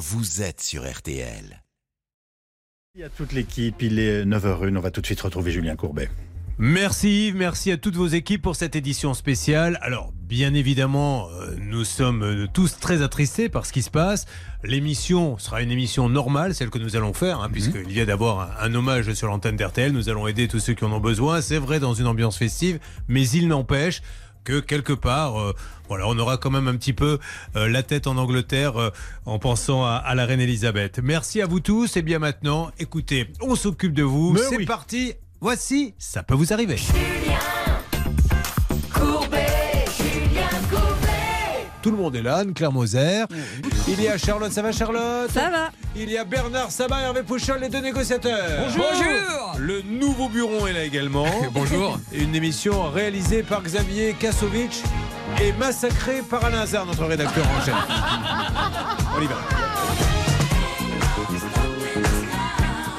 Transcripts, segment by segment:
vous êtes sur RTL. Il y a toute l'équipe, il est 9h01, on va tout de suite retrouver Julien Courbet. Merci Yves, merci à toutes vos équipes pour cette édition spéciale. Alors, bien évidemment, euh, nous sommes euh, tous très attristés par ce qui se passe. L'émission sera une émission normale, celle que nous allons faire, hein, Mhm. puisqu'il y a d'abord un, un hommage sur l'antenne d'RTL. Nous allons aider tous ceux qui en ont besoin. C'est vrai, dans une ambiance festive, mais il n'empêche que quelque part, euh, voilà, on aura quand même un petit peu euh, la tête en Angleterre euh, en pensant à, à la reine Elisabeth. Merci à vous tous. Et bien maintenant, écoutez, on s'occupe de vous. Mais C'est oui. parti. Voici, ça peut vous arriver. Tout le monde est là, Anne-Claire Moser. Il y a Charlotte, ça va Charlotte Ça va Il y a Bernard Sabat et Hervé Pouchol, les deux négociateurs. Bonjour. Le nouveau bureau est là également. Bonjour. Une émission réalisée par Xavier Kasovic et massacrée par Alain Hazard, notre rédacteur en chef. On y va.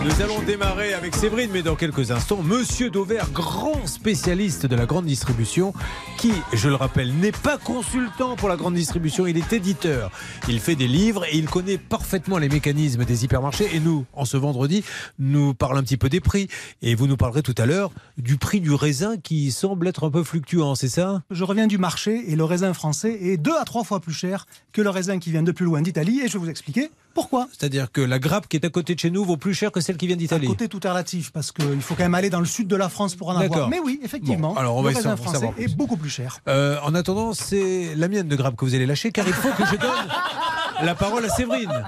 Nous allons démarrer avec Séverine, mais dans quelques instants, Monsieur Dauvert, grand spécialiste de la grande distribution, qui, je le rappelle, n'est pas consultant pour la grande distribution, il est éditeur. Il fait des livres et il connaît parfaitement les mécanismes des hypermarchés. Et nous, en ce vendredi, nous parlons un petit peu des prix. Et vous nous parlerez tout à l'heure du prix du raisin qui semble être un peu fluctuant, c'est ça? Je reviens du marché et le raisin français est deux à trois fois plus cher que le raisin qui vient de plus loin d'Italie et je vais vous expliquer pourquoi? C'est-à-dire que la grappe qui est à côté de chez nous vaut plus cher que celle qui vient À d'Italie. côté tout est relatif parce qu'il faut quand même aller dans le sud de la France pour en avoir. Mais oui, effectivement, Bon, alors on va le essayer raisin français savoir est beaucoup plus cher. Euh, en attendant, c'est la mienne de grappe que vous allez lâcher, car il faut que je donne la parole à Séverine,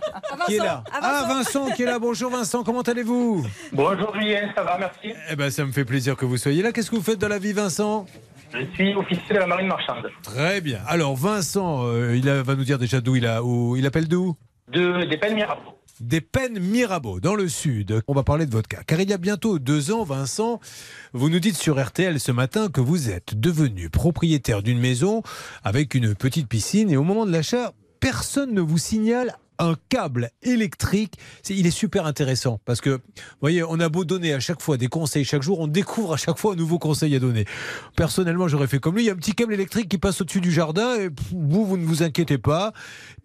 qui est là. à Ah, Vincent qui est là. Bonjour Vincent, comment allez-vous? Bonjour Julien, ça va, merci. Eh ben, ça me fait plaisir que vous soyez là. Qu'est-ce que vous faites dans la vie, Vincent? Je suis officier de la marine marchande. Très bien. Alors, Vincent, euh, il a- va nous dire déjà d'où il a, où, il appelle d'où? De, des peines Mirabeau. des Pennes Mirabeau, dans le sud. On va parler de votre cas. Car il y a bientôt deux ans, Vincent, vous nous dites sur RTL ce matin que vous êtes devenu propriétaire d'une maison avec une petite piscine et au moment de l'achat, personne ne vous signale un câble électrique. Il est super intéressant parce que, vous voyez, on a beau donner à chaque fois des conseils chaque jour, on découvre à chaque fois un nouveau conseil à donner. Personnellement, j'aurais fait comme lui. Il y a un petit câble électrique qui passe au-dessus du jardin et vous, vous ne vous inquiétez pas.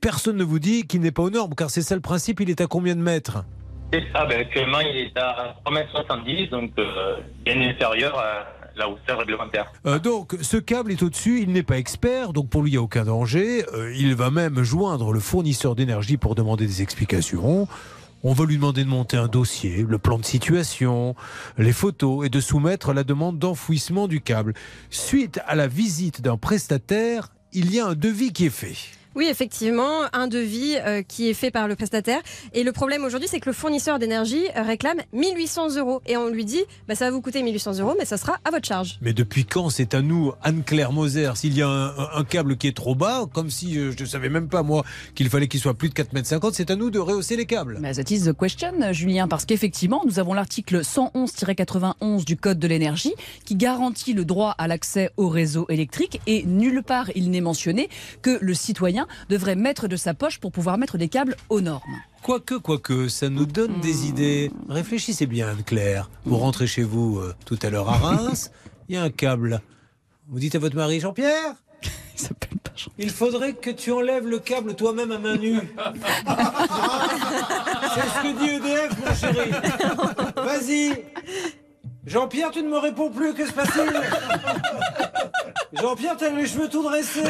Personne ne vous dit qu'il n'est pas aux normes car c'est ça le principe. Il est à combien de mètres? C'est ça, ben, actuellement il est à 3,70 m, donc euh, bien inférieur à Euh, donc, ce câble est au-dessus, il n'est pas expert, donc pour lui, il n'y a aucun danger. Euh, il va même joindre le fournisseur d'énergie pour demander des explications. On va lui demander de monter un dossier, le plan de situation, les photos et de soumettre la demande d'enfouissement du câble. Suite à la visite d'un prestataire, il y a un devis qui est fait. Oui, effectivement, un devis euh, qui est fait par le prestataire. Et le problème aujourd'hui, c'est que le fournisseur d'énergie euh, réclame 1800 euros. Et on lui dit, bah, ça va vous coûter 1800 euros, mais ça sera à votre charge. Mais depuis quand c'est à nous, Anne-Claire Moser, s'il y a un, un- un câble qui est trop bas, comme si euh, je ne savais même pas moi qu'il fallait qu'il soit plus de 4,50 m, c'est à nous de rehausser les câbles. Mais that is the question, Julien, parce qu'effectivement, nous avons l'article 111-91 du Code de l'énergie qui garantit le droit à l'accès au réseau électrique et nulle part il n'est mentionné que le citoyen devrait mettre de sa poche pour pouvoir mettre des câbles aux normes. Quoique, quoique, ça nous donne des idées. Réfléchissez bien, Anne-Claire. Vous rentrez chez vous euh, tout à l'heure à Reims, il y a un câble. Vous dites à votre mari, Jean-Pierre, Il s'appelle pas Jean- il faudrait que tu enlèves le câble toi-même à main nue. C'est ce que dit EDF, mon chéri. Vas-y. Jean-Pierre, tu ne me réponds plus, que se passe-t-il Jean-Pierre, t'as les cheveux tout dressés.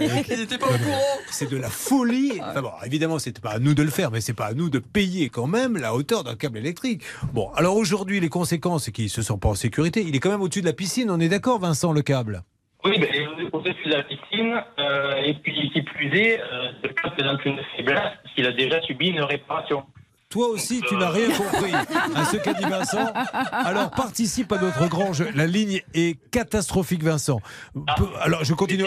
Il n'était pas au courant. C'est de la folie. Enfin bon, évidemment, pas à nous de le faire, mais c'est pas à nous de payer quand même la hauteur d'un câble électrique. Bon, alors aujourd'hui, les conséquences, c'est qu'ils se sentent pas en sécurité. Il est quand même au-dessus de la piscine. On est d'accord, Vincent, le câble? Oui, ben, au-dessus de la piscine, euh, et puis qui plus est, euh, cas présente une faiblesse parce qu'il a déjà subi une réparation. Toi aussi, tu n'as rien compris à ce qu'a dit Vincent. Alors participe à notre grand jeu. La ligne est catastrophique, Vincent. Peu- Alors je continue.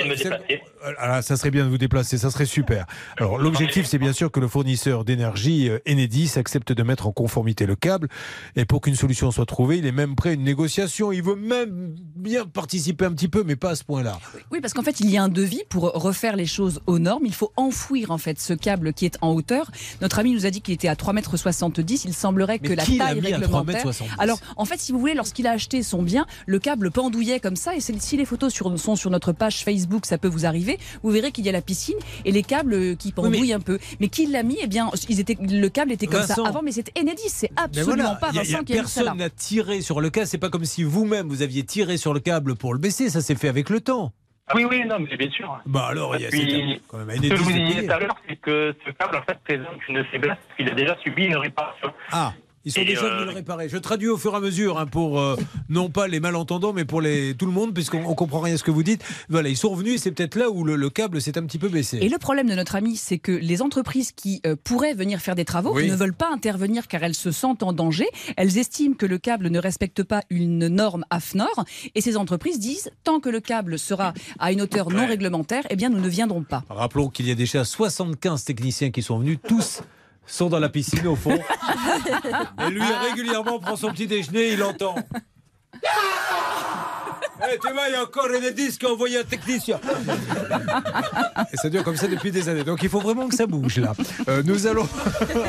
Alors, ça serait bien de vous déplacer, ça serait super. Alors l'objectif, c'est bien sûr que le fournisseur d'énergie euh, Enedis accepte de mettre en conformité le câble. Et pour qu'une solution soit trouvée, il est même prêt à une négociation. Il veut même bien participer un petit peu, mais pas à ce point-là. Oui, parce qu'en fait, il y a un devis pour refaire les choses aux normes. Il faut enfouir en fait ce câble qui est en hauteur. Notre ami nous a dit qu'il était à 3,70 3m70. Il semblerait que Mais la taille réglementaire. 3m70? Alors, en fait, si vous voulez, lorsqu'il a acheté son bien, le câble pendouillait comme ça. Et c'est- si les photos sur- sont sur notre page Facebook, ça peut vous arriver. Vous verrez qu'il y a la piscine et les câbles qui pendouillent un peu. Mais qui l'a mis? Eh bien, ils étaient, le câble était comme Vincent. ça avant, mais c'était Enedis. C'est absolument voilà, pas y a- y a Vincent qui a mis ça là. personne n'a tiré sur le câble. C'est pas comme si vous-même vous aviez tiré sur le câble pour le baisser. Ça s'est fait avec le temps. Oui, oui, non, mais bien sûr. Bah alors, il y a puis, quand même Ce que je vous disais tout à l'heure, c'est que ce câble, en fait, présente une faiblesse, qu'il a déjà subi une réparation. Ah. Ils sont Et, déjà euh, venus le réparer. Je traduis au fur et à mesure hein, pour euh, non pas les malentendants, mais pour les, tout le monde, puisqu'on on comprend rien à ce que vous dites. Voilà, ils sont revenus et c'est peut-être là où le, le câble s'est un petit peu baissé. Et le problème de notre ami, c'est que les entreprises qui euh, pourraient venir faire des travaux Oui. ne veulent pas intervenir car elles se sentent en danger. Elles estiment que le câble ne respecte pas une norme AFNOR. Et ces entreprises disent, tant que le câble sera à une hauteur non réglementaire, eh bien nous ne viendrons pas. Rappelons qu'il y a déjà 75 techniciens qui sont venus, tous sont dans la piscine au fond. Et lui, régulièrement, prend son petit déjeuner, il entend. Eh, tu vois, il y a encore Enedis qui a envoyé un technicien. Et ça dure comme ça depuis des années. Donc il faut vraiment que ça bouge là. Euh, nous, allons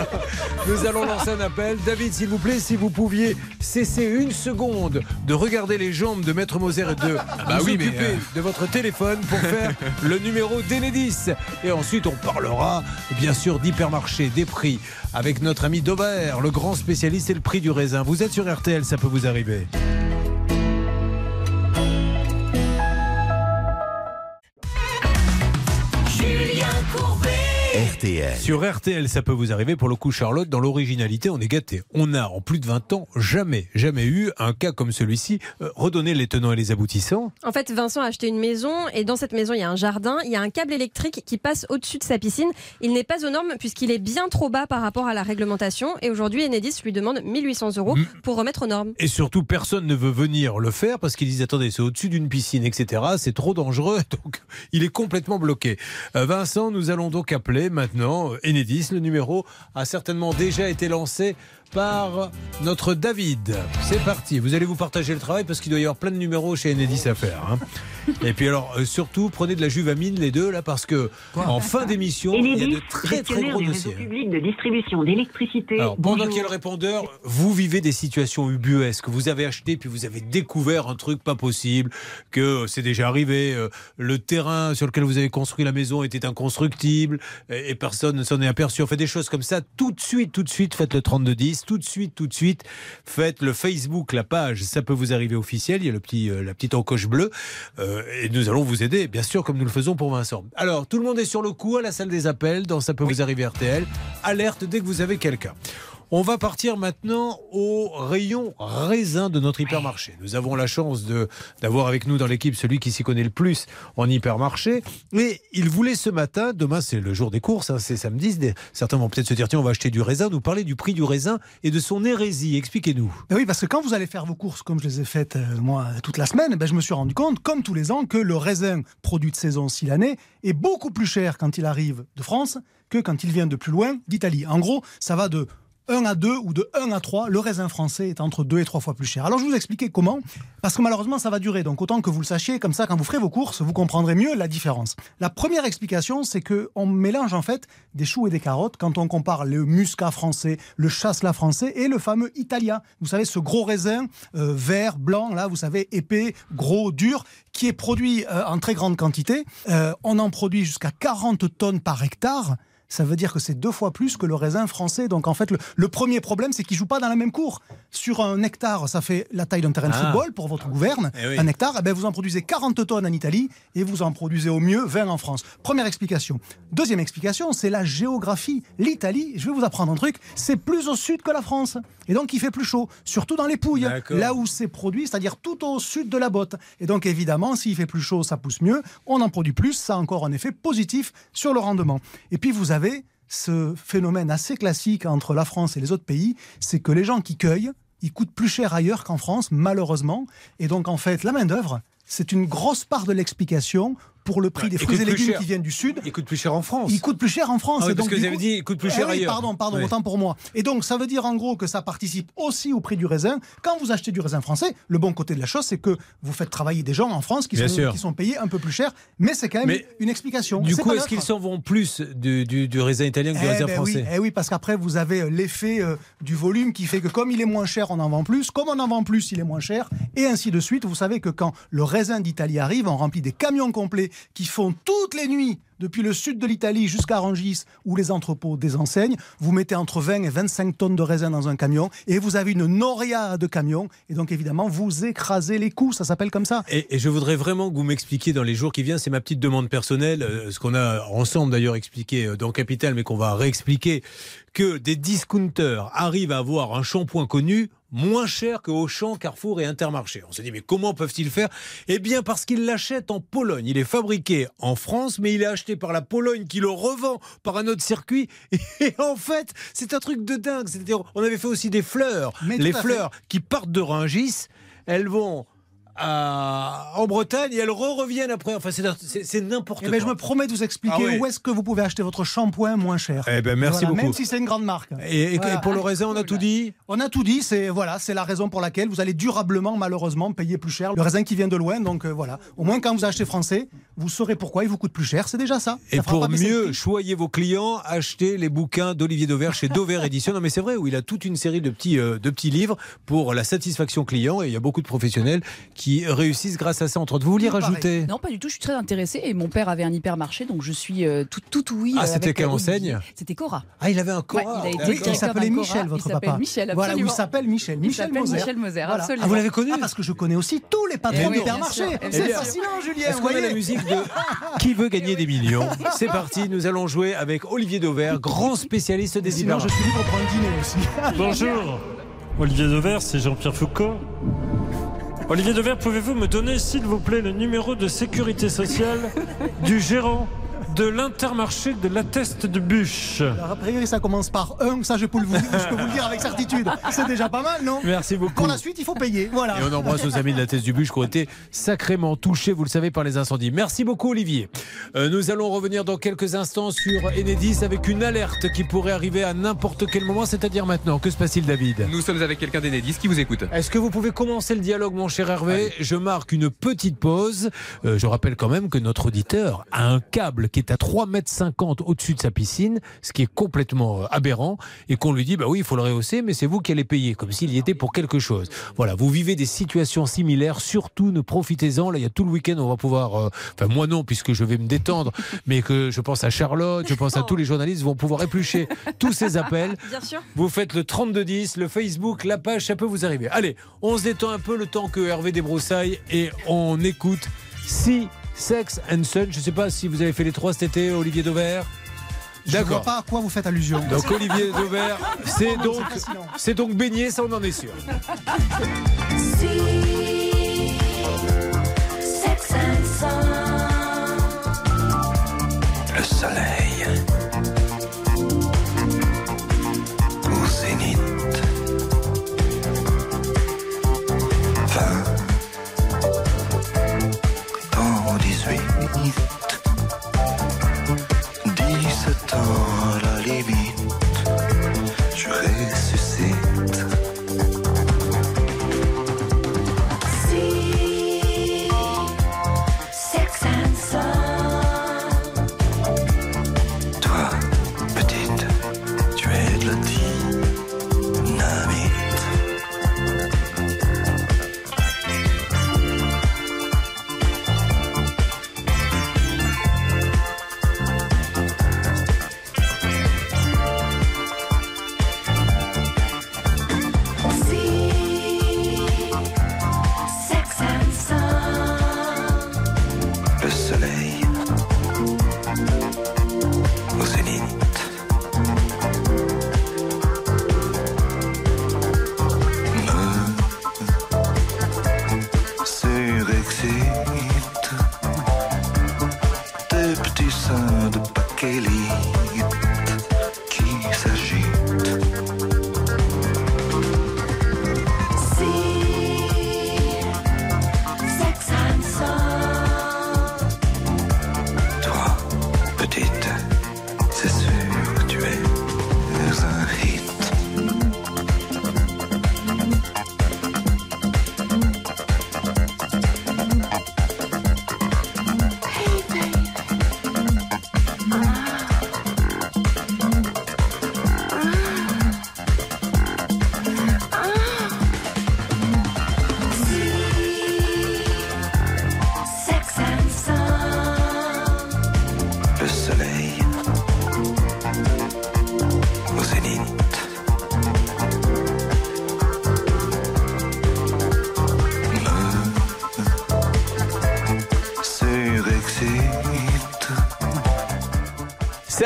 nous allons lancer un appel. David, s'il vous plaît, si vous pouviez cesser une seconde de regarder les jambes de Maître Moser et de bah vous oui, mais, occuper euh, de votre téléphone pour faire le numéro d'Enedis. Et ensuite, on parlera bien sûr d'hypermarché, des prix, avec notre ami Daubert, le grand spécialiste et le prix du raisin. Vous êtes sur RTL, ça peut vous arriver. RTL. Sur RTL, ça peut vous arriver. Pour le coup, Charlotte, dans l'originalité, on est gâté. On a, en plus de 20 ans, jamais, jamais eu un cas comme celui-ci. Euh, redonnez les tenants et les aboutissants. En fait, Vincent a acheté une maison et dans cette maison, il y a un jardin, il y a un câble électrique qui passe au-dessus de sa piscine. Il n'est pas aux normes puisqu'il est bien trop bas par rapport à la réglementation et aujourd'hui, Enedis lui demande 1800 euros Mm. pour remettre aux normes. Et surtout, personne ne veut venir le faire parce qu'ils disent attendez, c'est au-dessus d'une piscine, etc. C'est trop dangereux. Donc, il est complètement bloqué. Euh, Vincent, nous allons donc appeler maintenant euh, Enedis. Le numéro a certainement déjà été lancé par notre David. C'est parti. Vous allez vous partager le travail parce qu'il doit y avoir plein de numéros chez Enedis à faire. hein. Et puis alors, euh, surtout, prenez de la juvamine les deux là parce que en fin d'émission, il y a de très très gros dossiers. public de distribution d'électricité. Alors, pendant qu'il y a le répondeur, vous vivez des situations ubuesques. Vous avez acheté, puis vous avez découvert un truc pas possible, que c'est déjà arrivé. euh, Le terrain sur lequel vous avez construit la maison était inconstructible et et personne ne s'en est aperçu. On fait des choses comme ça. Tout de suite, tout de suite, faites le 3210. Tout de suite, tout de suite, faites le Facebook, la page. Ça peut vous arriver officiel. Il y a le petit, euh, la petite encoche bleue. Euh, et nous allons vous aider, bien sûr, comme nous le faisons pour Vincent. Alors, tout le monde est sur le coup à la salle des appels, dans Ça peut vous arriver RTL. Alerte dès que vous avez quelqu'un. On va partir maintenant au rayon raisin de notre hypermarché. Nous avons la chance d'avoir avec nous dans l'équipe celui qui s'y connaît le plus en hypermarché. Et il voulait ce matin, demain c'est le jour des courses, hein, c'est samedi, certains vont peut-être se dire tiens on va acheter du raisin, nous parler du prix du raisin et de son hérésie. Expliquez-nous. Ben oui, parce que quand vous allez faire vos courses, comme je les ai faites euh, moi toute la semaine, ben je me suis rendu compte, comme tous les ans, que le raisin produit de saison si l'année est beaucoup plus cher quand il arrive de France que quand il vient de plus loin d'Italie. En gros, ça va de 1 à 2 ou de 1 à 3, le raisin français est entre 2 et 3 fois plus cher. Alors je vous expliquer comment, parce que malheureusement ça va durer, donc autant que vous le sachiez, comme ça quand vous ferez vos courses, vous comprendrez mieux la différence. La première explication, c'est que on mélange en fait des choux et des carottes quand on compare le muscat français, le chasselas français et le fameux Italia. Vous savez, ce gros raisin euh, vert, blanc, là, vous savez, épais, gros, dur, qui est produit euh, en très grande quantité. Euh, on en produit jusqu'à 40 tonnes par hectare. Ça veut dire que c'est deux fois plus que le raisin français. Donc en fait, le, le premier problème, c'est qu'il ne joue pas dans la même cour. Sur un hectare, ça fait la taille d'un terrain de Ah. football pour votre gouverne. Eh oui. Un hectare, eh ben, vous en produisez 40 tonnes en Italie et vous en produisez au mieux 20 en France. Première explication. Deuxième explication, c'est la géographie. L'Italie, je vais vous apprendre un truc, c'est plus au sud que la France. Et donc il fait plus chaud, surtout dans les Pouilles, là où c'est produit, c'est-à-dire tout au sud de la botte. Et donc évidemment, s'il fait plus chaud, ça pousse mieux, on en produit plus, ça a encore un effet positif sur le rendement. Et puis vous avez ce phénomène assez classique entre la France et les autres pays, c'est que les gens qui cueillent, ils coûtent plus cher ailleurs qu'en France, malheureusement. Et donc en fait, la main-d'œuvre, c'est une grosse part de l'explication pour le prix des fruits et légumes qui viennent du sud. Il coûte plus cher en France. Il coûte plus cher en France. Ah oui, et parce donc, que du vous avez coup- dit, il coûte plus cher oui, ailleurs. Pardon, pardon, Ouais. autant pour moi. Et donc, ça veut dire en gros que ça participe aussi au prix du raisin. Quand vous achetez du raisin français, le bon côté de la chose, c'est que vous faites travailler des gens en France qui, sont, sûr. qui sont payés un peu plus cher. Mais c'est quand même Mais une explication. Du coup, est-ce qu'ils s'en vont plus du, du- du raisin italien que du Eh raisin ben français oui, eh oui, parce qu'après, vous avez euh, l'effet euh, du volume qui fait que comme il est moins cher, on en vend plus. Comme on en vend plus, il est moins cher. Et ainsi de suite. Vous savez que quand le raisin d'Italie arrive, on remplit des camions complets qui font toutes les nuits depuis le sud de l'Italie jusqu'à Rangis, ou les entrepôts des enseignes. Vous mettez entre 20 et 25 tonnes de raisin dans un camion et vous avez une noria de camions. Et donc, évidemment, vous écrasez les coûts. Ça s'appelle comme ça. Et, et je voudrais vraiment que vous m'expliquiez dans les jours qui viennent, c'est ma petite demande personnelle, euh, ce qu'on a ensemble d'ailleurs expliqué euh, dans Capital, mais qu'on va réexpliquer, que des discounters arrivent à avoir un shampoing connu moins cher que Auchan, Carrefour et Intermarché. On se dit mais comment peuvent-ils faire? Eh bien parce qu'ils l'achètent en Pologne. Il est fabriqué en France, mais il est acheté par la Pologne qui le revend par un autre circuit. Et en fait, c'est un truc de dingue. C'est-à-dire, on avait fait aussi des fleurs. Mais Les fleurs qui partent de Rungis, elles vont à- en Bretagne et elles re-reviennent après. Enfin, c'est n'importe Eh quoi. ben, je me promets de vous expliquer Ah ouais. où est-ce que vous pouvez acheter votre shampoing moins cher. Eh ben, merci Voilà, beaucoup. Même si c'est une grande marque. Et, et- Voilà. et pour le raisin, on a tout dit On a tout dit, c'est voilà, c'est la raison pour laquelle vous allez durablement, malheureusement, payer plus cher le raisin qui vient de loin. Donc euh, voilà, au moins quand vous achetez français, vous saurez pourquoi il vous coûte plus cher. C'est déjà ça. Et Ça pour mieux choyer vos clients, achetez les bouquins d'Olivier Dauvert chez Dauvert Édition. Non mais c'est vrai, où il a toute une série de petits, euh, de petits livres pour la satisfaction client. Et il y a beaucoup de professionnels qui réussissent grâce à ça. Entre autres, vous vouliez rajouter Non, pas du tout. Je suis très intéressée. Et mon père avait un hypermarché, donc je suis euh, tout, tout oui. Ah, euh, c'était quelle Olivier. enseigne C'était Cora. Ah, il avait un Ouais, Cora. il a été Oui, il directeur s'appelait. Michel, votre il s'appelle papa. Michel, voilà, il s'appelle Michel. Il Michel Moser. Michel Moser, Voilà. absolument. Ah, vous l'avez connu Ah, parce que je connais aussi tous les patrons Eh oui, d'hypermarché. eh C'est fascinant, Julien. Est-ce vous qu'on a la musique de Qui veut gagner des millions? C'est parti, nous allons jouer avec Olivier Dauvert, grand spécialiste des je hypermarchés. suis libre pour un dîner aussi. Bonjour, Olivier Devers, c'est Jean-Pierre Foucault. Olivier Devers, pouvez-vous me donner, s'il vous plaît, le numéro de sécurité sociale du gérant de l'intermarché de la Teste de Bûche Alors, a priori, ça commence par un. Ça, je peux, vous, je peux vous le dire avec certitude. C'est déjà pas mal, non? Merci beaucoup. Pour la suite, il faut payer. Voilà. Et on embrasse nos amis de la thèse du bûche qui ont été sacrément touchés, vous le savez, par les incendies. Merci beaucoup, Olivier. Euh, nous allons revenir dans quelques instants sur Enedis avec une alerte qui pourrait arriver à n'importe quel moment, c'est-à-dire maintenant. Que se passe-t-il, David? Nous sommes avec quelqu'un d'Enedis qui vous écoute. Est-ce que vous pouvez commencer le dialogue, mon cher Hervé? Je marque une petite pause. Euh, je rappelle quand même que notre auditeur a un câble qui est à 3,50 mètres au-dessus de sa piscine, ce qui est complètement euh, aberrant, et qu'on lui dit, bah oui, il faut le rehausser, mais c'est vous qui allez payer, comme s'il y était pour quelque chose. Voilà, vous vivez des situations similaires, surtout ne profitez-en. Là, il y a tout le week-end, on va pouvoir, euh, enfin moi non, puisque je vais me détendre, mais que je pense à Charlotte, je pense à tous les journalistes vont pouvoir éplucher tous ces appels. Bien sûr. Vous faites le 3210, le Facebook, la page, ça peut vous arriver. Allez, on se détend un peu le temps que Hervé débroussaille et on écoute Si Sex and Sun. Je ne sais pas si vous avez fait les trois cet été, Olivier Dauvert. Je ne vois D'accord. pas à quoi vous faites allusion. Donc Olivier Dauvert, c'est donc, c'est donc baigné, ça on en est sûr.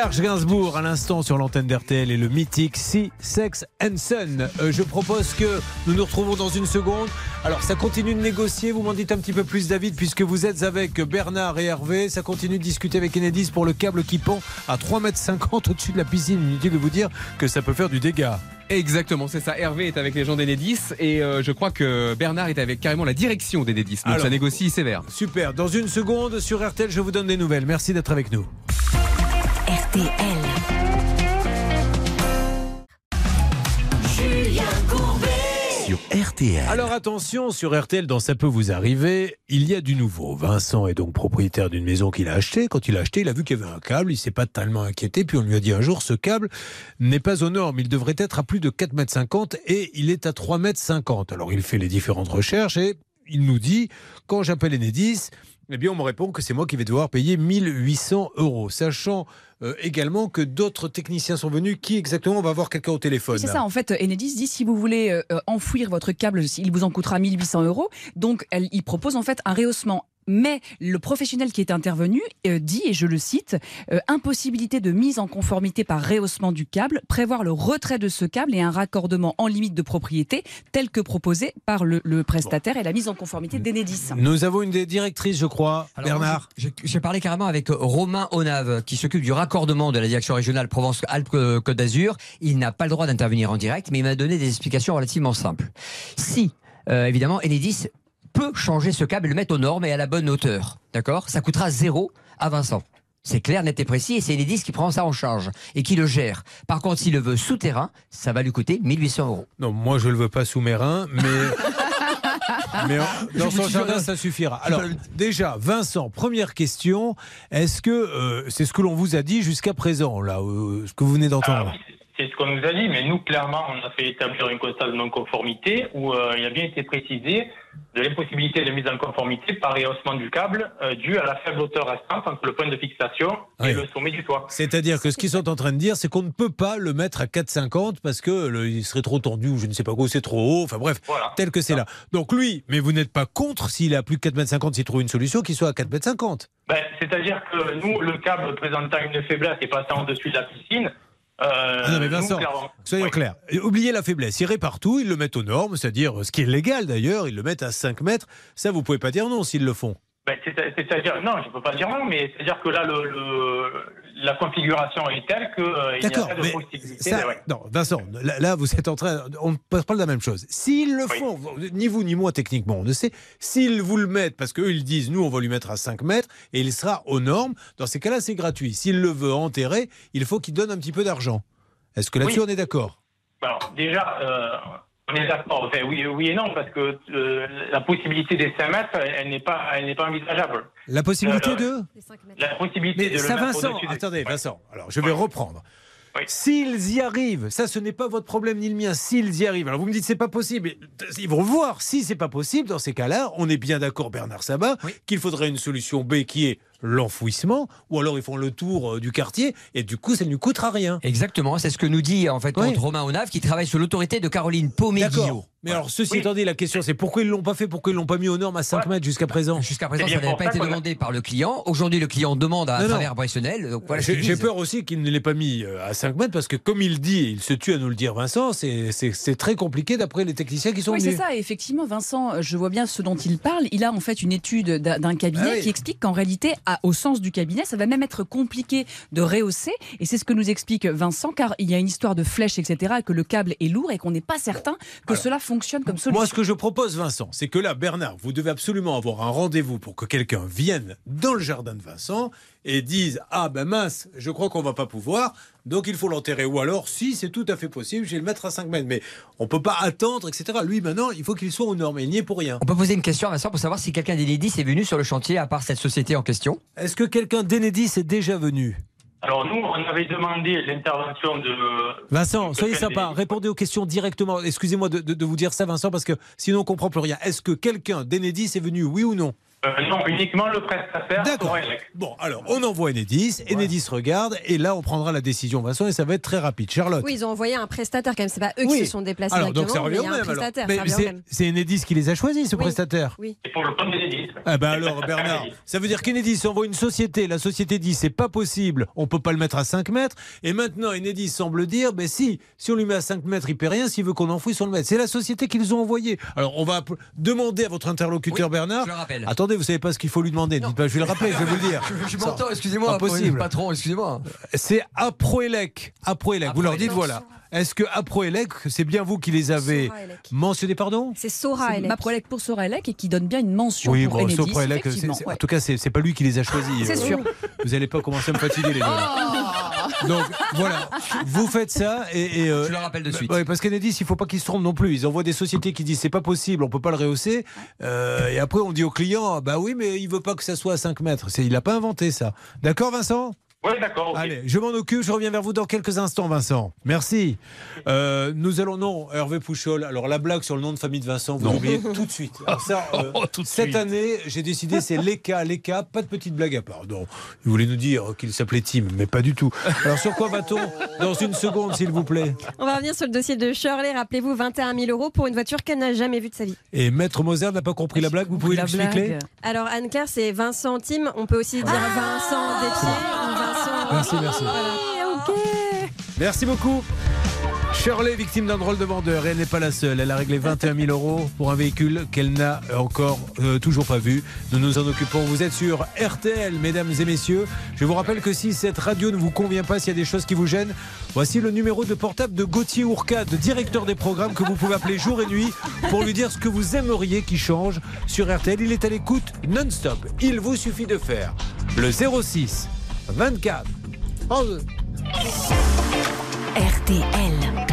Serge Gainsbourg à l'instant sur l'antenne d'RTL et le mythique Sea, Sex and Sun. Euh, je propose que nous nous retrouvons dans une seconde. Alors ça continue de négocier, vous m'en dites un petit peu plus David puisque vous êtes avec Bernard et Hervé. Ça continue de discuter avec Enedis pour le câble qui pend à 3,50 m au-dessus de la piscine. Inutile de vous dire que ça peut faire du dégât. Exactement, c'est ça. Hervé est avec les gens d'Enedis et euh, je crois que Bernard est avec carrément la direction d'Enedis. Donc Alors, ça négocie sévère. Super. Dans une seconde sur RTL, je vous donne des nouvelles. Merci d'être avec nous. RTL. Julien Courbet. Sur RTL. Alors attention, sur RTL, dans Ça peut vous arriver, il y a du nouveau. Vincent est donc propriétaire d'une maison qu'il a achetée. Quand il a acheté, il a vu qu'il y avait un câble, il s'est pas tellement inquiété. Puis on lui a dit un jour, ce câble n'est pas aux normes. Il devrait être à plus de 4,50 m et il est à 3,50 m. Alors il fait les différentes recherches et il nous dit, quand j'appelle Enedis, eh bien, on me répond que c'est moi qui vais devoir payer 1800 euros, sachant euh, également que d'autres techniciens sont venus. Qui exactement On va voir quelqu'un au téléphone? C'est ça, en fait, Enedis dit si vous voulez euh, euh, enfouir votre câble, il vous en coûtera 1800 euros. Donc, elle, il propose en fait un rehaussement. Mais le professionnel qui est intervenu euh, dit, et je le cite, euh, impossibilité de mise en conformité par rehaussement du câble, prévoir le retrait de ce câble et un raccordement en limite de propriété tel que proposé par le, le prestataire et la mise en conformité d'Enedis. Nous avons une des directrices, je crois, Alors, Bernard. j'ai- J'ai parlé carrément avec Romain Onave, qui s'occupe du raccordement de la direction régionale Provence-Alpes-Côte d'Azur. Il n'a pas le droit d'intervenir en direct, mais il m'a donné des explications relativement simples. Si, euh, évidemment, Enedis peut changer ce câble et le mettre aux normes et à la bonne hauteur, d'accord? Ça coûtera zéro à Vincent. C'est clair, net et précis, et c'est Enedis qui prend ça en charge et qui le gère. Par contre, s'il le veut souterrain, ça va lui coûter 1800 euros. Non, moi je le veux pas sous-marin, mais. Mais en- dans son jardin, ça suffira. Alors, déjà, Vincent, première question. Est-ce que euh, c'est ce que l'on vous a dit jusqu'à présent, là, euh, ce que vous venez d'entendre? C'est ce qu'on nous a dit, mais nous, clairement, on a fait établir une constat de non-conformité où euh, il a bien été précisé de l'impossibilité de mise en conformité par rehaussement du câble euh, dû à la faible hauteur restante entre le point de fixation Oui. et le sommet du toit. C'est-à-dire que ce qu'ils sont en train de dire, c'est qu'on ne peut pas le mettre à 4,50 parce que le- il serait trop tendu ou je ne sais pas quoi, c'est trop haut. Enfin bref, tel que c'est là. Donc lui, mais vous n'êtes pas contre s'il a plus que 4,50 m, s'il trouve une solution, qu'il soit à 4,50 m. Ben, C'est-à-dire que nous, le câble présentant une faiblesse et passant au-dessus de la piscine, euh, Ah non mais nous, Vincent, clairement- soyons clairs. Oubliez la faiblesse. Ils réparent tout, ils le mettent aux normes, c'est-à-dire ce qui est légal d'ailleurs, ils le mettent à 5 mètres. Ça, vous pouvez pas dire non s'ils le font. Ben, c'est- C'est-à-dire, non, je ne peux pas dire non, mais c'est-à-dire que là, le, le- la configuration est telle qu'il n'y a pas de possibilité. ça- de- ouais. non, Vincent, là, là, vous êtes en train, on ne parle pas de la même chose. S'ils le font, ni vous ni moi techniquement, on ne sait, s'ils vous le mettent, parce qu'eux ils disent, nous on va lui mettre à 5 mètres et il sera aux normes, dans ces cas-là c'est gratuit. S'il le veut enterrer, il faut qu'il donne un petit peu d'argent. Est-ce que là-dessus Oui. on est d'accord? Alors, déjà, euh, on est d'accord. Enfin, oui, oui et non, parce que euh, la possibilité des 5 mètres, elle, n'est pas, elle n'est pas envisageable. La possibilité Euh, de La possibilité Mais de ça, le Vincent, des- attendez. Vincent, alors je vais reprendre. S'ils y arrivent, ça ce n'est pas votre problème ni le mien, s'ils y arrivent, alors vous me dites c'est pas possible, mais ils vont voir, si c'est pas possible, dans ces cas-là, on est bien d'accord Bernard Sabat, qu'il faudrait une solution B qui est l'enfouissement, ou alors ils font le tour euh, du quartier, et du coup ça ne lui coûtera rien. Exactement, c'est ce que nous dit en fait Oui. Romain Onave qui travaille sous l'autorité de Caroline. D'accord. Mais alors, ceci étant dit, la question c'est pourquoi ils l'ont pas fait, pourquoi ils l'ont pas mis aux normes à 5 mètres jusqu'à présent Jusqu'à présent, ça n'avait pas été demandé par le client. Aujourd'hui, le client demande à Non, non. travers Bressonnel. Donc voilà ce J'ai peur aussi qu'il ne l'ait pas mis euh, à 5 mètres parce que, comme il dit, et il se tue à nous le dire, Vincent, c'est- c'est c'est très compliqué d'après les techniciens qui sont Oui, c'est venus. ça. Et effectivement, Vincent, euh, je vois bien ce dont il parle. Il a en fait une étude d'un d'un cabinet Ah oui. qui explique qu'en réalité, à- au sens du cabinet, ça va même être compliqué de rehausser. Et c'est ce que nous explique Vincent, car il y a une histoire de flèche, etc., et que le câble est lourd et qu'on n'est pas certain que cela fonctionne comme solution. Moi, ce que je propose, Vincent, c'est que là, Bernard, vous devez absolument avoir un rendez-vous pour que quelqu'un vienne dans le jardin de Vincent et dise Ah ben mince, je crois qu'on va pas pouvoir, donc il faut l'enterrer. Ou alors, si c'est tout à fait possible, je vais le mettre à 5 mètres. Mais on peut pas attendre, etc. Lui, maintenant, il faut qu'il soit aux normes. Il n'y est pour rien. On peut poser une question à Vincent pour savoir si quelqu'un d'Enedis est venu sur le chantier à part cette société en question. Est-ce que quelqu'un d'Enedis est déjà venu? Alors, nous, on avait demandé l'intervention de. Vincent, de soyez sympa, des- répondez aux questions directement. Excusez-moi de, de- de vous dire ça, Vincent, parce que sinon on comprend plus rien. Est-ce que quelqu'un d'Enedis est venu, oui ou non? Euh, non, uniquement le prestataire. D'accord. Bon, alors, on envoie Enedis, Enedis regarde, et là, on prendra la décision, Vincent, et ça va être très rapide. Charlotte Oui, ils ont envoyé un prestataire quand même. C'est pas eux Oui. qui se sont déplacés alors, donc ça revient au même. même. c'est Enedis qui les a choisis, ce Oui. prestataire Oui. Et pour le compte d'Enedis. Ah ben alors Bernard, ça veut dire qu'Enedis envoie une société, la société dit c'est pas possible, on peut pas le mettre à 5 mètres, et maintenant Enedis semble dire ben si, si on lui met à 5 mètres il paie rien, s'il veut qu'on enfouisse on le met. C'est la société qu'ils ont envoyée. Alors on va demander à votre interlocuteur Bernard. je le rappelle. Attendez, vous savez pas ce qu'il faut lui demander, dites pas je vais le rappeler, je vais vous le dire. Je m'entends, excusez-moi. Pas possible. Patron, excusez-moi. C'est Aproelec. Aproelec. Vous leur dites voilà. Est-ce que Aproelec, c'est bien vous qui les avez mentionnés, pardon C'est Sora Elec. ma Proelec pour Sorelec et qui donne bien une mention Oui, pour bon, Enedis, c'est- ouais. en tout cas, c'est c'est pas lui qui les a choisis. C'est Euh, sûr. Vous n'allez pas commencer à me fatiguer, les gars. Oh. Donc voilà, vous faites ça et. et, euh, Je le rappelle de suite. ouais, parce qu'Enedis, il faut pas qu'ils se trompent non plus. Ils envoient des sociétés qui disent c'est pas possible, on peut pas le rehausser. Euh, et après, on dit au client bah oui, mais il veut pas que ça soit à 5 mètres. Il n'a pas inventé ça. D'accord, Vincent? Oui, d'accord. Allez, je m'en occupe, je reviens vers vous dans quelques instants, Vincent. Merci. Euh, nous allons, non, Hervé Pouchol. Alors, la blague sur le nom de famille de Vincent, vous l'oubliez tout de suite. Alors, ça, euh, Oh, tout de cette suite. année, j'ai décidé, c'est l'ECA, l'ECA, pas de petite blague à part. Non, il voulait nous dire qu'il s'appelait Tim, mais pas du tout. Alors, sur quoi va-t-on dans une seconde, s'il vous plaît? On va revenir sur le dossier de Shirley. Rappelez-vous, 21 000 euros pour une voiture qu'elle n'a jamais vue de sa vie. Et Maître Moser n'a pas compris la blague, vous pouvez La l'expliquer. Alors, Anne-Claire, c'est Vincent Tim. On peut aussi dire Vincent Despiers Merci, merci. Merci beaucoup. Shirley, victime d'un drôle de vendeur, et elle n'est pas la seule. Elle a réglé 21 000 euros pour un véhicule qu'elle n'a encore euh, toujours pas vu. Nous nous en occupons. Vous êtes sur RTL, mesdames et messieurs. Je vous rappelle que si cette radio ne vous convient pas, s'il y a des choses qui vous gênent, voici le numéro de portable de Gauthier Ourcade, directeur des programmes, que vous pouvez appeler jour et nuit pour lui dire ce que vous aimeriez qu'il change sur RTL. Il est à l'écoute non-stop. Il vous suffit de faire le 06 24 11 RTL.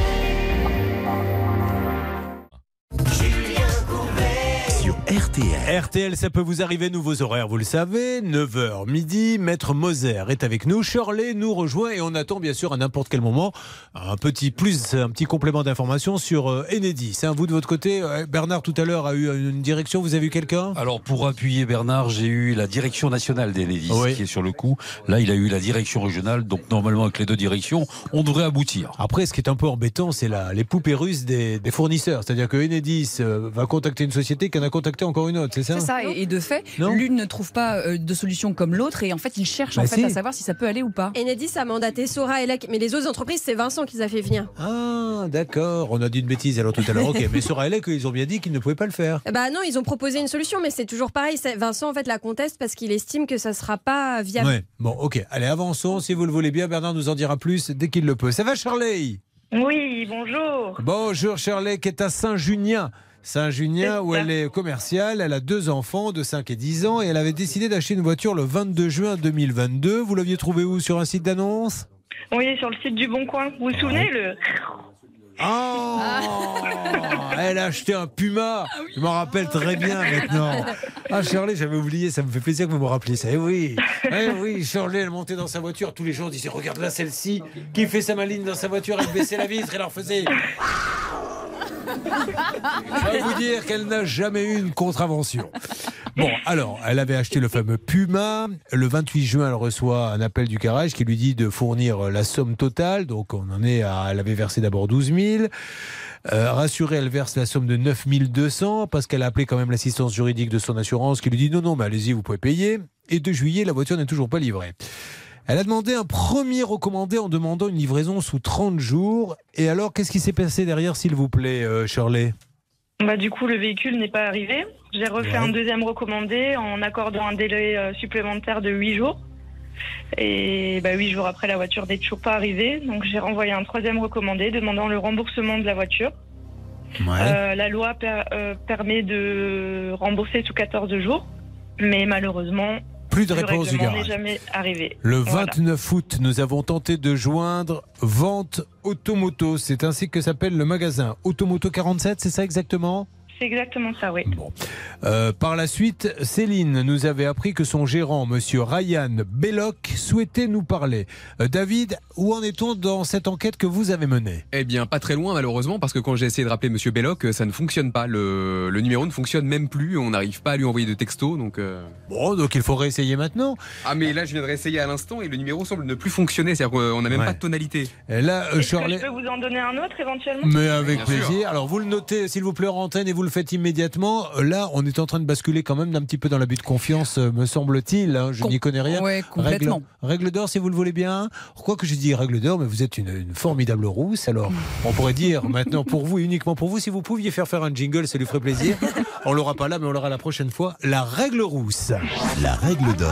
RTL. RTL, ça peut vous arriver, nouveaux horaires, vous le savez. 9h midi, Maître Moser est avec nous. Shirley nous rejoint et on attend bien sûr à n'importe quel moment un petit plus, un petit complément d'information sur euh, Enedis. C'est un vous de votre côté. euh, Bernard tout à l'heure a eu une direction, vous avez eu quelqu'un? Alors pour appuyer Bernard, j'ai eu la direction nationale d'Enedis Oui. qui est sur le coup. Là, il a eu la direction régionale, donc normalement avec les deux directions, on devrait aboutir. Après, ce qui est un peu embêtant, c'est la- les poupées russes des, des fournisseurs. C'est-à-dire que Enedis euh, va contacter une société qui en a contacté encore une autre, c'est ça C'est ça, et, et de fait, l'une ne trouve pas euh, de solution comme l'autre, et en fait, ils cherchent en Bah fait si. à savoir si ça peut aller ou pas. Enedis a mandaté Sora Elec, mais les autres entreprises, c'est Vincent qui les a fait venir. Ah, d'accord. On a dit une bêtise alors tout à l'heure. Ok, mais sur ALEC, ils ont bien dit qu'ils ne pouvaient pas le faire. Bah non, ils ont proposé une solution, mais c'est toujours pareil. c'est- Vincent, en fait, la conteste parce qu'il estime que ça sera pas viable. Ouais. Bon, ok. Allez, avançons. Si vous le voulez bien, Bernard nous en dira plus dès qu'il le peut. Ça va, Shirley? Oui, bonjour. Bonjour, Shirley, qui est à Saint-Junien. Saint-Junien, où elle est commerciale, elle a deux enfants de 5 et 10 ans et elle avait décidé d'acheter une voiture le 22 juin 2022. Vous l'aviez trouvé où? Sur un site d'annonce? Oui, sur le site du Bon Coin. Vous vous souvenez le Oh Elle a acheté un Puma. Je m'en rappelle très bien maintenant. Ah, Shirley, j'avais oublié, ça me fait plaisir que vous me rappeliez ça. Eh oui. Eh oui, Shirley, elle montait dans sa voiture, tous les jours, disait Regarde là, celle-ci, qui fait sa maline dans sa voiture, elle baissait la vitre, elle leur faisait. Je vais vous dire qu'elle n'a jamais eu une contravention. Bon, alors, elle avait acheté le fameux Puma. Le 28 juin, elle reçoit un appel du garage qui lui dit de fournir la somme totale. Donc, on en est à. Elle avait versé d'abord 12 000. Euh, rassurée, elle verse la somme de 9 200 parce qu'elle a appelé quand même l'assistance juridique de son assurance qui lui dit non, non, mais allez-y, vous pouvez payer. Et de juillet, la voiture n'est toujours pas livrée. Elle a demandé un premier recommandé en demandant une livraison sous 30 jours. Et alors, qu'est-ce qui s'est passé derrière, s'il vous plaît, euh, Shirley? Bah, du coup, le véhicule n'est pas arrivé. J'ai refait Ouais. un deuxième recommandé en accordant un délai euh, supplémentaire de 8 jours. Et bah, 8 jours après, la voiture n'est toujours pas arrivée. Donc, j'ai renvoyé un troisième recommandé demandant le remboursement de la voiture. Euh, la loi per- euh, permet de rembourser sous 14 jours. Mais malheureusement, Plus de réponse du garage. jamais arrivé. Le Voilà. 29 août, nous avons tenté de joindre Vente Automoto. C'est ainsi que s'appelle le magasin. Automoto 47, c'est ça exactement? C'est exactement ça, oui. Euh, par la suite, Céline nous avait appris que son gérant, monsieur Ryan Belloc, souhaitait nous parler. Euh, David, où en est-on dans cette enquête que vous avez menée? Eh bien, pas très loin malheureusement, parce que quand j'ai essayé de rappeler Monsieur Belloc, euh, ça ne fonctionne pas. Le, le numéro ne fonctionne même plus. On n'arrive pas à lui envoyer de texto, donc. euh, Bon, donc il faut réessayer maintenant. Ah, mais là, je viens de réessayer à l'instant et le numéro semble ne plus fonctionner. C'est-à-dire qu'on n'a même Ouais. pas de tonalité. Et là, euh, Shirley. je peux vous en donner un autre éventuellement? Mais avec Bien sûr. plaisir. Alors vous le notez, s'il vous plaît, en antenne et vous le faites immédiatement. Là, on est en train de basculer quand même d'un petit peu dans l'abus de confiance, euh, me semble-t-il. hein. Je Com- n'y connais rien. Ouais, complètement. Règle, règle d'or, si vous le voulez bien. Quoi que je dis règle d'or, mais vous êtes une, une formidable rousse. Alors, on pourrait dire maintenant pour vous et uniquement pour vous, si vous pouviez faire faire un jingle, ça lui ferait plaisir. On l'aura pas là, mais on l'aura la prochaine fois. La règle rousse. La règle d'or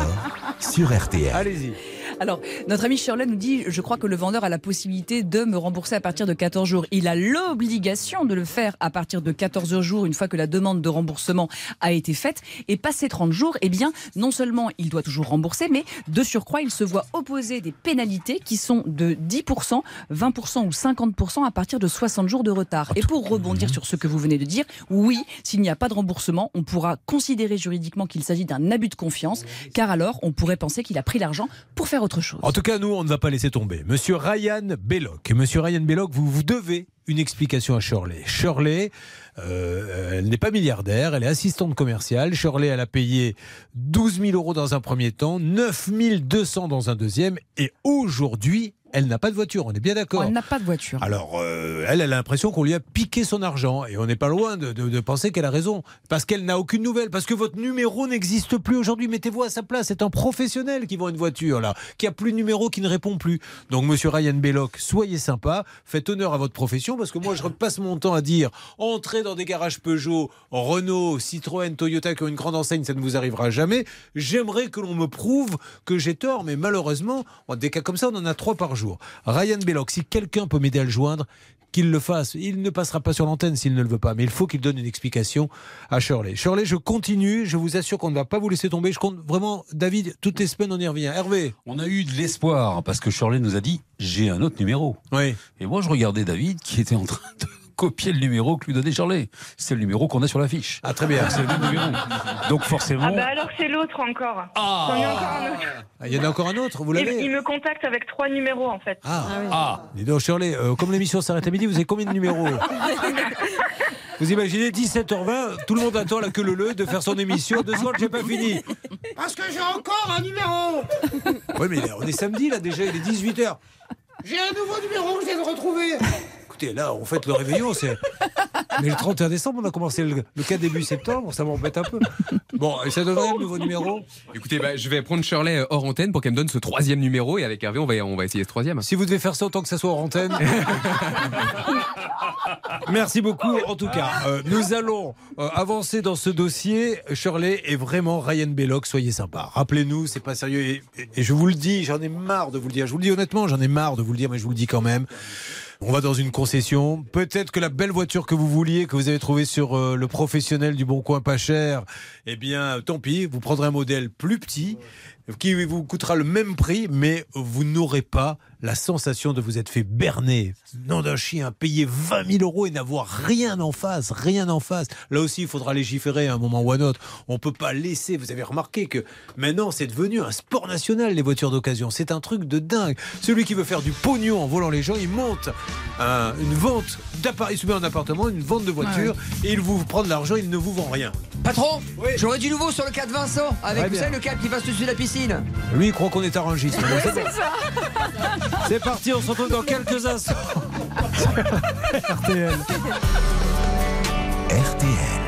sur RTL. Allez-y. Alors, notre ami Shirley nous dit Je crois que le vendeur a la possibilité de me rembourser à partir de 14 jours. Il a l'obligation de le faire à partir de 14 jours, une fois que la demande de remboursement a été faite. Et passé 30 jours, eh bien, non seulement il doit toujours rembourser, mais de surcroît, il se voit opposer des pénalités qui sont de 10%, 20% ou 50% à partir de 60 jours de retard. Et pour rebondir sur ce que vous venez de dire, oui, s'il n'y a pas de remboursement, on pourra considérer juridiquement qu'il s'agit d'un abus de confiance, car alors on pourrait penser qu'il a pris l'argent pour faire En tout cas, nous, on ne va pas laisser tomber. Monsieur Ryan Belloc. Monsieur Ryan Belloc, vous vous devez une explication à Shirley. Shirley, euh, elle n'est pas milliardaire, elle est assistante commerciale. Shirley, elle a payé 12 000 euros dans un premier temps, 9 200 dans un deuxième, et aujourd'hui, elle n'a pas de voiture. On est bien d'accord. Elle n'a pas de voiture. Alors, euh, elle, elle a l'impression qu'on lui a piqué son argent. Et on n'est pas loin de, de- de penser qu'elle a raison. Parce qu'elle n'a aucune nouvelle. Parce que votre numéro n'existe plus aujourd'hui. Mettez-vous à sa place. C'est un professionnel qui vend une voiture, là. Qui a plus de numéro, qui ne répond plus. Donc, monsieur Ryan Belloc, soyez sympa. Faites honneur à votre profession. Parce que moi, je repasse mon temps à dire entrez dans des garages Peugeot, Renault, Citroën, Toyota qui ont une grande enseigne. Ça ne vous arrivera jamais. J'aimerais que l'on me prouve que j'ai tort. Mais malheureusement, des cas comme ça, on en a trois par jour. Ryan Belloc, si quelqu'un peut m'aider à le joindre, qu'il le fasse. Il ne passera pas sur l'antenne s'il ne le veut pas, mais il faut qu'il donne une explication à Shirley. Shirley, je continue, je vous assure qu'on ne va pas vous laisser tomber. Je compte vraiment, David, toutes les semaines on y revient. Hervé On a eu de l'espoir parce que Shirley nous a dit j'ai un autre numéro. Oui. Et moi je regardais David qui était en train de copier le numéro que lui donnait Shirley. C'est le numéro qu'on a sur l'affiche. Ah très bien. C'est le même numéro. Donc forcément. Ah bah alors c'est l'autre encore. Ah. J'en ai encore un autre. Ah, Il y en a encore un autre, vous Il, il l'avez me contacte avec trois numéros en fait. Ah, ah. Dis donc, Shirley, euh, comme l'émission s'arrête à midi, vous avez combien de numéros Vous imaginez 17h20, tout le monde attend la queue le le de faire son émission. Deux secondes, j'ai pas fini. Parce que j'ai encore un numéro Oui, mais on est samedi là déjà, il est 18h. J'ai un nouveau numéro que je viens de retrouver Écoutez, là, on fête le réveillon, c'est. Mais le 31 décembre, on a commencé le, le 4 début septembre, ça m'embête un peu. Bon, et ça donnerait le nouveau numéro Écoutez, bah, je vais prendre Shirley euh, hors antenne pour qu'elle me donne ce troisième numéro et avec Hervé, on va, on va essayer ce troisième. Si vous devez faire ça autant que ça soit en antenne. Merci beaucoup. En tout cas, euh, nous allons euh, avancer dans ce dossier. Shirley et vraiment Ryan Belloc, soyez sympa. Rappelez-nous, c'est pas sérieux. Et, et- et je vous le dis, j'en ai marre de vous le dire. Je vous le dis honnêtement, j'en ai marre de vous le dire, mais je vous le dis quand même. On va dans une concession. Peut-être que la belle voiture que vous vouliez, que vous avez trouvée sur euh, le professionnel du Bon Coin pas cher, eh bien, tant pis, vous prendrez un modèle plus petit qui vous coûtera le même prix, mais vous n'aurez pas la sensation de vous être fait berner. Nom d'un chien, payer 20 000 euros et n'avoir rien en face, rien en face. Là aussi, il faudra légiférer à un moment ou à un autre. On peut pas laisser. Vous avez remarqué que maintenant, c'est devenu un sport national, les voitures d'occasion. C'est un truc de dingue. Celui qui veut faire du pognon en volant les gens, il monte un- une vente d'appartements, il se met en appartement, une vente de voitures, et il vous prend de l'argent, il ne vous vend rien. Patron, j'aurais du nouveau sur le cas de Vincent, avec vous savez, le câble qui passe dessus de la piscine. Lui, il croit qu'on est arrangiste. Mais c'est parti, on se retrouve dans quelques instants. RTL. RTL.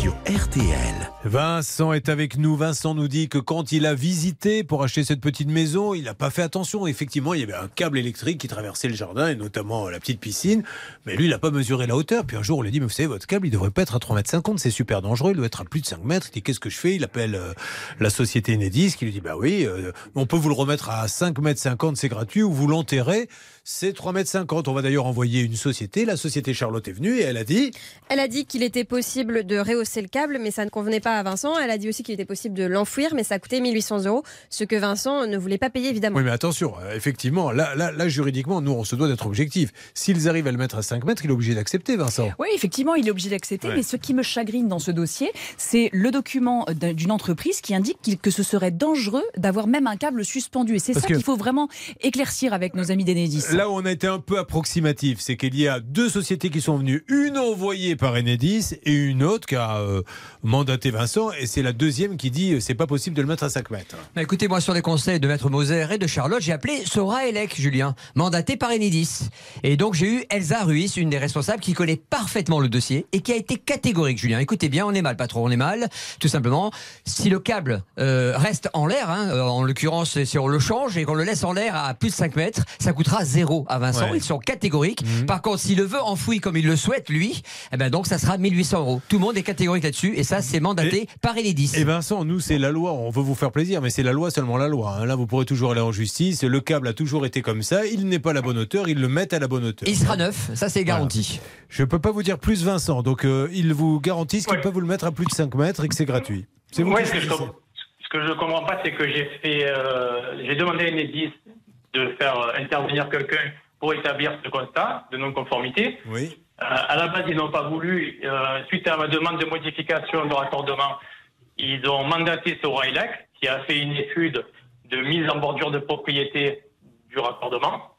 Sur RTL. Vincent est avec nous. Vincent nous dit que quand il a visité pour acheter cette petite maison, il n'a pas fait attention. Effectivement, il y avait un câble électrique qui traversait le jardin et notamment la petite piscine. Mais lui, il n'a pas mesuré la hauteur. Puis un jour, on lui a dit, mais vous savez, votre câble, il devrait pas être à 3,50 m. C'est super dangereux. Il doit être à plus de 5 mètres. Il dit, qu'est-ce que je fais? Il appelle euh, la société Enedis qui lui dit, bah oui, euh, on peut vous le remettre à 5 mètres 50, c'est gratuit, ou vous l'enterrez. C'est 3,50 mètres. On va d'ailleurs envoyer une société. La société Charlotte est venue et elle a dit Elle a dit qu'il était possible de rehausser le câble, mais ça ne convenait pas à Vincent. Elle a dit aussi qu'il était possible de l'enfouir, mais ça coûtait 1800 euros, ce que Vincent ne voulait pas payer évidemment. Oui, mais attention, euh, effectivement, là, là, là, juridiquement, nous, on se doit d'être objectif. S'ils arrivent à le mettre à 5 mètres, il est obligé d'accepter, Vincent. Oui, effectivement, il est obligé d'accepter. Ouais. Mais ce qui me chagrine dans ce dossier, c'est le document d'un- d'une entreprise qui indique que ce serait dangereux d'avoir même un câble suspendu. Et c'est ça qu'il faut vraiment éclaircir avec nos amis d'Enedis. Là où on a été un peu approximatif, c'est qu'il y a deux sociétés qui sont venues, une envoyée par Enedis et une autre qui a euh, mandaté Vincent, et c'est la deuxième qui dit euh, c'est pas possible de le mettre à 5 mètres. Bah, écoutez, moi, sur les conseils de Maître Moser et de Charlotte, j'ai appelé Sora Elec, Julien, mandaté par Enedis. Et donc, j'ai eu Elsa Ruiz, une des responsables, qui connaît parfaitement le dossier et qui a été catégorique, Julien. Écoutez bien, on est mal, patron, on est mal. Tout simplement, si le câble euh, reste en l'air, hein, en l'occurrence, si on le change et qu'on le laisse en l'air à plus de 5 mètres, ça coûtera zéro à Vincent. Ouais. Ils sont catégoriques. Par contre, s'il le veut enfoui comme il le souhaite, lui, eh ben donc, ça sera 1800 euros. Tout le monde est catégorique là-dessus et ça, c'est mandaté par Enedis. Et Vincent, nous, c'est la loi. On veut vous faire plaisir, mais c'est la loi, seulement la loi. hein. Là, vous pourrez toujours aller en justice. Le câble a toujours été comme ça. Il n'est pas à la bonne hauteur. Ils le mettent à la bonne hauteur. Il sera neuf. Ça, c'est garanti. Je peux pas vous dire plus, Vincent. Donc, euh, ils vous garantissent qu'ils peuvent vous le mettre à plus de 5 mètres et que c'est gratuit. C'est vous Ouais, qui ce que je je comprends pas, c'est que j'ai fait, euh, j'ai demandé à Enedis de faire euh, intervenir quelqu'un pour établir ce constat de non-conformité. Oui. Euh, à la base, ils n'ont pas voulu. Euh, suite à ma demande de modification de raccordement, ils ont mandaté Sorailec, qui a fait une étude de mise en bordure de propriété du raccordement.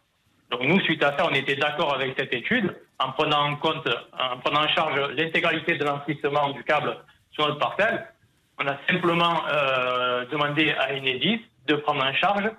Donc nous, suite à ça, on était d'accord avec cette étude, en prenant en compte, en prenant en charge l'intégralité de l'enfouissement du câble sur notre parcelle. On a simplement euh, demandé à Enedis de prendre en charge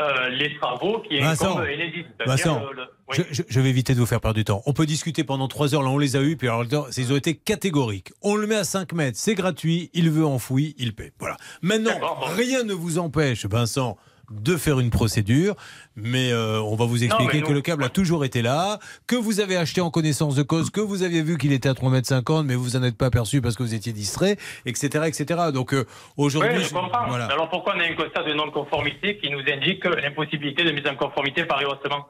euh, les travaux qui Vincent, Enedis. C'est-à-dire Vincent, le- le- oui. je, je- je vais éviter de vous faire perdre du temps. On peut discuter pendant 3 heures. Là, on les a eus. Puis alors, ils ont été catégoriques. On le met à 5 mètres. C'est gratuit. Il veut enfoui. Il paie. Voilà. Maintenant, rien ne vous empêche, Vincent, de faire une procédure. Mais euh, on va vous expliquer que le câble a toujours été là, que vous avez acheté en connaissance de cause, que vous aviez vu qu'il était à 3,50 m, mais vous en êtes pas aperçu parce que vous étiez distrait, etc. etc. Donc euh, aujourd'hui. Oui, je comprends. voilà. Alors pourquoi on a un constat de non-conformité qui nous indique l'impossibilité de mise en conformité par rehaussement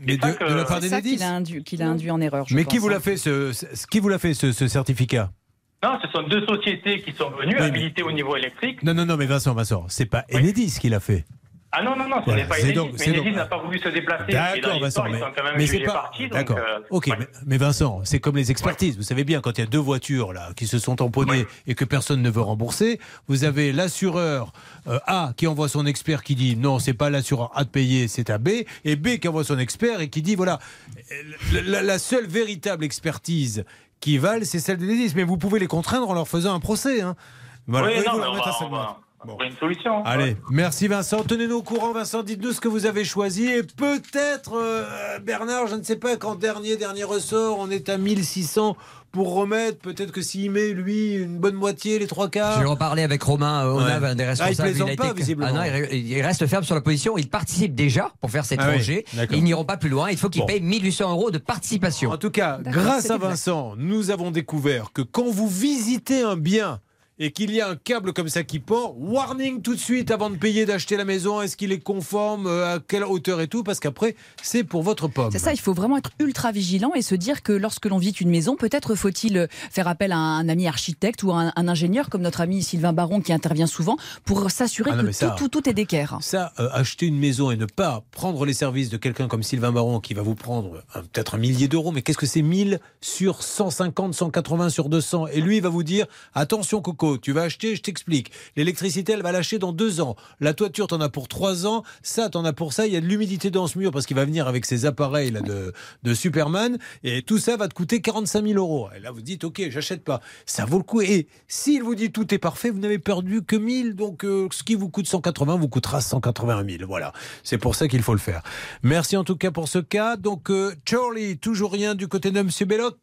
Mais de, de la part C'est ça d'Enedis qu'il a, induit, qu'il a induit en erreur. je Mais qui pense, vous hein. l'a fait ce, ce- qui vous l'a fait ce, ce certificat? Non, ce sont deux sociétés qui sont venues, habilitées au niveau électrique. Non, non, non, mais Vincent, Vincent, c'est pas Enedis qui l'a fait. Ah non, non, non, ce Voilà, n'est pas donc- donc- n'a pas voulu se déplacer. D'accord, Vincent, mais, c'est pas. D'accord. euh, ok, mais, mais Vincent, c'est comme les expertises. Vous savez bien, quand il y a deux voitures là qui se sont tamponnées et que personne ne veut rembourser, vous avez l'assureur euh, A qui envoie son expert qui dit non, c'est pas l'assureur A de payer, c'est à B, et B qui envoie son expert et qui dit voilà, la, la- seule véritable expertise qui valent, c'est celle d'Enedis. Mais vous pouvez les contraindre en leur faisant un procès. Hein. Voilà. oui, non, mais on va, on va- on trouver une solution. Allez, merci Vincent. Tenez-nous au courant, Vincent. Dites-nous ce que vous avez choisi. Et peut-être, euh, Bernard, je ne sais pas, quand dernier, dernier ressort, on est à 1600 pour remettre. Peut-être que s'il met, lui, une bonne moitié, les trois quarts. J'ai reparlé avec Romain euh, Onave, Ouais. un des Ah, il responsables. plaisante a pas, été- visiblement. Ah non, il, il reste ferme sur la position. Il participe déjà pour faire cet Ah projet. Ils n'iront pas plus loin. Il faut qu'ils Bon. payent 1800 euros de participation. En tout cas, grâce à Vincent, nous avons découvert que quand vous visitez un bien et qu'il y a un câble comme ça qui pend, warning tout de suite avant de payer, d'acheter la maison, est-ce qu'il est conforme, euh, à quelle hauteur et tout, parce qu'après, c'est pour votre pomme. C'est ça, il faut vraiment être ultra vigilant et se dire que lorsque l'on visite une maison, peut-être faut-il faire appel à un ami architecte ou à un, un ingénieur comme notre ami Sylvain Baron qui intervient souvent pour s'assurer Ah que ça- tout, tout, tout est d'équerre. Ça, euh, acheter une maison et ne pas prendre les services de quelqu'un comme Sylvain Baron qui va vous prendre un- peut-être un millier d'euros, mais qu'est-ce que c'est? 1000 sur 150, 180 sur 200 Et lui, il va vous dire attention Coco, tu vas acheter, je t'explique. L'électricité, elle va lâcher dans deux ans. La toiture, t'en as pour trois ans. Ça, t'en as pour ça. Il y a de l'humidité dans ce mur parce qu'il va venir avec ses appareils là, de, de Superman. Et tout ça va te coûter 45 000 euros. Et là, vous dites ok, j'achète pas. Ça vaut le coup. Et s'il vous dit tout est parfait, vous n'avez perdu que 1000. Donc, euh, ce qui vous coûte 180 vous coûtera 181 000. Voilà. C'est pour ça qu'il faut le faire. Merci en tout cas pour ce cas. Donc, euh, Charlie, toujours rien du côté de M. Belloc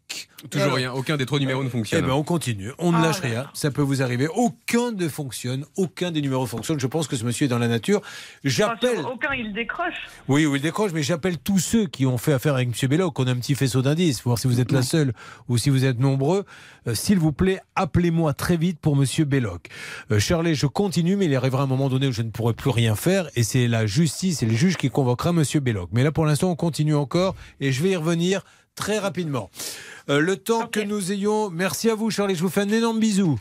Toujours Alors, rien, aucun des trois numéros ne fonctionne. Eh ben, on continue. On ne Ah, lâche rien. Ça peut vous vous arriver. Aucun ne fonctionne, aucun des numéros fonctionne. Je pense que ce monsieur est dans la nature. J'appelle. Enfin, aucun, il décroche. Oui, oui, il décroche, mais j'appelle tous ceux qui ont fait affaire avec M. Belloc. On a un petit faisceau d'indices, voir si vous êtes la seule ou si vous êtes nombreux. Euh, S'il vous plaît, appelez-moi très vite pour M. Belloc. Euh, Shirley, je continue, mais il arrivera un moment donné où je ne pourrai plus rien faire et c'est la justice et le juge qui convoquera M. Belloc. Mais là, pour l'instant, on continue encore et je vais y revenir très rapidement. Euh, le temps que nous ayons. Merci à vous, Charlie. Je vous fais un énorme bisou.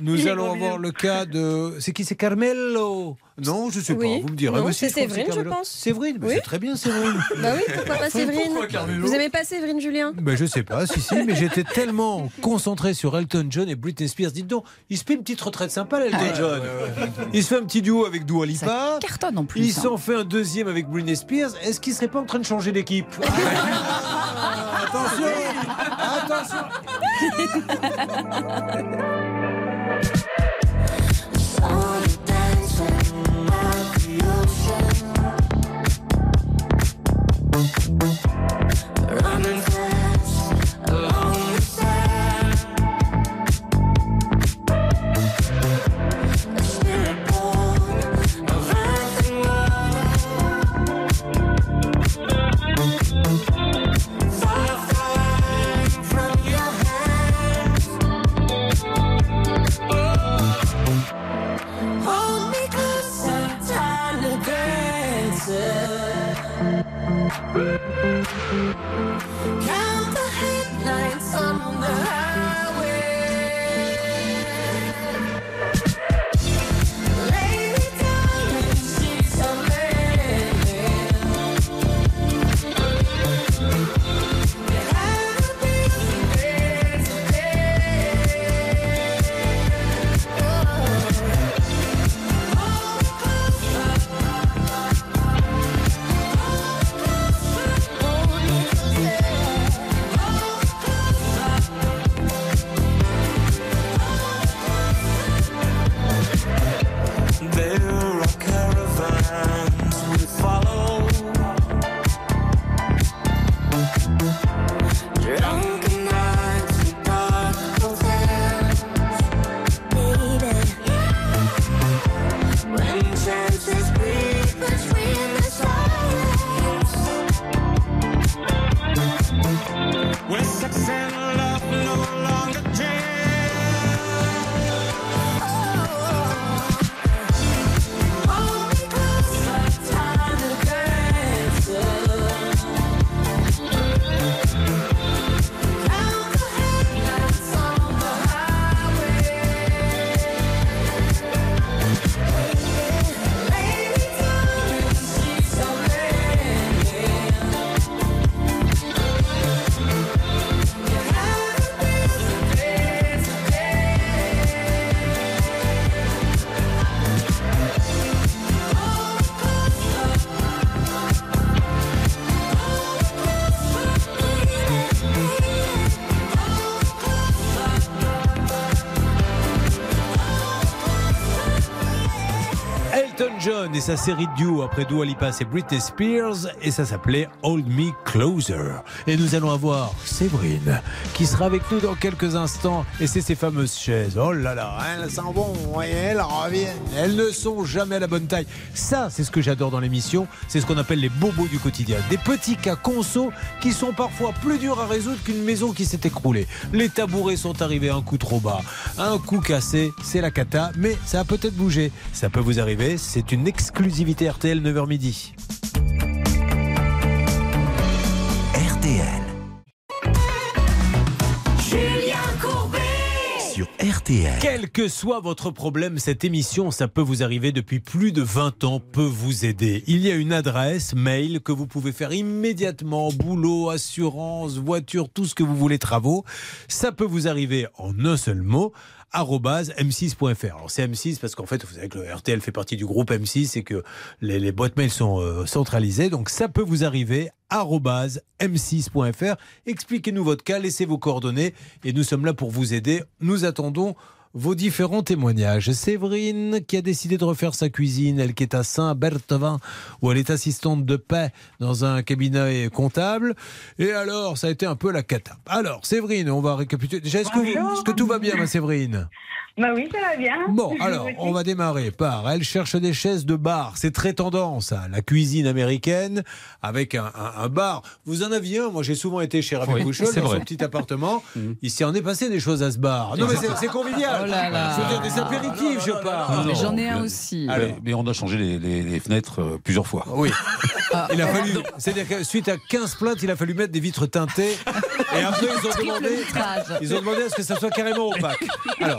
Nous allons avoir le cas de. C'est qui C'est Carmelo? Non, je sais pas. Vous me direz. Si, c'est Séverine, je pense. Séverine Oui. C'est très bien, Séverine. Bah oui, pourquoi pas Séverine Vous aimez pas Séverine Julien? Ben, je sais pas, si, si, mais j'étais tellement concentré sur Elton John et Britney Spears. Dites donc, il se fait une petite retraite sympa, Elton Ouais. John. Il se fait un petit duo avec Dua Lipa. cartonne en plus. Il hein. s'en fait un deuxième avec Britney Spears. Est-ce qu'il serait pas en train de changer d'équipe? Attention Running Et sa série de duo après Dua Lipa et Britney Spears et ça s'appelait Hold Me Closer. Et nous allons avoir Séverine qui sera avec nous dans quelques instants et c'est ces fameuses chaises. Oh là là, elles bon, vous voyez, elles reviennent. Elles ne sont jamais à la bonne taille. Ça, c'est ce que j'adore dans l'émission, c'est ce qu'on appelle les bobos du quotidien. Des petits cas conso qui sont parfois plus durs à résoudre qu'une maison qui s'est écroulée. Les tabourets sont arrivés un coup trop bas, un coup cassé, c'est la cata, mais ça a peut-être bougé. Ça peut vous arriver, c'est une exclusivité RTL 9h midi. RTL. Julien Courbet Sur RTL. Quel que soit votre problème, cette émission, ça peut vous arriver depuis plus de 20 ans, peut vous aider. Il y a une adresse mail que vous pouvez faire immédiatement, boulot, assurance, voiture, tout ce que vous voulez, travaux. Ça peut vous arriver en un seul mot m6.fr. Alors c'est M6 parce qu'en fait, vous savez que le RTL fait partie du groupe M6 et que les, boîtes mail sont euh, centralisées. Donc ça peut vous arriver arobase m6.fr. Expliquez-nous votre cas, laissez vos coordonnées et nous sommes là pour vous aider. Nous attendons vos différents témoignages. Séverine qui a décidé de refaire sa cuisine, elle qui est à Saint-Berthevin, où elle est assistante de paix dans un cabinet comptable. Et alors, ça a été un peu la cata. Alors, Séverine, on va récapituler. Déjà, est-ce que, vous- est-ce que tout va bien, ma Séverine? Bah oui, ça va bien. Bon, alors, on va démarrer par elle cherche des chaises de bar. C'est très tendance, hein, la cuisine américaine avec un, un- un bar. Vous en aviez un Moi, j'ai souvent été chez Rabbi Oui, Bouchol dans vrai. son petit appartement. Il s'y en est passé des choses à ce bar. Non, mais c'est- convivial. Oh là là. Je veux dire, des apéritifs, je parle. Non, non, J'en ai un aussi. Mais, Alors. mais on a changé les, les- les fenêtres euh, plusieurs fois. Oui. Il a fallu, c'est-à-dire que suite à 15 plaintes, il a fallu mettre des vitres teintées. Et après, ils ont demandé, ils ont demandé à ce que ça soit carrément opaque. Alors,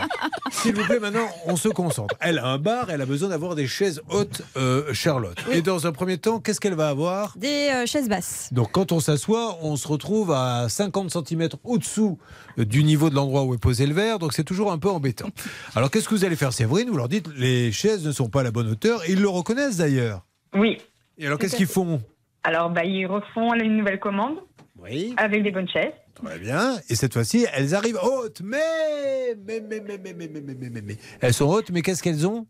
s'il vous plaît, maintenant, on se concentre. Elle a un bar, elle a besoin d'avoir des chaises hautes, euh, Charlotte. Et dans un premier temps, qu'est-ce qu'elle va avoir? Des euh, chaises basses. donc quand on s'assoit, on se retrouve à 50 cm au-dessous du niveau de l'endroit où est posé le verre, donc c'est toujours un peu embêtant. Alors qu'est-ce que vous allez faire, Séverine Vous leur dites les chaises ne sont pas à la bonne hauteur, et ils le reconnaissent d'ailleurs. Oui. Et alors qu'est-ce qu'ils font? Alors, bah, ils refont une nouvelle commande. Oui. Avec des bonnes chaises. Très bien. Et cette fois-ci, elles arrivent hautes, mais mais mais mais mais mais mais mais mais, mais, elles sont hautes, mais qu'est-ce qu'elles ont?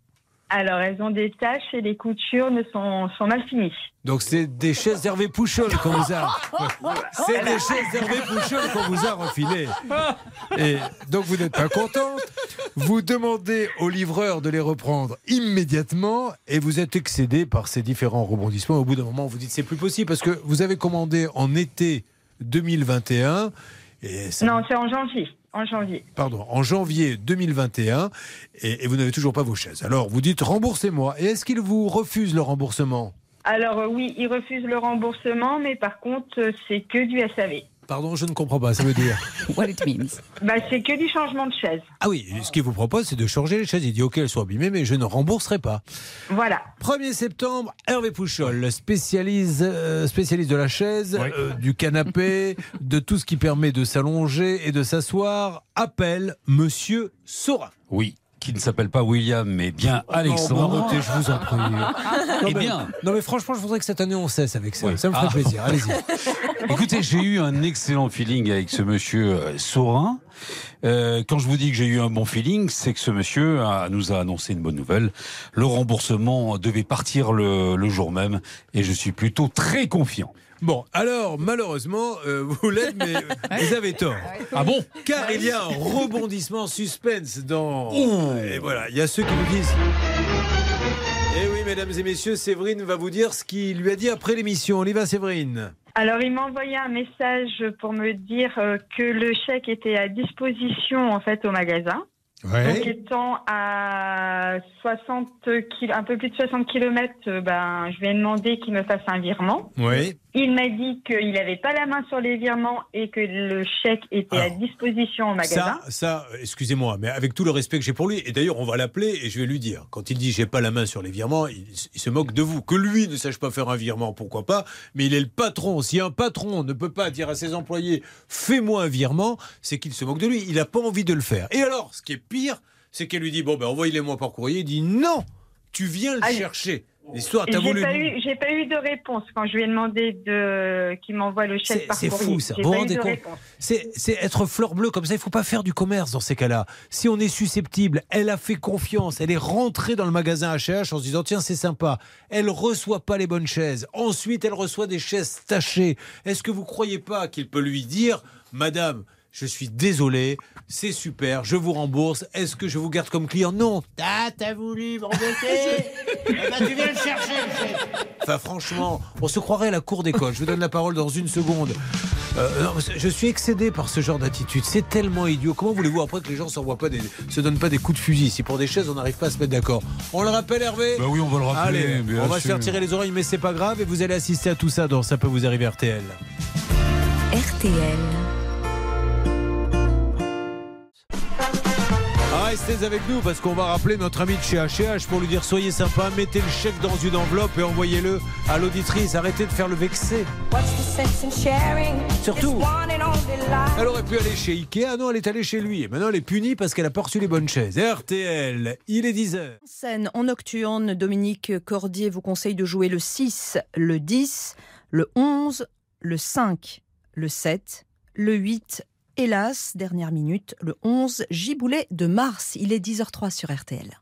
Alors, elles ont des taches et les coutures ne sont, sont mal finies. Donc c'est des chaises d'Hervé Pouchol qu'on vous a. C'est des chaises d'Hervé Pouchol qu'on vous a refilées. Et donc vous n'êtes pas contente. Vous demandez au livreur de les reprendre immédiatement et vous êtes excédé par ces différents rebondissements. Au bout d'un moment, vous dites c'est plus possible parce que vous avez commandé en été 2021 et ça- Non, c'est en janvier. En janvier. pardon, en janvier 2021 et, et vous n'avez toujours pas vos chaises. Alors vous dites remboursez-moi. Et est-ce qu'il vous refuse le remboursement? Alors, euh, oui, ils refusent le remboursement, mais par contre, euh, c'est que du SAV. Pardon, je ne comprends pas. Ça veut dire What it means. Bah, c'est que du changement de chaise. Ah oui, ce qu'il vous propose, c'est de changer les chaises. Il dit, OK, elles sont abîmées, mais je ne rembourserai pas. Voilà. 1er septembre, Hervé Pouchol, spécialiste, euh, spécialiste de la chaise, euh, du canapé, de tout ce qui permet de s'allonger et de s'asseoir, appelle Monsieur Sora. Oui, qui ne s'appelle pas William, mais bien Alexandre. Non, bon, arrêtez, je vous en prie. Eh Non, mais- bien. Non, mais franchement, je voudrais que cette année on cesse avec ça. Ça me ferait Ah. plaisir. Allez-y. Écoutez, j'ai eu un excellent feeling avec ce monsieur euh, Saurin. Euh, quand je vous dis que j'ai eu un bon feeling, c'est que ce monsieur a- nous a annoncé une bonne nouvelle. Le remboursement devait partir le, le jour même et je suis plutôt très confiant. Bon, alors, malheureusement, euh, vous l'êtes, mais vous avez tort. Ah bon Car il y a un rebondissement suspense dans. Et voilà, il y a ceux qui nous disent. Eh oui, mesdames et messieurs, Séverine va vous dire ce qu'il lui a dit après l'émission. On y va, Séverine. Alors, il m'a envoyé un message pour me dire euh, que le chèque était à disposition, en fait, au magasin. Donc, étant à 60 kil- un peu plus de 60 km, ben, je lui ai demandé qu'il me fasse un virement. Oui. Il m'a dit qu'il n'avait pas la main sur les virements et que le chèque était à disposition au magasin. Ça, ça, excusez-moi, mais avec tout le respect que j'ai pour lui, et d'ailleurs on va l'appeler et je vais lui dire, quand il dit j'ai pas la main sur les virements, il, il se moque de vous. Que lui ne sache pas faire un virement, pourquoi pas, mais il est le patron. Si un patron ne peut pas dire à ses employés fais-moi un virement, c'est qu'il se moque de lui. Il n'a pas envie de le faire. Et alors, ce qui est pire, c'est qu'elle lui dit bon ben envoyez-les-moi par courrier. Il dit non, tu viens le Ah, chercher. L'histoire, t'as J'ai voulu. pas, eu, j'ai pas eu de réponse quand je lui ai demandé de qu'il m'envoie le chèque par C'est fou ça. Vous rendez de compte c'est être fleur bleue comme ça. Il faut pas faire du commerce dans ces cas-là. Si on est susceptible, elle a fait confiance. Elle est rentrée dans le magasin H&H en se disant tiens c'est sympa. Elle reçoit pas les bonnes chaises. Ensuite elle reçoit des chaises tachées. Est-ce que vous croyez pas qu'il peut lui dire Madame je suis désolé, c'est super, je vous rembourse. Est-ce que je vous garde comme client? Non. Ah, t'as voulu m'embêter Eh ben, tu viens le chercher. Enfin, franchement, on se croirait à la cour d'école. Je vous donne la parole dans une seconde. Euh, non, je suis excédé par ce genre d'attitude. C'est tellement idiot. Comment voulez-vous après que les gens s'envoient pas des, se donnent pas des coups de fusil? Si pour des chaises, on n'arrive pas à se mettre d'accord. On le rappelle, Hervé? Bah oui, on va le rappeler, Allez, bien on va se faire tirer les oreilles, mais c'est pas grave. Et vous allez assister à tout ça dans Ça peut vous arriver RTL. RTL. Restez avec nous parce qu'on va rappeler notre ami de chez H&H pour lui dire soyez sympa, mettez le chèque dans une enveloppe et envoyez-le à l'auditrice. Arrêtez de faire le vexer. Surtout. Elle aurait pu aller chez Ikea, non, elle est allée chez lui. Et maintenant, elle est punie parce qu'elle a pas reçu les bonnes chaises. RTL, il est 10h. Scène en nocturne, Dominique Cordier vous conseille de jouer le 6, le 10, le 11, le 5, le 7, le 8 et hélas, dernière minute, le 11 giboulet de mars. Il est 10h03 sur RTL.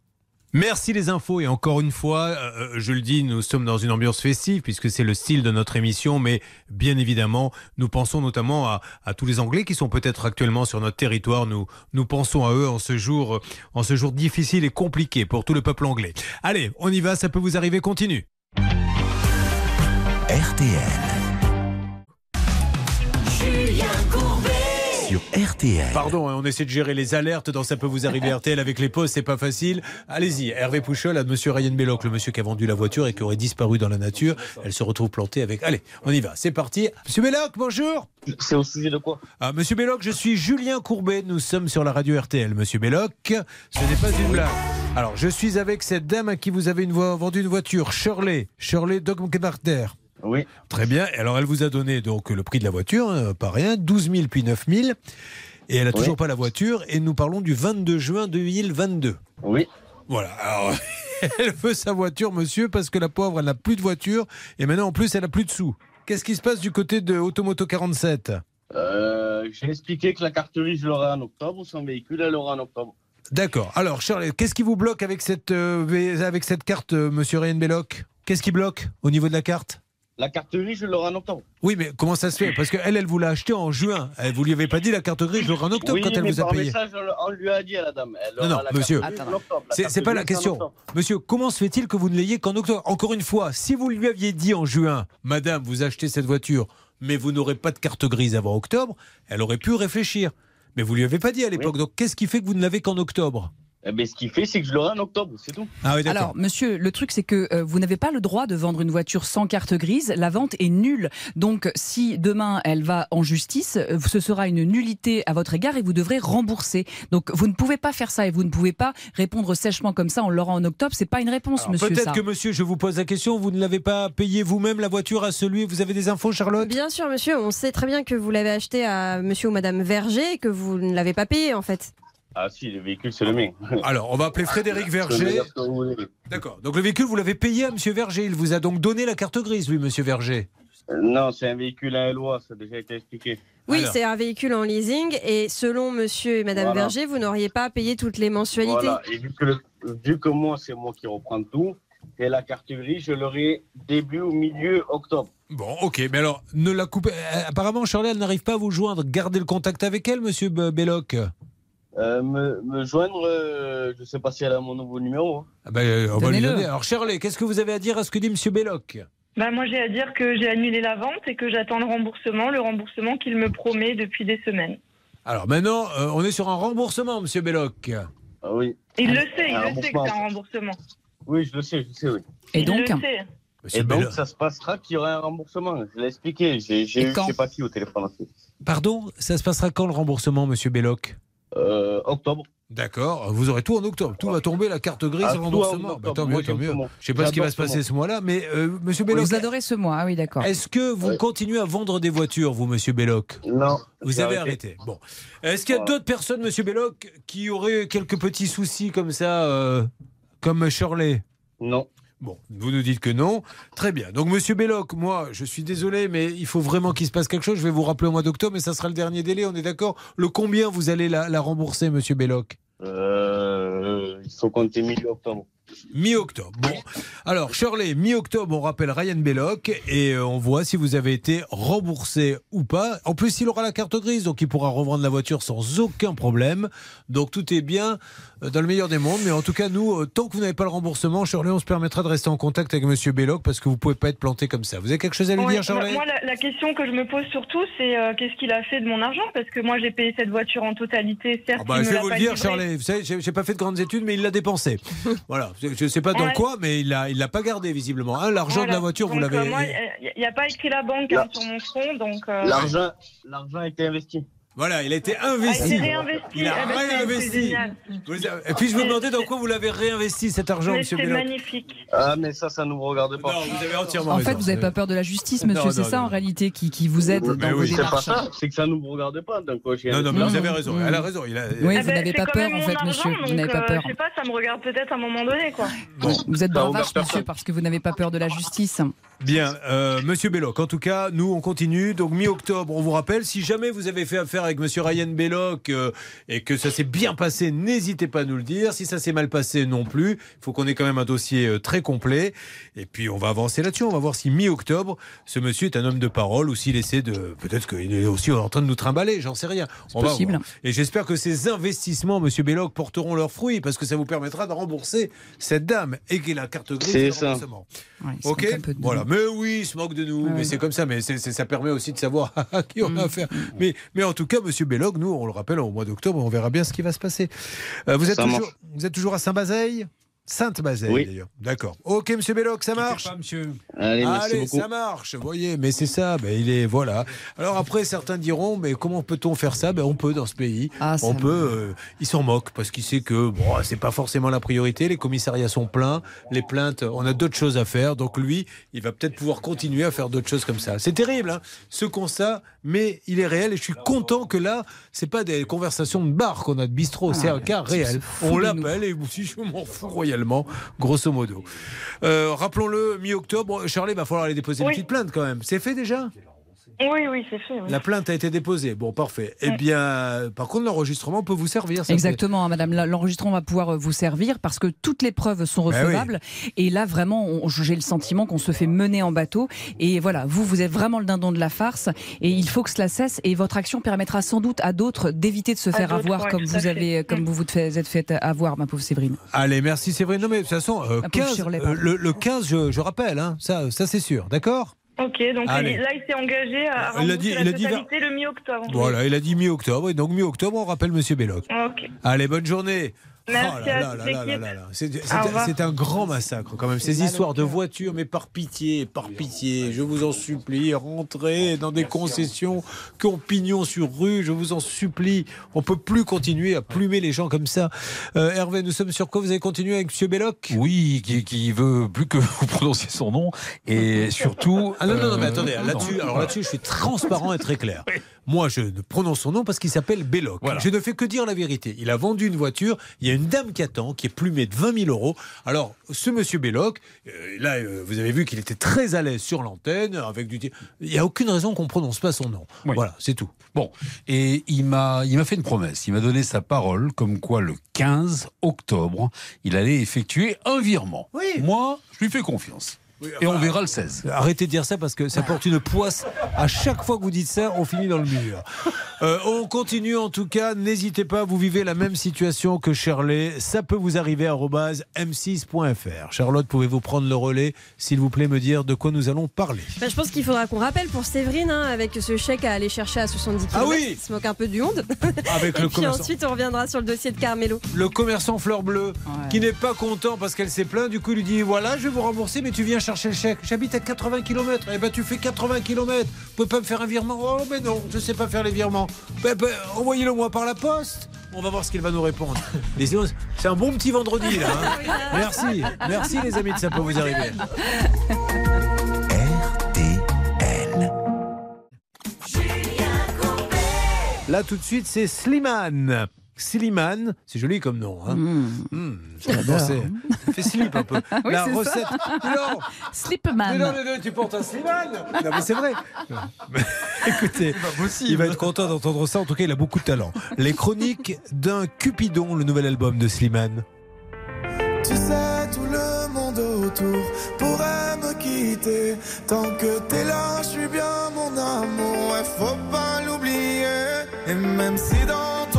Merci les infos et encore une fois, euh, je le dis, nous sommes dans une ambiance festive puisque c'est le style de notre émission, mais bien évidemment, nous pensons notamment à, à tous les Anglais qui sont peut-être actuellement sur notre territoire. Nous, nous pensons à eux en ce jour, euh, en ce jour difficile et compliqué pour tout le peuple anglais. Allez, on y va, ça peut vous arriver, continue. RTL. Sur RTL. Pardon, hein, on essaie de gérer les alertes dans Ça peut vous arriver RTL avec les pauses, c'est pas facile. Allez-y, Hervé Pouchol à monsieur Ryan Belloc, le monsieur qui a vendu la voiture et qui aurait disparu dans la nature. Elle se retrouve plantée avec. Allez, on y va, c'est parti. Monsieur Belloc, bonjour. C'est au sujet de quoi? Ah, Monsieur Belloc, je suis Julien Courbet. Nous sommes sur la radio RTL. Monsieur Belloc, ce n'est pas une blague. Alors, je suis avec cette dame à qui vous avez une vo- vendu une voiture, Shirley, Shirley Dogmarter. Oui. Très bien. Alors, elle vous a donné donc le prix de la voiture, hein, pas rien, 12 000 puis 9 000. Et elle a toujours pas la voiture. Et nous parlons du 22 juin 2022. Oui. Voilà. Alors, elle veut sa voiture, monsieur, parce que la pauvre, elle n'a plus de voiture. Et maintenant, en plus, elle n'a plus de sous. Qu'est-ce qui se passe du côté de Automoto 47 Euh, J'ai expliqué que la carterie, je l'aurai en octobre. Son véhicule, elle l'aura en octobre. D'accord. Alors, Charles, qu'est-ce qui vous bloque avec cette, euh, V- avec cette carte, euh, monsieur Ryan Belloc? Qu'est-ce qui bloque au niveau de la carte? La carterie, je l'aurai en octobre. Oui, mais comment ça se fait? Parce qu'elle, elle vous l'a acheté en juin. Elle, vous lui avez pas dit la carte grise, je l'aurai en octobre oui, quand elle mais vous a par payé. message, on, lui a dit à la dame. Elle Non, non, la monsieur. C'est pas la question. Monsieur, comment se fait-il que vous ne l'ayez qu'en octobre? Encore une fois, si vous lui aviez dit en juin, Madame, vous achetez cette voiture, mais vous n'aurez pas de carte grise avant octobre, elle aurait pu réfléchir. Mais vous lui avez pas dit à l'époque. Donc, qu'est-ce qui fait que vous ne l'avez qu'en octobre? Eh ben, ce qu'il fait, c'est que je l'aurai en octobre, c'est tout. Ah oui, d'accord. Alors, monsieur, le truc, c'est que euh, vous n'avez pas le droit de vendre une voiture sans carte grise. La vente est nulle. Donc, si demain elle va en justice, euh, ce sera une nullité à votre égard et vous devrez rembourser. Donc, vous ne pouvez pas faire ça et vous ne pouvez pas répondre sèchement comme ça. On l'aura en octobre. C'est pas une réponse, Alors, monsieur. Peut-être que monsieur, je vous pose la question, vous ne l'avez pas payé vous-même la voiture à celui. Vous avez des infos, Charlotte? Bien sûr, monsieur, on sait très bien que vous l'avez acheté à monsieur ou madame Verger et que vous ne l'avez pas payé en fait. Ah si, le véhicule, c'est le mien. Alors, on va appeler Frédéric Je peux Verger. D'accord. Donc le véhicule, vous l'avez payé à monsieur Verger. Il vous a donc donné la carte grise, lui, monsieur Verger. Euh, Non, c'est un véhicule à loi, ça a déjà été expliqué. Oui, c'est un véhicule en leasing et selon monsieur et madame Voilà. Verger, vous n'auriez pas payé toutes les mensualités. Voilà. Et vu que, le- vu que moi, c'est moi qui reprends tout, et la carte grise, je l'aurai début ou milieu octobre. Bon, ok, mais alors, ne la coupez. euh, Apparemment, Charlie, elle n'arrive pas à vous joindre. Gardez le contact avec elle, monsieur Belloc. Euh, me, me joindre, euh, je sais pas si elle a mon nouveau numéro. hein. Ah ben, euh, on va lui donner. Alors, Charlie, qu'est-ce que vous avez à dire à ce que dit monsieur Belloc? Bah, moi, j'ai à dire que j'ai annulé la vente et que j'attends le remboursement, le remboursement qu'il me promet depuis des semaines. Alors maintenant, euh, on est sur un remboursement, monsieur Belloc. Ah oui. Il le sait, il Un le sait que c'est un remboursement. Oui, je le sais, je sais, oui. Et il donc le sait. Monsieur Et donc, Belloc. ça se passera qu'il y aura un remboursement. Je l'ai expliqué. J'ai eu, je sais pas qui au téléphone. Pardon, ça se passera quand le remboursement, monsieur Belloc? Euh, octobre. D'accord, vous aurez tout en octobre. Tout va tomber, la carte grise, Ah, remboursement. Bah, tant mieux, tant mieux. Je sais pas ce qui va se passer ce mois-là, mais euh, monsieur Belloc, Vous adorez ce mois, ah oui, d'accord. est-ce que vous continuez à vendre des voitures, vous, monsieur Belloc? Non. Vous avez arrêté. Bon. Est-ce qu'il y a Voilà. d'autres personnes, monsieur Belloc, qui auraient quelques petits soucis comme ça, euh, comme Shirley? Non. Bon, vous nous dites que non. Très bien. Donc, monsieur Belloc, moi, je suis désolé, mais il faut vraiment qu'il se passe quelque chose. Je vais vous rappeler au mois d'octobre, mais ça sera le dernier délai, on est d'accord Le combien vous allez la, la rembourser, monsieur Belloc? Euh, il faut compter milieu octobre. Mi-octobre. Bon. Alors, Shirley, mi-octobre, on rappelle Ryan Belloc et euh, on voit si vous avez été remboursé ou pas. En plus, il aura la carte grise, donc il pourra revendre la voiture sans aucun problème. Donc, tout est bien dans le meilleur des mondes. Mais en tout cas, nous, euh, tant que vous n'avez pas le remboursement, Shirley, on se permettra de rester en contact avec monsieur Belloc parce que vous pouvez pas être planté comme ça. Vous avez quelque chose à lui dire, Shirley? moi, la, la question que je me pose surtout, c'est euh, qu'est-ce qu'il a fait de mon argent? Parce que moi, j'ai payé cette voiture en totalité. Certes, Ah bah, il je vais vous le dire, livrée. Charlie. Vous savez, j'ai pas fait de grandes études, mais il l'a dépensé. voilà. Je ne sais pas dans Ouais. quoi, mais il l'a, il l'a pas gardé visiblement. Hein, L'argent de la voiture, vous l'avez. euh, il n'y a pas écrit la banque hein, sur mon front, donc. euh, L'argent, l'argent a été investi. Voilà, il a été a investi. été réinvesti. Il a Ah bah, réinvesti. Et puis je me demandais dans quoi vous l'avez réinvesti cet argent, Mais monsieur c'est magnifique. Ah, mais ça, ça ne vous regarde pas. Non, vous avez entièrement En raison. fait, vous n'avez pas peur de la justice, monsieur. C'est ça, non. en réalité, qui, qui vous aide Mais dans vos oui, c'est pas démarches. ça. C'est que ça ne vous regarde pas. Donc, quoi, j'ai Non, non, mais vous avez raison. Mmh. Elle a raison. Il a... Oui, vous ben, n'avez c'est pas peur, en fait, argent, monsieur. Vous n'avez pas euh, peur. Je sais pas, ça me regarde peut-être à un moment donné, quoi. Bon, vous êtes dans vache, monsieur, parce que vous n'avez pas peur de la justice. Bien, euh, Monsieur Belloc, en tout cas, nous on continue. Donc mi-octobre, on vous rappelle, si jamais vous avez fait affaire avec Monsieur Ryan Belloc euh, et que ça s'est bien passé, n'hésitez pas à nous le dire. Si ça s'est mal passé non plus, il faut qu'on ait quand même un dossier euh, très complet. Et puis on va avancer là-dessus. On va voir si mi-octobre, ce monsieur est un homme de parole ou s'il essaie de. Peut-être qu'il est aussi en train de nous trimballer, j'en sais rien. On va possible. voir. Et j'espère que ces investissements, Monsieur Belloc, porteront leurs fruits parce que ça vous permettra de rembourser cette dame et qu'il a la carte grise C'est ça. Ok, moque un peu de nous. voilà. Mais oui, il se moque de nous. Ouais, mais c'est comme ça. Mais c'est- c'est- ça permet aussi de savoir à qui on a Mm. affaire. Mais, mais en tout cas, Monsieur Belloc, nous, on le rappelle au mois d'octobre, on verra bien ce qui va se passer. Euh, vous, êtes toujours, vous êtes toujours à Saint-Bazeille? Sainte-Bazeille, Oui. d'ailleurs. D'accord. Ok, Monsieur Belloc, ça marche Pas, monsieur. Allez, merci Allez, beaucoup. ça marche, vous voyez, mais c'est ça, ben, il est, voilà. Alors après, certains diront, mais comment peut-on faire ça? Ben, On peut dans ce pays, Ah, on peut, euh, il s'en moque, parce qu'il sait que bon, c'est pas forcément la priorité, les commissariats sont pleins, les plaintes, on a d'autres choses à faire, donc lui, il va peut-être pouvoir continuer à faire d'autres choses comme ça. C'est terrible, hein, ce constat, mais il est réel, et je suis content que là, c'est pas des conversations de bar qu'on a de bistrot, c'est un cas réel. On l'appelle, et si je m'en fous grosso modo. Euh, Rappelons-le, mi-octobre, Charlie, va falloir aller déposer une petite plainte quand même. C'est fait déjà? Oui, oui, c'est fait. oui. La plainte a été déposée. Bon, parfait. Eh bien, par contre, l'enregistrement peut vous servir. ça, Exactement, hein, madame. L'enregistrement va pouvoir euh, vous servir parce que toutes les preuves sont Ben oui. recevables. Et là, vraiment, on- j'ai le sentiment qu'on se fait mener en bateau. Et voilà, vous, vous êtes vraiment le dindon de la farce. Et il faut que cela cesse. Et votre action permettra sans doute à d'autres d'éviter de se À faire avoir ouais, comme vous avez, comme Mm. vous vous êtes fait avoir, ma pauvre Séverine. Allez, merci, vrai. Non, mais de toute façon, euh, La pauvre 15, Shirley, euh, pardon. le, le 15, je, je rappelle, hein, ça, ça c'est sûr. D'accord? Ok, donc Allez. là, il s'est engagé à Il a dit- la il a dit totalité le mi-octobre. Voilà, il a dit mi-octobre. Et donc, mi-octobre, on rappelle Monsieur Belloc. Ok. Allez, bonne journée. Merci Oh là à là toute là là là l'équipe. là là. C'est un grand massacre quand même. Ces histoires de voitures, mais par pitié, par pitié, je vous en supplie, rentrez dans des concessions qui ont pignon sur rue, je vous en supplie. On peut plus continuer à plumer les gens comme ça. Euh, Hervé, nous sommes sur quoi? Vous avez continué avec Monsieur Belloc? Oui, qui, qui veut plus que vous prononciez son nom et surtout. Ah non, non, non, mais euh, attendez, là-dessus, alors là-dessus, je suis transparent et très clair. Moi, je ne prononce son nom parce qu'il s'appelle Belloc. Voilà. Je ne fais que dire la vérité. Il a vendu une voiture, il y a une dame qui attend, qui est plumée de 20 000 euros. Alors, ce monsieur Belloc, euh, là, euh, vous avez vu qu'il était très à l'aise sur l'antenne, avec du... Il n'y a aucune raison qu'on ne prononce pas son nom. Oui. Voilà, c'est tout. Bon, et il m'a, il m'a fait une promesse. Il m'a donné sa parole, comme quoi le 15 octobre, il allait effectuer un virement. Oui. Moi, je lui fais confiance. Et on verra le 16. Arrêtez de dire ça parce que ça porte une poisse. À chaque fois que vous dites ça, on finit dans le mur. Euh, on continue en tout cas. N'hésitez pas, vous vivez la même situation que Shirley. Ça peut vous arriver à m6.fr. Charlotte, pouvez-vous prendre le relais, s'il vous plaît, me dire de quoi nous allons parler? Bah, je pense qu'il faudra qu'on rappelle pour Séverine, hein, avec ce chèque à aller chercher à 70 km. Ah oui Il se moque un peu du monde. Avec Et le puis commerçant. ensuite, on reviendra sur le dossier de Carmelo. Le commerçant fleur bleue, Ouais. qui n'est pas content parce qu'elle s'est plainte, du coup, il lui dit Voilà, je vais vous rembourser, mais tu viens chercher le chèque. J'habite à 80 km. Eh ben, tu fais 80 km. Vous pouvez pas me faire un virement Oh, mais non, je sais pas faire les virements. Ben, ben, envoyez-le moi par la poste. On va voir ce qu'il va nous répondre. C'est un bon petit vendredi, là. hein. Merci. Merci, les amis, de ça peut vous arriver. Là, tout de suite, c'est Slimane. Slimane, c'est joli comme nom. Hein. Mmh, j'adore, c'est- ça fait slip un peu. Oui, La recette. ça. Non, Slipman. mais non, mais non, tu portes un Slimane. Non, mais c'est vrai. Écoutez, il va être content d'entendre ça. En tout cas, il a beaucoup de talent. Les chroniques d'un Cupidon, le nouvel album de Slimane. Tu sais, tout le monde autour pourrait me quitter. Tant que t'es là, je suis bien mon amour. Ouais, faut pas l'oublier. Et même si dans ton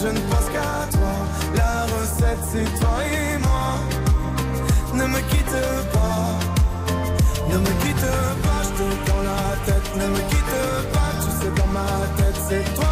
je ne pense qu'à toi. La recette c'est toi et moi. Ne me quitte pas. Ne me quitte pas, je te dans la tête. Ne me quitte pas, tu sais dans ma tête c'est toi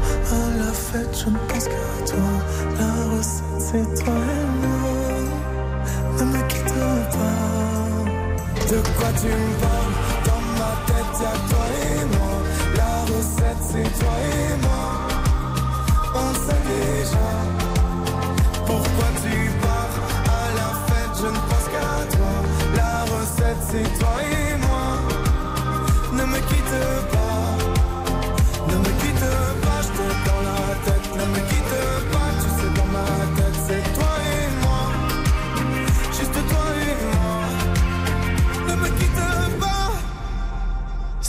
à la fête Je ne pense qu'à toi. La recette, c'est toi et moi. Ne me quitte pas. De quoi tu me parles? Dans ma tête, y'a toi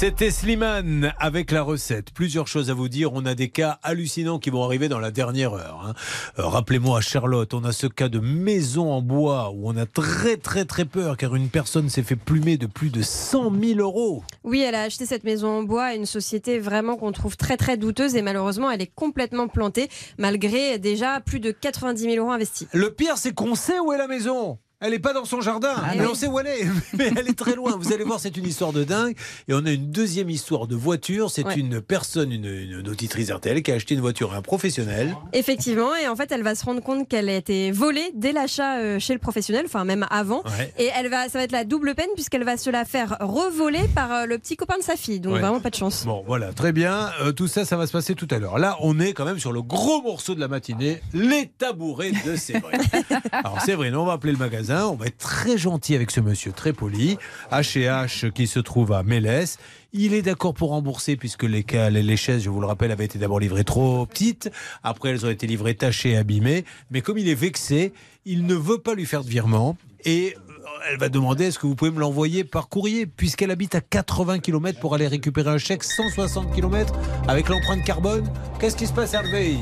C'était Slimane avec la recette. Plusieurs choses à vous dire. On a des cas hallucinants qui vont arriver dans la dernière heure. hein. Euh, Rappelez-moi, Charlotte, on a ce cas de maison en bois où on a très très très peur car une personne s'est fait plumer de plus de 100 000 euros. Oui, elle a acheté cette maison en bois à une société vraiment qu'on trouve très très douteuse et malheureusement elle est complètement plantée malgré déjà plus de 90 000 euros investis. Le pire, c'est qu'on sait où est la maison. Elle n'est pas dans son jardin, Ah mais oui. on sait où elle est. Mais elle est très loin. Vous allez voir, c'est une histoire de dingue. Et on a une deuxième histoire de voiture. C'est Ouais. une personne, une, une auditrice RTL, qui a acheté une voiture à un professionnel. Effectivement, et en fait elle va se rendre compte qu'elle a été volée dès l'achat euh, chez le professionnel, enfin même avant. Ouais. Et elle va, ça va être la double peine puisqu'elle va se la faire revoler par euh, le petit copain de sa fille. Donc Ouais. vraiment pas de chance. Bon, voilà, très bien. Euh, tout ça, ça va se passer tout à l'heure. Là, on est quand même sur le gros morceau de la matinée, les tabourets de Séverine. Alors, Séverine, on va appeler le magasin. On va être très gentil avec ce monsieur, très poli. H&H qui se trouve à Mélès. Il est d'accord pour rembourser puisque les, les chaises, je vous le rappelle, avaient été d'abord livrées trop petites. Après, elles ont été livrées tachées, abîmées. Mais comme il est vexé, il ne veut pas lui faire de virement. Et euh, elle va demander est-ce que vous pouvez me l'envoyer par courrier? Puisqu'elle habite à 80 km pour aller récupérer un chèque 160 km avec l'empreinte carbone. Qu'est-ce qui se passe Hervé?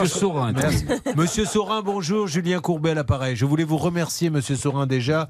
Monsieur Saurin, Merci. Monsieur Saurin, bonjour. Julien Courbet à l'appareil. Je voulais vous remercier, Monsieur Saurin, déjà,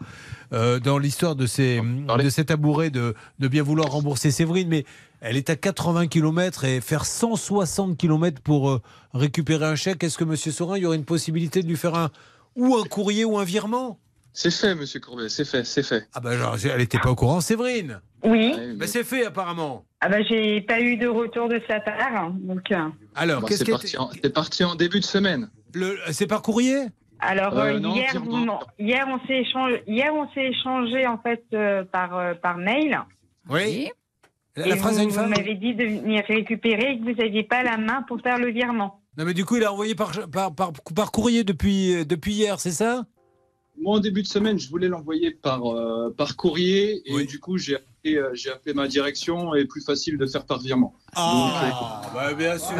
euh, dans l'histoire de, ces, de cet tabouret de, de bien vouloir rembourser Séverine, mais elle est à 80 km et faire 160 km pour euh, récupérer un chèque. Est-ce que Monsieur Saurin, il y aurait une possibilité de lui faire un ou un courrier ou un virement? C'est fait, monsieur Courbet, c'est fait, c'est fait. Ah ben genre, elle n'était pas au courant, Séverine. Oui. Ben c'est fait apparemment. Ah bah j'ai pas eu de retour de sa part, donc. euh, Alors, Bon, qu'est-ce c'est qui parti, en- c'est parti en début de semaine. Le, c'est par courrier Alors Euh, euh, non, hier, vous m'en- hier on s'est échangé, hier on s'est échangé en fait euh, par euh, par mail. Oui. La, phrase vous, à une vous femme m'avez dit de venir récupérer et que vous n'aviez pas la main pour faire le virement. Non mais du coup, il a envoyé par, par, par, par courrier depuis, depuis hier, c'est ça? Moi, en début de semaine, je voulais l'envoyer par, euh, par courrier et du coup, j'ai euh, j'ai appelé ma direction et plus facile de faire par virement. Ah, bah, bien sûr.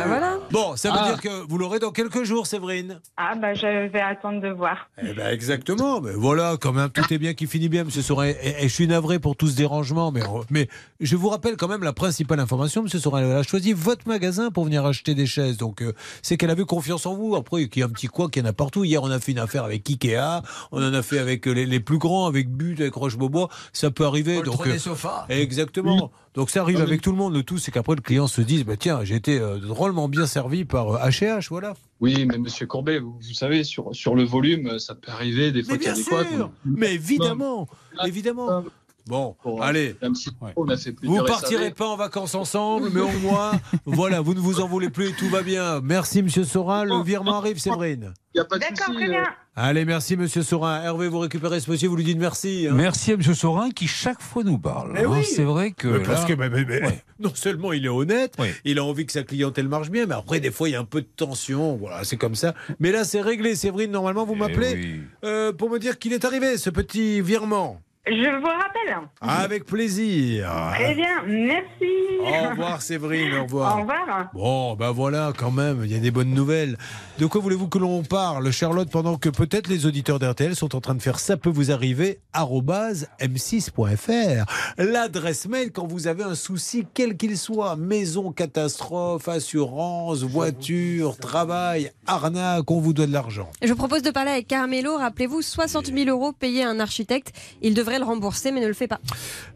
Bon, ça veut Ah. dire que vous l'aurez dans quelques jours, Séverine. Ah bah je vais attendre de voir. Eh ben exactement. Mais voilà, quand même, tout est bien qui finit bien, Monsieur Sorin. Et, et je suis navré pour tout ce dérangement, mais, mais je vous rappelle quand même la principale information, Monsieur Sorin. Elle a choisi votre magasin pour venir acheter des chaises. Donc, euh, c'est qu'elle avait confiance en vous. Après, qu'il y a un petit quoi qu'il y en a partout. Hier, on a fait une affaire avec Ikea. On en a fait avec euh, les, les plus grands, avec But, avec Roche-Beaubois. Ça peut arriver. Poltron donc, euh, Exactement. Donc, ça arrive mais- avec tout le monde. Le tout, c'est qu'après, le client se dise, bah, tiens, j'ai été euh, drôlement bien servi par euh, H&H, voilà. Oui, mais monsieur Courbet, vous, vous savez, sur, sur le volume, ça peut arriver des fois Mais qu'il y a bien sûr. Mais évidemment, évidemment. Bon, Pour, euh, allez. un petit- On a fait Vous partirez pas en vacances ensemble, mais au moins, voilà, vous ne vous en voulez plus et tout va bien. Merci, Monsieur Sorin. Le virement arrive, Séverine. D'accord, très euh, bien. Allez, merci, Monsieur Sorin. Hervé, vous récupérez ce monsieur, vous lui dites merci. hein. Merci à M. Sorin qui chaque fois nous parle. Eh hein. oui. C'est vrai que. Mais parce là- que mais- mais- mais- Ouais. non seulement il est honnête, Oui. il a envie que sa clientèle marche bien, mais après, des fois, il y a un peu de tension. Voilà, c'est comme ça. Mais là, c'est réglé. Séverine, normalement, vous Eh m'appelez oui. euh, pour me dire qu'il est arrivé, ce petit virement. Je vous rappelle. Avec plaisir. Très bien, merci. Au revoir, Séverine. Au revoir. Au revoir. Bon, ben voilà, quand même, il y a des bonnes nouvelles. De quoi voulez-vous que l'on parle, Charlotte, pendant que peut-être les auditeurs d'RTL sont en train de faire ça peut vous arriver, arobase m6.fr. L'adresse mail quand vous avez un souci, quel qu'il soit, maison, catastrophe, assurance, voiture, travail, arnaque, on vous doit de l'argent. Je vous propose de parler avec Carmelo. Rappelez-vous, 60 000 euros payés à un architecte. Il devrait le rembourser, mais ne le fait pas.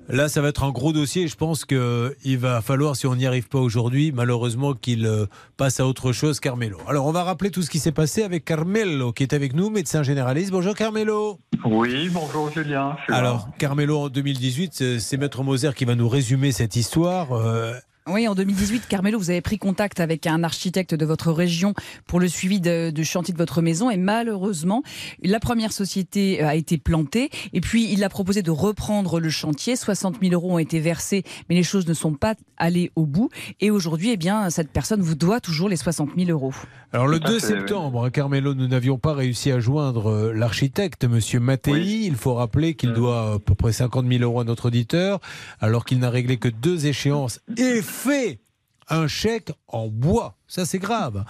Là, ça va être un gros dossier. et Je pense qu'il va falloir, si on n'y arrive pas aujourd'hui, malheureusement qu'il euh, passe à autre chose, Carmelo. Alors, on va rappeler tout ce qui s'est passé avec Carmelo, qui est avec nous, médecin généraliste. Bonjour, Carmelo. Oui, bonjour Julien. Alors, Carmelo, en 2018, c'est- c'est Maître Moser qui va nous résumer cette histoire. Euh, Oui, en 2018, Carmelo, vous avez pris contact avec un architecte de votre région pour le suivi de- du chantier de votre maison et malheureusement, la première société euh, a été plantée et puis il a proposé de reprendre le chantier. 60 000 euros ont été versés, mais les choses ne sont pas allées au bout et aujourd'hui, eh bien, cette personne vous doit toujours les 60 000 euros. Alors, le Tout à 2 fait, septembre, hein, Carmelo, nous n'avions pas réussi à joindre euh, l'architecte, Monsieur Mattei. Il faut rappeler qu'il doit à peu près 50 000 euros à notre auditeur, alors qu'il n'a réglé que deux échéances et fait un chèque en bois. Ça, c'est grave.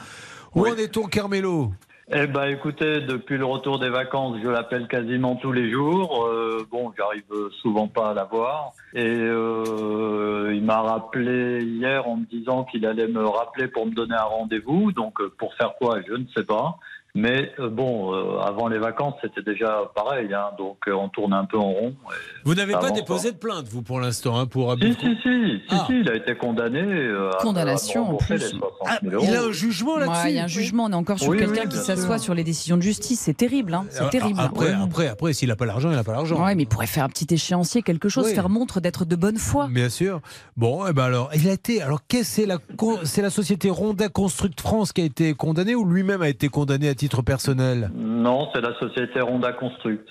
Où en est-on, Carmelo? Eh ben, écoutez, depuis le retour des vacances, je l'appelle quasiment tous les jours. Euh, bon, j'arrive souvent pas à la voir. Et euh, il m'a rappelé hier en me disant qu'il allait me rappeler pour me donner un rendez-vous. Donc, euh, pour faire quoi, je ne sais pas. Mais euh, bon, euh, avant les vacances, c'était déjà pareil. Hein, donc, euh, on tourne un peu en rond. Vous n'avez pas déposé de plainte, vous, pour l'instant, hein, pour abus si, si, si, Ah. si, il a été condamné. euh, Condamnation, à en plus. les 60 Ah, 000 euros. il a un jugement Ouais, là-dessus il y a un jugement, on est encore sur Oui, quelqu'un oui, qui s'assoit sur les décisions de justice. C'est terrible, hein. c'est terrible. Après, après, après, s'il n'a pas l'argent, il n'a pas l'argent. Ouais, mais il pourrait faire un petit échéancier, quelque chose, Oui. faire montre d'être de bonne foi. Bien sûr. Bon, eh ben alors, il a été. Alors, qu'est-ce c'est la c'est la société Ronda Construct France qui a été condamnée ou lui-même a été condamné à titre personnel Non, c'est la société Ronda Construct.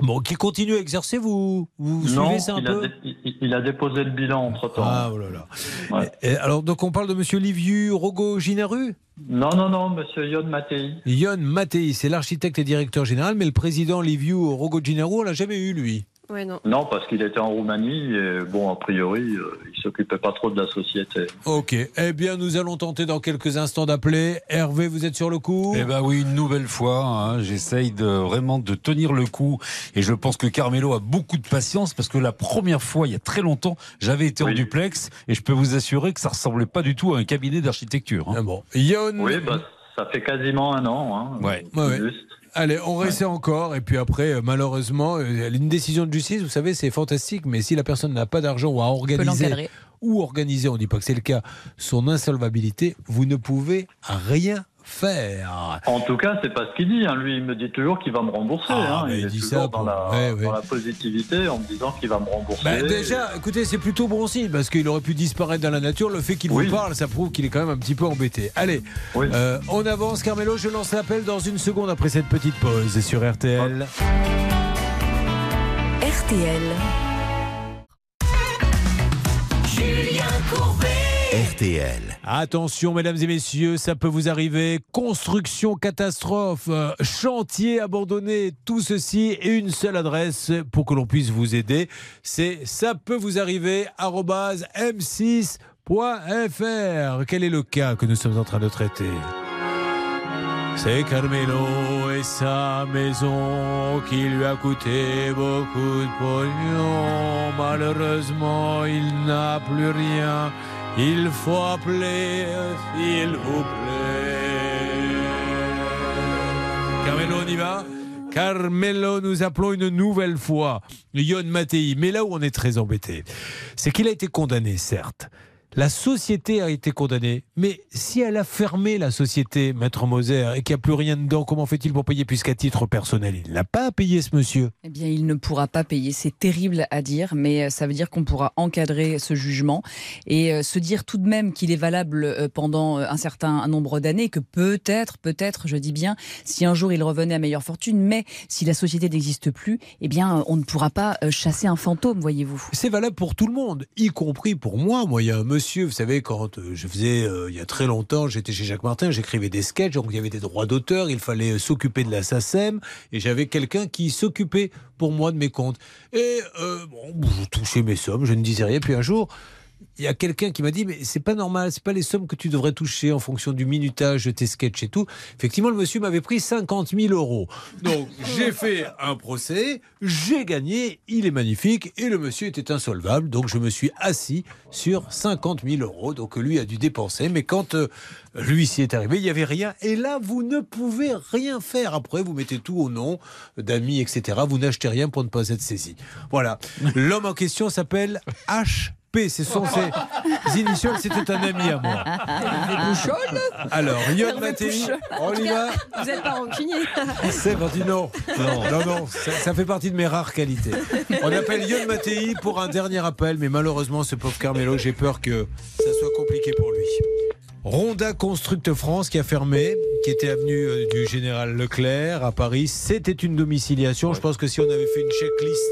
Bon, qui continue à exercer, vous vous non, suivez ça un il, peu a dé- il- a déposé le bilan entre temps. Ah, oh là là. Et alors, donc, on parle de Monsieur Liviu Rogo Ginaru Non, non, non, monsieur Yon Mattei. Yon Mattei, c'est l'architecte et directeur général, mais le président Liviu Rogo Ginaru, on l'a jamais eu, lui. Ouais, non. Non, parce qu'il était en Roumanie et bon, a priori, euh, il s'occupait pas trop de la société. Ok. Eh bien, nous allons tenter dans quelques instants d'appeler. Hervé, vous êtes sur le coup? Eh ben oui, une nouvelle fois, hein, j'essaye de vraiment de tenir le coup et je pense que Carmelo a beaucoup de patience parce que la première fois, il y a très longtemps, j'avais été en duplex et je peux vous assurer que ça ressemblait pas du tout à un cabinet d'architecture. hein. Ah bon. Yon. Oui, bah, ça fait quasiment un an. Hein, Ouais. juste. Allez, on réessaie encore. Et puis après, euh, malheureusement, euh, une décision de justice, vous savez, c'est fantastique. Mais si la personne n'a pas d'argent ou organiser, l'encadrer. ou organiser, on ne dit pas que c'est le cas, son insolvabilité, vous ne pouvez rien faire. En tout cas, c'est pas ce qu'il dit. hein. Lui, il me dit toujours qu'il va me rembourser. Ah, hein. mais Il, il est dit toujours ça dans, pour- la, ouais, ouais. dans la positivité en me disant qu'il va me rembourser. Bah, déjà, écoutez, c'est plutôt bon signe parce qu'il aurait pu disparaître dans la nature. Le fait qu'il Oui. vous parle, ça prouve qu'il est quand même un petit peu embêté. Allez, euh, on avance, Carmelo. Je lance l'appel dans une seconde après cette petite pause sur RTL. RTL. Julien Courbet. RTL. Attention, mesdames et messieurs, ça peut vous arriver. Construction catastrophe, euh, chantier abandonné, tout ceci et une seule adresse pour que l'on puisse vous aider. C'est ça peut vous arriver arobase m6.fr. Quel est le cas que nous sommes en train de traiter? C'est Carmelo et sa maison qui lui a coûté beaucoup de pognon. Malheureusement, il n'a plus rien. Il faut appeler, s'il vous plaît. Carmelo, on y va? Carmelo, nous appelons une nouvelle fois Yon Mattei. Mais là où on est très embêté, c'est qu'il a été condamné, certes. La société a été condamnée. Mais si elle a fermé la société, Maître Moser, et qu'il n'y a plus rien dedans, comment fait-il pour payer Puisqu'à titre personnel, il n'a pas à payer ce monsieur? Eh bien, il ne pourra pas payer. C'est terrible à dire, mais euh, ça veut dire qu'on pourra encadrer ce jugement et euh, se dire tout de même qu'il est valable euh, pendant un certain nombre d'années, que peut-être, peut-être, je dis bien, si un jour il revenait à meilleure fortune, mais si la société n'existe plus, eh bien, on ne pourra pas chasser un fantôme, voyez-vous. C'est valable pour tout le monde, y compris pour moi. Moi, il y a un monsieur, vous savez, quand euh, je faisais, euh, il y a très longtemps, j'étais chez Jacques Martin, j'écrivais des sketchs, donc il y avait des droits d'auteur, il fallait euh, s'occuper de la SACEM, et j'avais quelqu'un qui s'occupait pour moi de mes comptes. Et bon, je touchais mes sommes, je ne disais rien, puis un jour, il y a quelqu'un qui m'a dit mais c'est pas normal, c'est pas les sommes que tu devrais toucher en fonction du minutage de tes sketchs et tout. Effectivement, le monsieur m'avait pris 50 000 euros. Donc j'ai fait un procès, j'ai gagné, il est magnifique et le monsieur était insolvable. Donc je me suis assis sur 50 000 euros. Donc lui a dû dépenser, mais quand euh, lui s'y est arrivé, il n'y avait rien. Et là, vous ne pouvez rien faire. Après, vous mettez tout au nom d'amis, etc. Vous n'achetez rien pour ne pas être saisi. Voilà. L'homme en question s'appelle H. P, ce sont ses initiales, c'était un ami à moi. Alors, Yon Mattei, on y va Vous n'êtes pas rancunier. C'est parti, non. Non, non, non, ça, ça fait partie de mes rares qualités. On appelle Yon Mattei pour un dernier appel, mais malheureusement, ce pauvre Carmelo, j'ai peur que ça soit compliqué pour lui. Ronda Construct France qui a fermé, qui était avenue euh, du Général Leclerc à Paris. C'était une domiciliation. Je pense que si on avait fait une checklist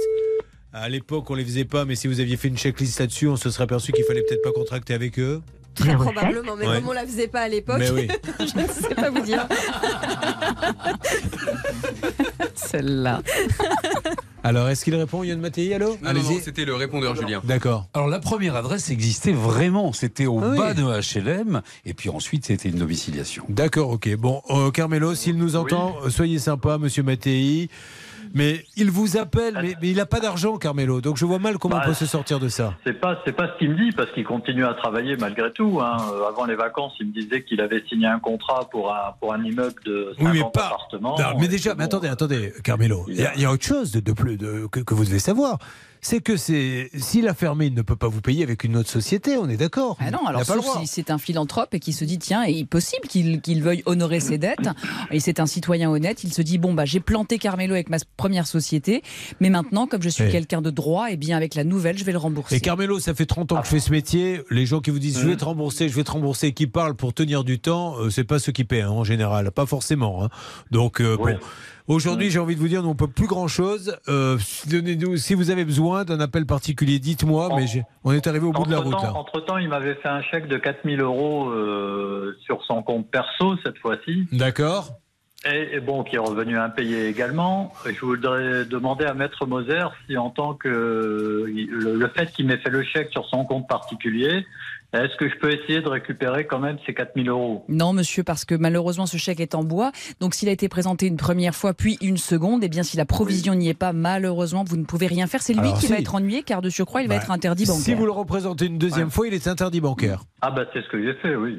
à l'époque, on les faisait pas, mais si vous aviez fait une checklist là-dessus, on se serait aperçu qu'il fallait peut-être pas contracter avec eux. Très probablement, mais Ouais. comme on la faisait pas à l'époque, oui. je ne sais pas vous dire. Celle-là. Alors, est-ce qu'il répond, Yann Mattei? Allô? Non, non, non, c'était le répondeur, Julien. D'accord. Alors la première adresse existait vraiment, c'était au Ah oui. bas de HLM, et puis ensuite c'était une domiciliation. D'accord, ok. Bon, euh, Carmelo, s'il nous entend, euh, soyez sympa, monsieur Mattei. Mais il vous appelle, mais, mais il n'a pas d'argent, Carmelo. Donc je vois mal comment Bah, on peut se sortir de ça. C'est pas, c'est pas ce qu'il me dit parce qu'il continue à travailler malgré tout. Hein. Euh, Avant les vacances, il me disait qu'il avait signé un contrat pour un, pour un immeuble de 50 Oui, mais pas. appartements. Non, mais déjà, mais attendez, attendez, Carmelo. Il y, a- il y a autre chose de, de, que, que vous devez savoir. C'est que c'est s'il a fermé, il ne peut pas vous payer avec une autre société. On est d'accord. Ah non, alors n'a pas le sauf droit. si c'est un philanthrope et qui se dit tiens, il est possible qu'il veuille honorer ses dettes. Et c'est un citoyen honnête. Il se dit bon bah j'ai planté Carmelo avec ma première société, mais maintenant comme je suis Eh. quelqu'un de droit, et bien avec la nouvelle je vais le rembourser. Et Carmelo, ça fait 30 ans que je fais ce métier. Les gens qui vous disent je vais te rembourser, je vais te rembourser, qui parlent pour tenir du temps, euh, c'est pas ceux qui paient hein, en général, pas forcément. hein. Donc euh, bon. Aujourd'hui, j'ai envie de vous dire, nous on peut plus grand chose. donnez-nous, si vous avez besoin d'un appel particulier, dites-moi. Mais on est arrivé au bout de la route. Entre-temps, là. entre-temps, il m'avait fait un chèque de 4000 euros euh, sur son compte perso cette fois-ci. D'accord. Et, et bon, qui est revenu impayé également. Et Je voudrais demander à Maître Moser si, en tant que le, le fait qu'il m'ait fait le chèque sur son compte particulier, est-ce que je peux essayer de récupérer quand même ces 4000 euros? Non, monsieur, parce que malheureusement, ce chèque est en bois. Donc, s'il a été présenté une première fois, puis une seconde, et bien, si la provision n'y est pas, malheureusement, vous ne pouvez rien faire. C'est lui Alors, qui si. va être ennuyé, car de surcroît, il va Bah, être interdit bancaire. Si vous le représentez une deuxième fois, il est interdit bancaire. Ah bah c'est ce que j'ai fait, oui.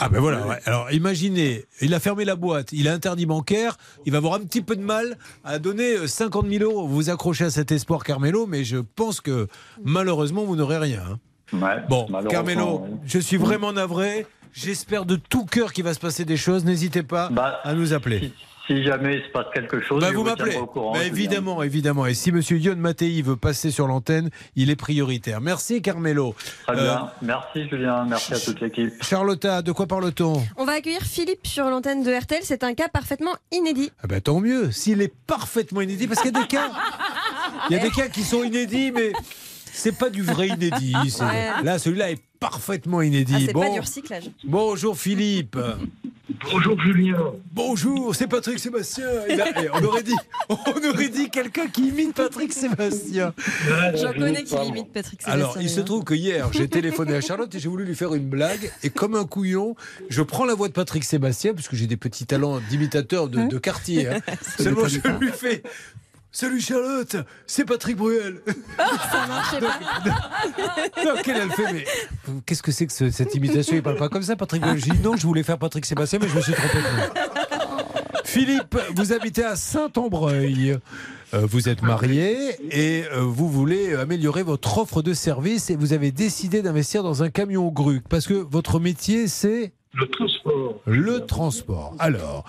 Ah ben voilà. ouais. Alors imaginez, il a fermé la boîte, il a interdit bancaire, il va avoir un petit peu de mal à donner euh, 50 000 euros. Vous vous accrochez à cet espoir, Carmelo, mais je pense que malheureusement vous n'aurez rien. hein. Bon, Carmelo, oui. je suis vraiment navré. J'espère de tout cœur qu'il va se passer des choses. N'hésitez pas à nous appeler. Si jamais il se passe quelque chose, Bah, vous vous m'appelez. Bah, évidemment, évidemment. Et si Monsieur Yon Mattei veut passer sur l'antenne, il est prioritaire. Merci, Carmelo. Très Euh, bien. Merci Julien, merci à toute l'équipe. Charlotta, de quoi parle-t-on? On va accueillir Philippe sur l'antenne de RTL. C'est un cas parfaitement inédit. Ah ben, tant mieux, s'il est parfaitement inédit, parce qu'il y a des cas, il y a des cas qui sont inédits, mais c'est pas du vrai inédit. Ouais. Là, celui-là est parfaitement inédit. Ah, c'est bon. pas du recyclage. Bonjour Philippe. Bonjour Julien. Bonjour, c'est Patrick Sébastien. Il a- eh, on aurait dit, on aurait dit quelqu'un qui imite Patrick Sébastien. J'en connais qui limite Patrick Sébastien. Alors, il se trouve que hier, j'ai téléphoné à Charlotte et j'ai voulu lui faire une blague. Et comme un couillon, je prends la voix de Patrick Sébastien, parce que j'ai des petits talents d'imitateur de, de quartier. hein. Seulement, je lui fais Salut Charlotte, c'est Patrick Bruel. Ça marchait pas. Non, qu'elle elle fait, mais qu'est-ce que c'est que ce- cette imitation? Il parle pas comme ça, Patrick Bruel. J'ai dit non, je voulais faire Patrick Sébastien, mais je me suis trompé. Philippe, vous habitez à Saint-Ambreuil. Euh, vous êtes marié et euh, vous voulez améliorer votre offre de service et vous avez décidé d'investir dans un camion grue parce que votre métier c'est Le transport. le transport. Alors,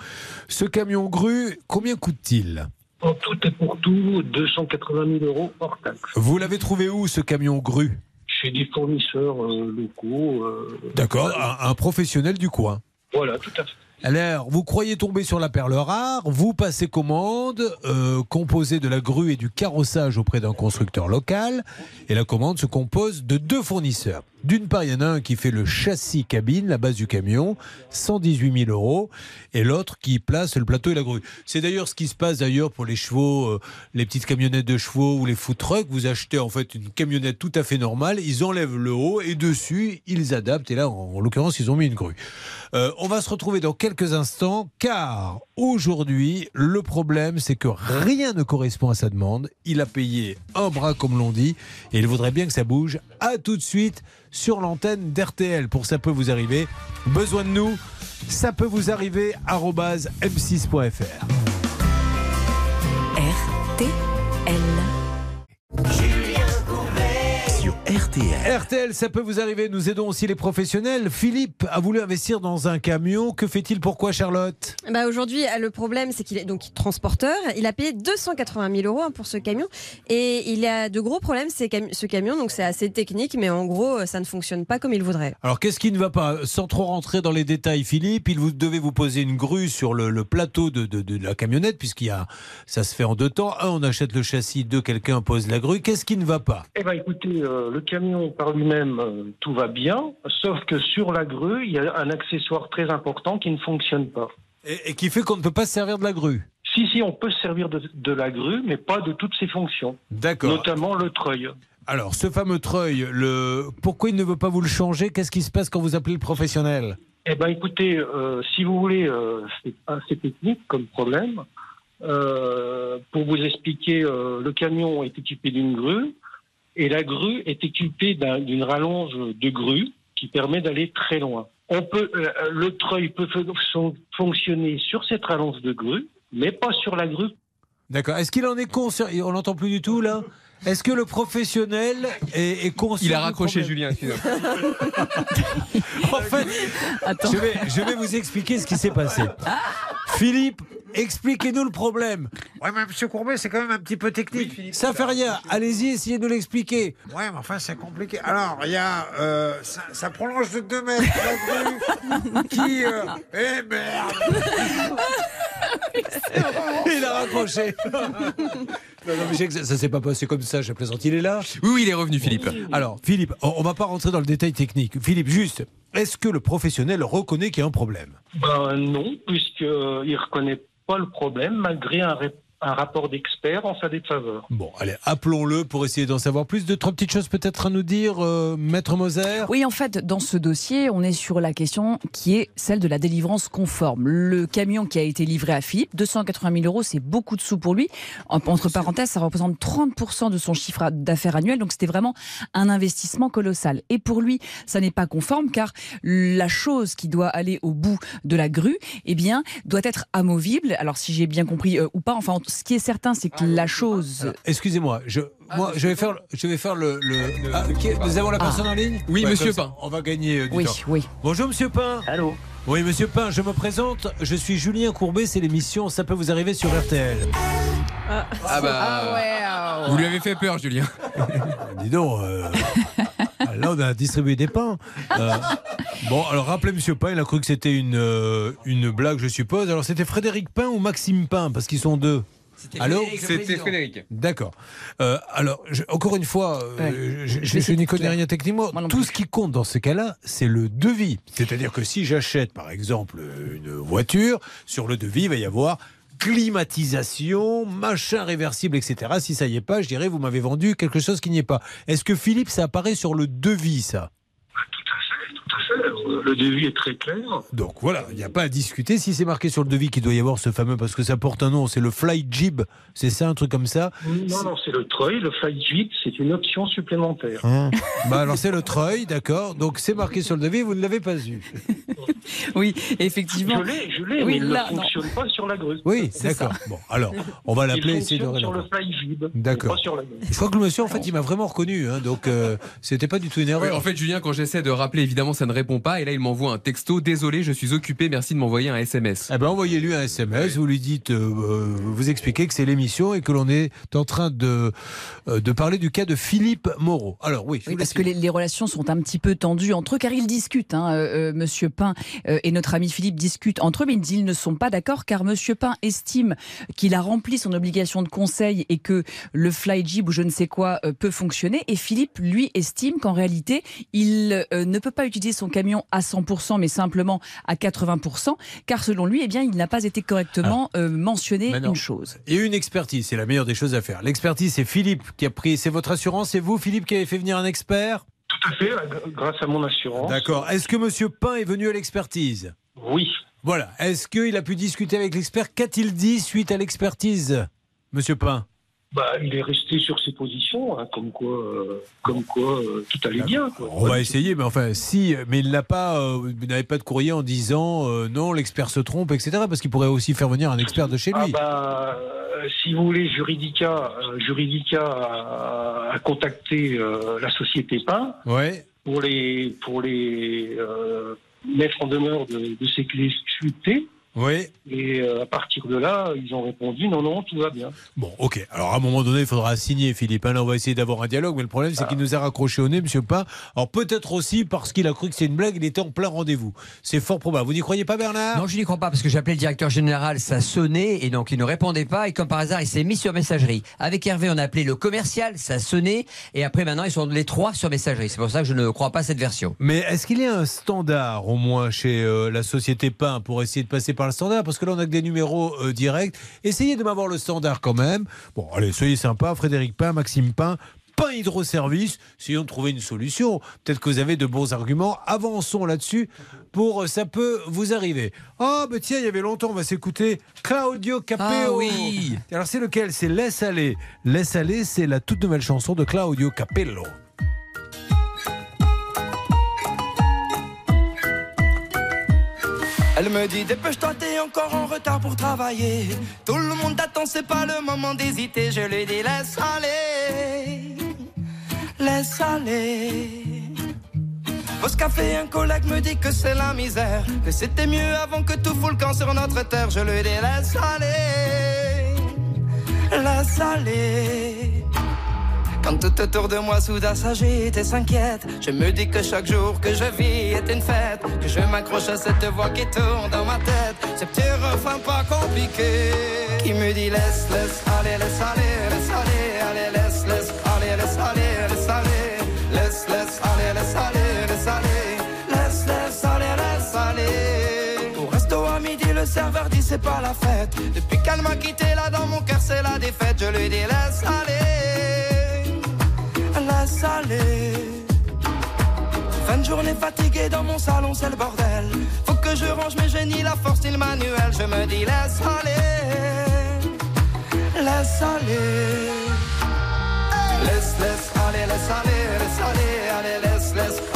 ce camion grue, combien coûte-t-il? En tout et pour tout, 280 000 euros hors taxe. Vous l'avez trouvé où ce camion grue? Chez des fournisseurs euh, locaux. euh, D'accord, un, un professionnel du coin. Voilà, tout à fait. Alors, vous croyez tomber sur la perle rare, vous passez commande, euh, composée de la grue et du carrossage auprès d'un constructeur local, et la commande se compose de deux fournisseurs. D'une part, il y en a un qui fait le châssis cabine, la base du camion, 118 000 euros, et l'autre qui place le plateau et la grue. C'est d'ailleurs ce qui se passe d'ailleurs pour les chevaux, euh, les petites camionnettes de chevaux ou les food trucks. Vous achetez en fait une camionnette tout à fait normale, ils enlèvent le haut et dessus ils adaptent. Et là, en, en l'occurrence, ils ont mis une grue. Euh, on va se retrouver dans quelques instants, car aujourd'hui, le problème, c'est que rien ne correspond à sa demande. Il a payé un bras, comme l'on dit, et il voudrait bien que ça bouge. À tout de suite sur l'antenne d'RTL. Pour ça peut vous arriver. Besoin de nous, ça peut vous arriver. arobase m6.fr. RTL. RTL. RTL, ça peut vous arriver. Nous aidons aussi les professionnels. Philippe a voulu investir dans un camion. Que fait-il Pourquoi, Charlotte? Bah aujourd'hui, le problème, c'est qu'il est donc transporteur. Il a payé 280 000 euros hein, pour ce camion. Et il a de gros problèmes, ce camion. Donc c'est assez technique, mais en gros, ça ne fonctionne pas comme il voudrait. Alors, qu'est-ce qui ne va pas? Sans trop rentrer dans les détails, Philippe, il vous devez vous poser une grue sur le, le plateau de, de- de la camionnette, puisqu'il y a, ça se fait en deux temps. Un, on achète le châssis. Deux, quelqu'un pose la grue. Qu'est-ce qui ne va pas? Eh ben, écoutez, euh, le camion par lui-même, euh, tout va bien, sauf que sur la grue, il y a un accessoire très important qui ne fonctionne pas. et, et qui fait qu'on ne peut pas se servir de la grue Si, si, on peut se servir de, de la grue, mais pas de toutes ses fonctions. D'accord. Notamment le treuil. Alors, ce fameux treuil, le... pourquoi il ne veut pas vous le changer? Qu'est-ce qui se passe quand vous appelez le professionnel? Eh ben, écoutez, euh, si vous voulez, euh, c'est assez technique comme problème. Euh, pour vous expliquer, euh, le camion est équipé d'une grue et la grue est équipée d'un- d'une rallonge de grue qui permet d'aller très loin. On peut, euh, le treuil peut fon- fonctionner sur cette rallonge de grue, mais pas sur la grue. D'accord. Est-ce qu'il en est conscient? On l'entend plus du tout là Est-ce que le professionnel est, est conscient Il a raccroché Julien. excusez-moi. En fait, je vais, je vais vous expliquer ce qui s'est passé. Philippe, expliquez-nous le problème. Ouais, mais monsieur Courbet, c'est quand même un petit peu technique. ça fait rien. Allez-y, essayez de nous l'expliquer. Ouais, mais enfin, c'est compliqué. Alors, il y a. euh, ça, ça prolonge de 2 mètres la grue qui. euh, eh merde Il a raccroché. Ça, ça s'est pas passé comme ça, je plaisante. Il est là Oui, oui, il est revenu, Philippe. Alors, Philippe, on, on va pas rentrer dans le détail technique. Philippe, juste, est-ce que le professionnel reconnaît qu'il y a un problème? Ben non, puisqu'il ne reconnaît pas le problème, malgré un, ré- un rapport d'expert en sa défaveur. Bon, allez, appelons-le pour essayer d'en savoir plus. Deux, trois petites choses peut-être à nous dire, euh, Maître Moser? Oui, en fait, dans ce dossier, on est sur la question qui est celle de la délivrance conforme. Le camion qui a été livré à Philippe, 280 000 euros, c'est beaucoup de sous pour lui. En- Entre parenthèses, ça représente 30% de son chiffre d'affaires annuel, donc c'était vraiment un investissement colossal. Et pour lui, ça n'est pas conforme car la chose qui doit aller au bout de la grue, eh bien, doit être amovible. Alors, si j'ai bien compris euh, ou pas, enfin, ce qui est certain, c'est que la chose. Excusez-moi, je, moi, je vais faire, je vais faire le. le- Ah, qui est- nous avons la personne en ligne Oui, Ouais, monsieur comme ça, Pain. On va gagner euh, du Oui, temps. oui. Bonjour, monsieur Pain. Allô Oui, monsieur Pain, je me présente. Je suis Julien Courbet, c'est l'émission Ça peut vous arriver sur RTL. Ah bah. Vous lui avez fait peur, Julien. Dis donc, euh, là on a distribué des pains. Euh, bon, alors rappelez Monsieur Pain, il a cru que c'était une, euh, une blague, je suppose. Alors c'était Frédéric Pain ou Maxime Pain? Parce qu'ils sont deux. Allô C'était Frédéric. D'accord. Euh, alors, je- encore une fois, euh, je, je- Je vais je n'y connais rien techniquement. Moi Tout ce qui compte dans ce cas-là, c'est le devis. C'est-à-dire que si j'achète, par exemple, une voiture, sur le devis, il va y avoir climatisation, machin réversible, etc. Si ça y est pas, je dirais, vous m'avez vendu quelque chose qui n'y est pas. Est-ce que Philippe, ça apparaît sur le devis, ça? Le devis est très clair. Donc voilà, il n'y a pas à discuter. Si c'est marqué sur le devis qu'il doit y avoir ce fameux, parce que ça porte un nom, c'est le Fly Jib, c'est ça, un truc comme ça Non, non, c'est le treuil. Le flight jeep, c'est une option supplémentaire. Hein bah alors c'est le treuil, d'accord. Donc c'est marqué sur le devis, vous ne l'avez pas eu. Oui, effectivement. Je l'ai, je l'ai, Oui, mais il ne non. fonctionne pas sur la grue. Oui, d'accord. Bon, alors, on va l'appeler essayer de fonctionne sur le fly jib, mais D'accord. Je crois que le monsieur, en fait, il m'a vraiment reconnu, hein, donc euh, c'était pas du tout une Oui, erreur. en fait, Julien, quand j'essaie de rappeler, évidemment, ça ne répond pas. Et là, il m'envoie un texto. Désolé, je suis occupé. Merci de m'envoyer un SMS. Eh ben, envoyez-lui un SMS, vous lui dites, euh, euh, vous expliquez que c'est l'émission et que l'on est en train de, euh, de parler du cas de Philippe Moreau. Alors oui, je Oui, vous parce que les, les relations sont un petit peu tendues entre eux, car ils discutent. Hein, euh, euh, Monsieur Pain euh, et notre ami Philippe discutent entre eux, mais ils ne sont pas d'accord, car Monsieur Pain estime qu'il a rempli son obligation de conseil et que le FlyJib ou je ne sais quoi euh, peut fonctionner. Et Philippe, lui, estime qu'en réalité, il euh, ne peut pas utiliser son camion à 100%, mais simplement à 80%, car selon lui, eh bien, il n'a pas été correctement euh, mentionné Maintenant, une chose. A une expertise, c'est la meilleure des choses à faire. L'expertise, c'est Philippe qui a pris, c'est votre assurance, c'est vous, Philippe, qui avez fait venir un expert? Tout à fait, grâce à mon assurance. D'accord. Est-ce que Monsieur Pain est venu à l'expertise? Oui. Voilà. Est-ce qu'il a pu discuter avec l'expert? Qu'a-t-il dit suite à l'expertise, Monsieur Pain? Bah, il est resté sur ses positions, hein, comme quoi, euh, comme quoi euh, tout allait bien. quoi. On va essayer, mais enfin, si, mais il n'a pas, euh, n'avait pas de courrier en disant non, l'expert se trompe, etc. Parce qu'il pourrait aussi faire venir un expert de chez Ah lui. bah, si vous voulez, Juridica, Juridica a, a contacté la société Ouais. pour les, pour les mettre en demeure de, de sculptées. Oui. Et euh, à partir de là, ils ont répondu non, non, tout va bien. Bon, ok. Alors à un moment donné, il faudra signer, Philippe. hein. Là, on va essayer d'avoir un dialogue, mais le problème, c'est qu'il nous a raccroché au nez, Monsieur Pain. Alors peut-être aussi parce qu'il a cru que c'est une blague, il était en plein rendez-vous. C'est fort probable. Vous n'y croyez pas, Bernard? Non, je n'y crois pas parce que j'ai appelé le directeur général, ça sonnait et donc il ne répondait pas et comme par hasard il s'est mis sur messagerie. Avec Hervé on a appelé le commercial, ça sonnait et après maintenant ils sont les trois sur messagerie. C'est pour ça que je ne crois pas à cette version. Mais est-ce qu'il y a un standard au moins chez euh, la société Pain pour essayer de passer par le standard Parce que là on a que des numéros euh, directs. Essayez de m'avoir le standard quand même. Bon, allez, soyez sympa, Frédéric Pain, Maxime Pain. Pain Hydroservice, essayons de trouver une solution. Peut-être que vous avez de bons arguments. Avançons là-dessus pour euh, ça peut vous arriver. Ah, bah tiens, il y avait longtemps, on va s'écouter Claudio Capeo. Ah oui. Alors c'est lequel? C'est Laisse aller. Laisse aller, c'est la toute nouvelle chanson de Claudio Capello. Elle me dit dépêche-toi, t'es encore en retard pour travailler. Tout le monde t'attend, c'est pas le moment d'hésiter. Je lui dis laisse aller, laisse aller. Au café, un collègue me dit que c'est la misère, que c'était mieux avant que tout fout le camp sur notre terre. Je lui dis laisse aller, laisse aller. Quand tout autour de moi soudain s'agite et s'inquiète, je me dis que chaque jour que je vis est une fête, que je m'accroche à cette voix qui tourne dans ma tête, ce petit refrain pas compliqué, qui me dit laisse, laisse, aller, laisse aller, laisse aller, allez, laisse, laisse, aller, laisse aller, laisse aller, laisse, laisse, aller, laisse aller, laisse aller, laisse, laisse, aller, laisse aller. Au resto à midi, le serveur dit c'est pas la fête, depuis qu'elle m'a quitté là dans mon cœur c'est la défaite, je lui dis laisse aller aller. Fin de journée fatiguée dans mon salon, c'est le bordel. Faut que je range mes génies, la force et le manuel. Je me dis laisse aller, laisse aller. Laisse, laisse aller, laisse aller, laisse aller, allez, laisse, laisse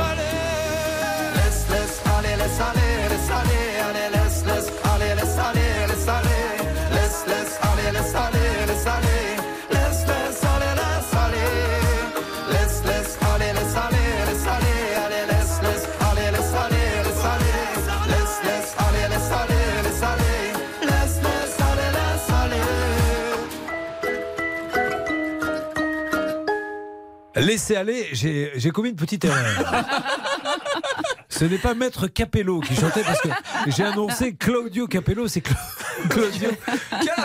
Laissez aller, j'ai commis une petite erreur. Ce n'est pas Maître Capello qui chantait parce que j'ai annoncé Claudio Capello, c'est Cla- Claudio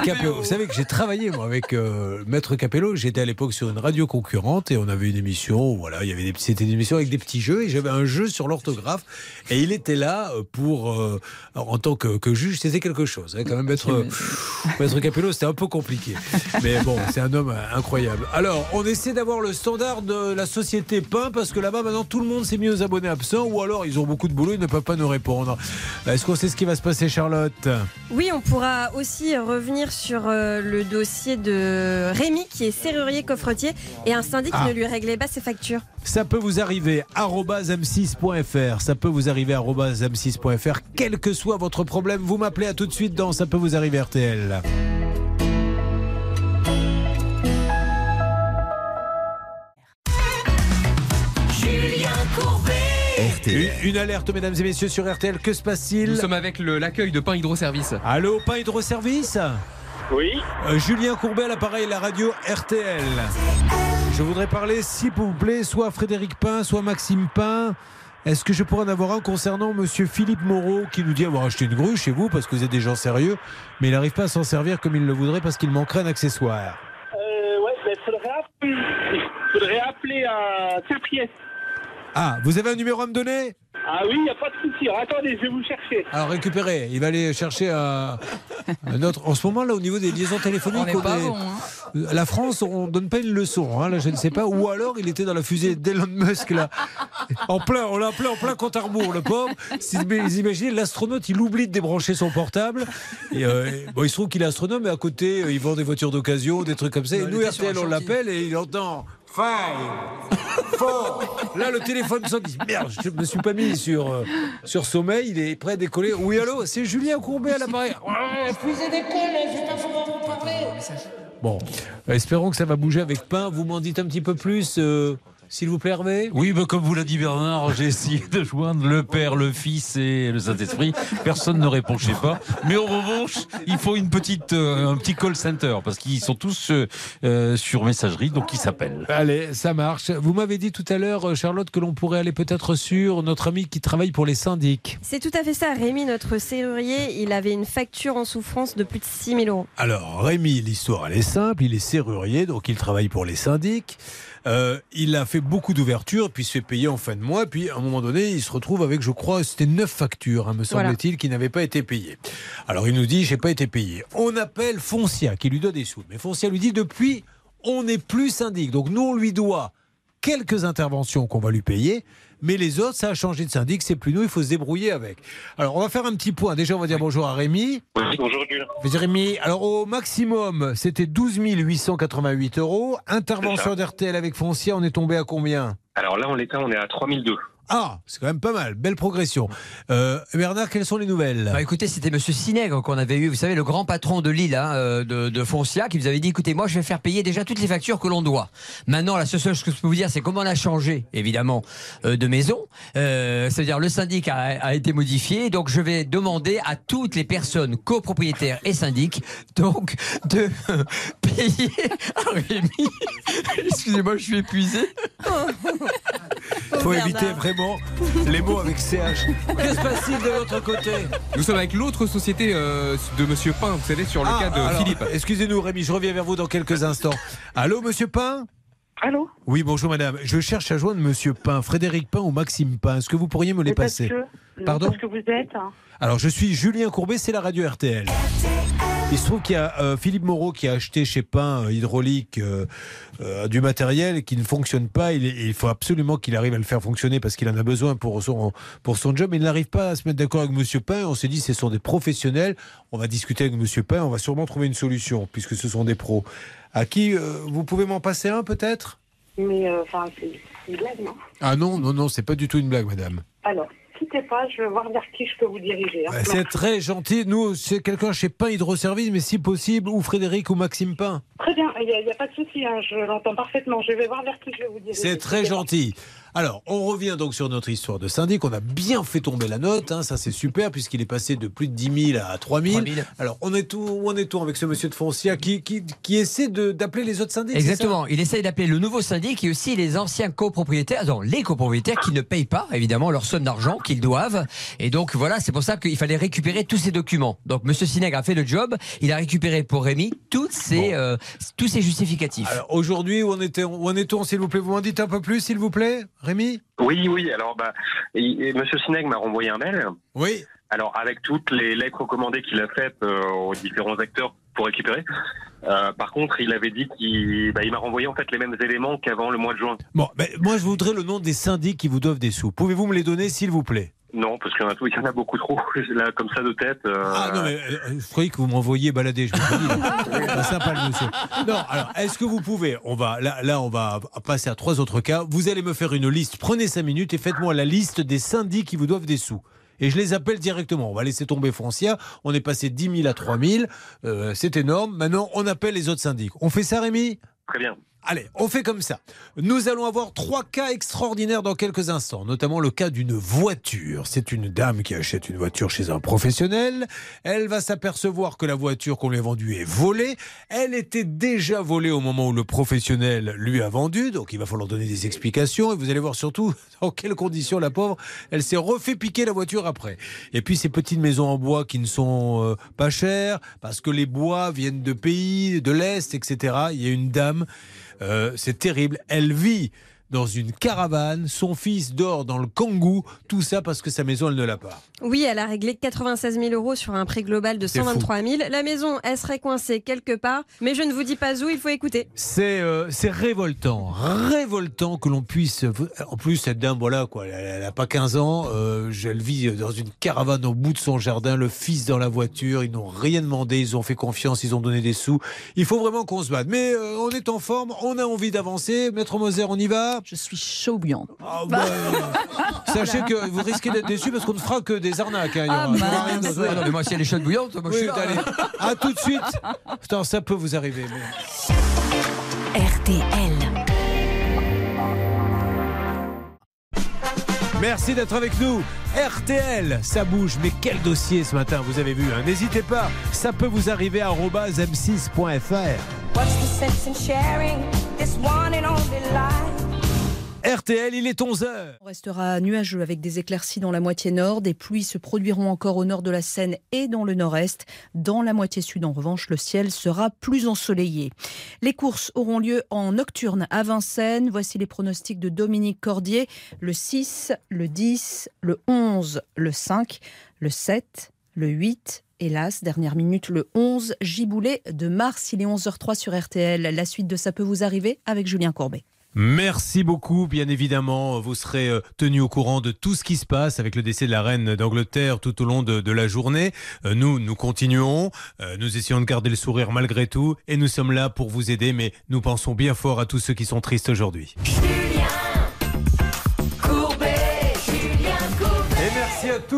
Capello. Vous savez que j'ai travaillé moi avec euh, Maître Capello. J'étais à l'époque sur une radio concurrente et on avait une émission. où, Voilà, il y avait des c'était une émission avec des petits jeux et j'avais un jeu sur l'orthographe et il était là euh, pour euh, en tant que, que juge. C'était quelque chose. hein, quand même Maître Maître Capello, c'était un peu compliqué. Mais bon, c'est un homme incroyable. Alors, on essaie d'avoir le standard de la société Pain parce que là-bas, maintenant, tout le monde s'est mis aux abonnés absents ou alors ils ont beaucoup de boulot, ils ne peuvent pas nous répondre. Est-ce qu'on sait ce qui va se passer, Charlotte? Oui, on pourra aussi revenir sur euh, le dossier de Rémi, qui est serrurier coffretier, et un syndic Ah. qui ne lui réglait pas ses factures. Ça peut vous arriver, arobase m6.fr. Ça peut vous arriver, arobase m6.fr. Quel que soit votre problème, vous m'appelez à tout de suite dans Ça peut vous arriver RTL. Une, une alerte, mesdames et messieurs, sur RTL. Que se passe-t-il Nous sommes avec le- l'accueil de Pain Hydroservice. Allô, Pain Hydroservice Oui. Euh, Julien Courbet à l'appareil, la radio RTL. Je voudrais parler, s'il vous plaît, soit à Frédéric Pain, soit Maxime Pain. Est-ce que je pourrais en avoir un concernant Monsieur Philippe Moreau qui nous dit avoir acheté une grue chez vous parce que vous êtes des gens sérieux, mais il n'arrive pas à s'en servir comme il le voudrait parce qu'il manquerait un accessoire Euh, ouais, il faudrait appeler, faudrait appeler à Saint-Priest. Ah, vous avez un numéro à me donner Ah oui, il n'y a pas de souci. Alors, attendez, je vais vous chercher. Alors récupérez, il va aller chercher un, un autre. En ce moment là, au niveau des liaisons téléphoniques, On n'est pas est- bon, hein. la France, on donne pas une leçon. hein, là, je ne sais pas. Ou alors, il était dans la fusée d'Elon Musk là, en plein. On l'a appelé en plein compte à rebours, le pauvre. Si vous imaginez, l'astronaute, il oublie de débrancher son portable. Et, euh, bon, il se trouve qu'il est astronome, mais à côté, euh, il vend des voitures d'occasion, des trucs comme ça. Et nous, RTL, on l'appelle et il entend. Five, four. Là, le téléphone sonne. Merde, je me suis pas mis sur, euh, sur sommeil. Il est prêt à décoller. Oui, allô, c'est Julien Courbet à l'appareil. Ouais, fusée d'école, je vais pas pouvoir vous parler. Bon, espérons que ça va bouger avec pain. Vous m'en dites un petit peu plus, euh, s'il vous plaît, Hervé Oui, bah, comme vous l'a dit Bernard, j'ai essayé de joindre le Père, le Fils et le Saint-Esprit. Personne ne répond, je sais pas. Mais en revanche, il faut une petite, euh, un petit call center parce qu'ils sont tous euh, euh, sur messagerie, donc ils s'appellent. Allez, ça marche. Vous m'avez dit tout à l'heure, Charlotte, que l'on pourrait aller peut-être sur notre ami qui travaille pour les syndics. C'est tout à fait ça. Rémi, notre serrurier, il avait une facture en souffrance de plus de 6 000 euros. Alors, Rémi, l'histoire, elle est simple. Il est serrurier, donc il travaille pour les syndics. Euh, il a fait beaucoup d'ouvertures, puis il se fait payer en fin de mois. Puis, à un moment donné, il se retrouve avec, je crois, c'était neuf factures, hein, me Voilà. semble-t-il, qui n'avaient pas été payées. Alors, il nous dit, j'ai pas été payé. On appelle Foncia, qui lui doit des sous. Mais Foncia lui dit, depuis, on n'est plus syndic. Donc, nous, on lui doit quelques interventions qu'on va lui payer. Mais les autres, ça a changé de syndic, c'est plus nous, il faut se débrouiller avec. Alors, on va faire un petit point. Déjà, on va dire bonjour à Rémi. Bonjour Julien. Jérémy, alors au maximum, c'était 12 888 euros. Intervention d'RTL avec Foncia, on est tombé à combien? Alors là, on est, on est à 3002. Ah, c'est quand même pas mal, belle progression. Euh, Bernard, quelles sont les nouvelles? Bah, écoutez, c'était Monsieur Sinègre qu'on avait eu, vous savez, le grand patron de Lille, hein, euh, de, de Foncia, qui vous avait dit, écoutez, moi, je vais faire payer déjà toutes les factures que l'on doit. Maintenant, la seule chose que je peux vous dire, c'est comment on a changé, évidemment, euh, de maison. Euh, C'est-à-dire, le syndic a, a été modifié, donc je vais demander à toutes les personnes copropriétaires et syndics, donc, de payer à Rémi. Excusez-moi, je suis épuisé. faut éviter vraiment les mots avec CH. Que se passe-t-il de l'autre côté Nous sommes avec l'autre société euh, de Monsieur Pain, vous savez, sur le Ah, cas de alors, Philippe. Excusez-nous, Rémi, je reviens vers vous dans quelques instants. Allô, monsieur Pain Allô Oui, bonjour madame. Je cherche à joindre monsieur Pain, Frédéric Pain ou Maxime Pain. Est-ce que vous pourriez me les parce passer que- non, Pardon Parce que vous êtes. hein. Alors, je suis Julien Courbet, c'est la radio RTL. Il se trouve qu'il y a euh, Philippe Moreau qui a acheté chez Pain Hydraulique euh, euh, du matériel qui ne fonctionne pas. Il, faut absolument qu'il arrive à le faire fonctionner parce qu'il en a besoin pour son, pour son job. Mais il n'arrive pas à se mettre d'accord avec Monsieur Pain. On s'est dit, ce sont des professionnels. On va discuter avec Monsieur Pain. On va sûrement trouver une solution puisque ce sont des pros. À qui vous pouvez m'en passer un peut-être? Mais enfin, c'est c'est une blague, non? Ah non, non, non, c'est pas du tout une blague, madame. Alors, quittez pas, je vais voir vers qui je peux vous diriger. hein. Bah, C'est très gentil. Nous, c'est quelqu'un chez Pain Hydroservice, mais si possible, ou Frédéric ou Maxime Pain. Très bien, il n'y a, il y a pas de souci, hein, je l'entends parfaitement. Je vais voir vers qui je vais vous diriger. C'est très gentil. Alors, on revient donc sur notre histoire de syndic. On a bien fait tomber la note, hein, ça c'est super, puisqu'il est passé de plus de 10 000 à 3 000. 3 000. Alors, on est tout, où en est-on avec ce monsieur de Foncia qui, qui, qui essaie d'appeler les autres syndics Exactement. Il essaye d'appeler le nouveau syndic et aussi les anciens copropriétaires, non, les copropriétaires qui ne payent pas, évidemment, leur somme d'argent qu'ils doivent. Et donc, voilà, c'est pour ça qu'il fallait récupérer tous ces documents. Donc, Monsieur Sinègre a fait le job. Il a récupéré pour Rémi toutes ces, euh, tous ces justificatifs. Alors, aujourd'hui, où était- où en est-on, s'il vous plaît? Vous m'en dites un peu plus, s'il vous plaît, Rémi Oui, oui. Alors, bah, et, et Monsieur Sineg m'a renvoyé un mail. Oui. Alors, avec toutes les lettres recommandées qu'il a faites euh, aux différents acteurs pour récupérer. Euh, par contre, il avait dit qu'il bah, il m'a renvoyé en fait les mêmes éléments qu'avant le mois de juin. Bon, ben, moi, je voudrais le nom des syndics qui vous doivent des sous. Pouvez-vous me les donner, s'il vous plaît? Non, parce qu'il y en a, tout- il y en a beaucoup trop. Là, comme ça de tête. euh, Ah non, mais euh, je croyais que vous m'envoyiez balader. Je me sympa le monsieur. Non, alors, est-ce que vous pouvez, on va, là, là, on va passer à trois autres cas. Vous allez me faire une liste. Prenez cinq minutes et faites-moi la liste des syndics qui vous doivent des sous. Et je les appelle directement. On va laisser tomber Foncia. On est passé de 10 000 à 3 000. Euh, c'est énorme. Maintenant, on appelle les autres syndics. On fait ça, Rémi? Très bien. Allez, on fait comme ça. Nous allons avoir trois cas extraordinaires dans quelques instants, notamment le cas d'une voiture. C'est une dame qui achète une voiture chez un professionnel. Elle va s'apercevoir que la voiture qu'on lui a vendue est volée. Elle était déjà volée au moment où le professionnel lui a vendu, donc il va falloir donner des explications. Et vous allez voir surtout dans quelles conditions la pauvre, elle s'est refait piquer la voiture après. Et puis ces petites maisons en bois qui ne sont euh, pas chères, parce que les bois viennent de pays de l'Est, etc. Il y a une dame euh, c'est terrible. Elle vit dans une caravane, son fils dort dans le Kangoo, tout ça parce que sa maison, elle ne l'a pas. Oui, elle a réglé 96 000 euros sur un prix global de C'est fou. 123 000. La maison, elle serait coincée quelque part, mais je ne vous dis pas où, il faut écouter. C'est euh, révoltant, révoltant que l'on puisse. En plus, cette dame, voilà, quoi, elle n'a pas 15 ans, euh, elle vit dans une caravane au bout de son jardin, le fils dans la voiture, ils n'ont rien demandé, ils ont fait confiance, ils ont donné des sous. Il faut vraiment qu'on se batte. Mais euh, on est en forme, on a envie d'avancer. Maître Moser, on y va? Je suis chaud bouillante. Sachez que vous risquez d'être déçu parce qu'on ne fera que des arnaques. hein. Il y aura- Ah, il y aura rien mince. d'autre. Ah non, mais moi, si elle est chaude bouillante, moi, je Oui, suis là. allez. À tout de suite. Putain, ça peut vous arriver. mais- RTL. Merci d'être avec nous. RTL, ça bouge. Mais quel dossier ce matin, vous avez vu. hein. N'hésitez pas, ça peut vous arriver à m6.fr. What's the sense in sharing this one and only life? RTL, il est 11h. On restera nuageux avec des éclaircies dans la moitié nord. Des pluies se produiront encore au nord de la Seine et dans le nord-est. Dans la moitié sud, en revanche, le ciel sera plus ensoleillé. Les courses auront lieu en nocturne à Vincennes. Voici les pronostics de Dominique Cordier. Le 6, le 10, le 11, le 5, le 7, le 8. Hélas, dernière minute, le 11, Giboulé de mars. Il est 11h03 sur RTL. La suite de Ça peut vous arriver avec Julien Courbet. Merci beaucoup, bien évidemment. Vous serez euh, tenu au courant de tout ce qui se passe avec le décès de la reine d'Angleterre tout au long de, la journée. Euh, Nous, nous continuons. Euh, Nous essayons de garder le sourire malgré tout. Et nous sommes là pour vous aider. Mais nous pensons bien fort à tous ceux qui sont tristes aujourd'hui.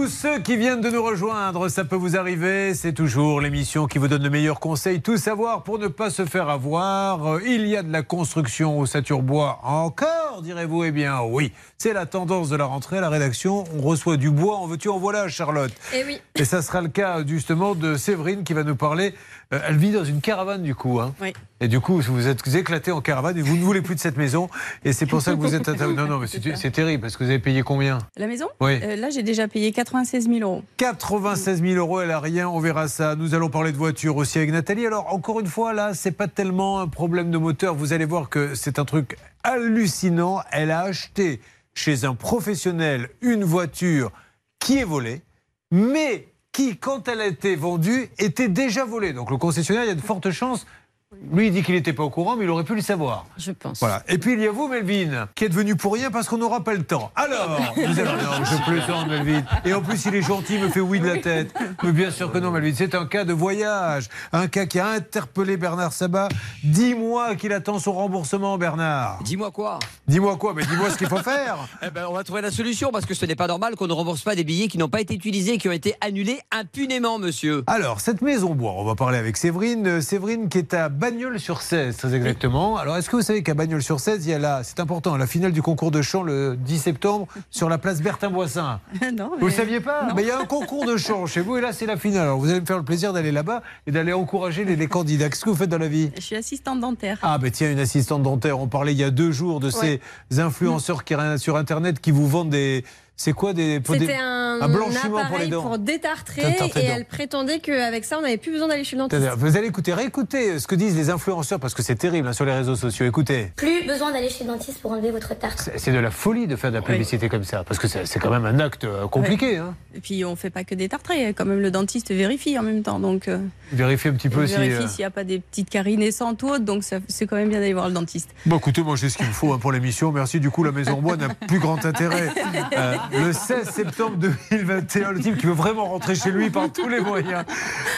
Tous ceux qui viennent de nous rejoindre. Ça peut vous arriver. C'est toujours l'émission qui vous donne le meilleur conseil. Tout savoir pour ne pas se faire avoir. Euh, Il y a de la construction au Saturbois. Encore, direz-vous? Eh bien, oui. C'est la tendance de la rentrée à la rédaction. On reçoit du bois. En veux-tu, en voilà, Charlotte. Et oui. Et ça sera le cas, justement, de Séverine qui va nous parler. Euh, elle vit dans une caravane, du coup. Hein. Oui. Et du coup, vous êtes éclaté en caravane et vous ne voulez plus de cette maison. Et c'est pour ça que vous êtes. Non, non, mais c'est c'est terrible parce que vous avez payé combien? La maison? Oui. Euh, Là, j'ai déjà payé 96 000 euros. 96 000 euros, elle a rien, on verra ça. Nous allons parler de voiture aussi avec Nathalie. Alors, encore une fois, là, c'est pas tellement un problème de moteur. Vous allez voir que c'est un truc hallucinant. Elle a acheté chez un professionnel une voiture qui est volée, mais qui, quand elle a été vendue, était déjà volée. Donc, le concessionnaire, il y a de fortes chances Lui, il dit qu'il n'était pas au courant, mais il aurait pu le savoir. Je pense. Voilà. Et puis il y a vous, Melvin, qui êtes venu pour rien parce qu'on n'aura pas le temps. Alors, vous allez- non, je plaisante, Melvin. Et en plus, il est gentil, il me fait oui de la tête. Mais bien sûr que non, Melvin. C'est un cas de voyage, un cas qui a interpellé Bernard Sabat. Dis-moi qu'il attend son remboursement, Bernard. Dis-moi quoi? Dis-moi quoi? Mais dis-moi ce qu'il faut faire. Eh ben, on va trouver la solution parce que ce n'est pas normal qu'on ne rembourse pas des billets qui n'ont pas été utilisés qui ont été annulés impunément, monsieur. Alors, cette maison bois, on va parler avec Séverine. Euh, Séverine qui est à Bagnols-sur-Cèze, très exactement. Alors, est-ce que vous savez qu'à Bagnols-sur-Cèze, il y a là, c'est important, la finale du concours de chant le 10 septembre sur la place Bertin-Boissin non, Vous le saviez pas Mais il y a un concours de chant chez vous et là, c'est la finale. Alors, vous allez me faire le plaisir d'aller là-bas et d'aller encourager les, les candidats. Qu'est-ce que vous faites dans la vie? Je suis assistante dentaire. ah, ben tiens, une assistante dentaire. On parlait il y a deux jours de ces influenceurs qui, sur Internet qui vous vendent des. C'est quoi des, des- C'était un, blanchiment pour les dents pour détartrer Détartrer et dents. elle prétendait qu'avec ça, on n'avait plus besoin d'aller chez le dentiste. Vous allez écouter, réécouter ce que disent les influenceurs parce que c'est terrible hein, sur les réseaux sociaux. Écoutez. Plus besoin d'aller chez le dentiste pour enlever votre tartre. C'est c'est de la folie de faire de la publicité comme ça, parce que c'est c'est quand même un acte euh, compliqué. Hein. Et puis on fait pas que détartrer, quand même le dentiste vérifie en même temps. Donc euh, Vérifiez un petit peu il si. vérifie euh, s'il n'y a pas des petites caries naissantes ou autres, donc ça- c'est quand même bien d'aller voir le dentiste. Bon, écoutez, moi j'ai ce qu'il me faut hein, pour l'émission. Merci. Du coup, la Maison Bois n'a plus grand intérêt. Euh, le 16 septembre 2021, le type qui veut vraiment rentrer chez lui par tous les moyens.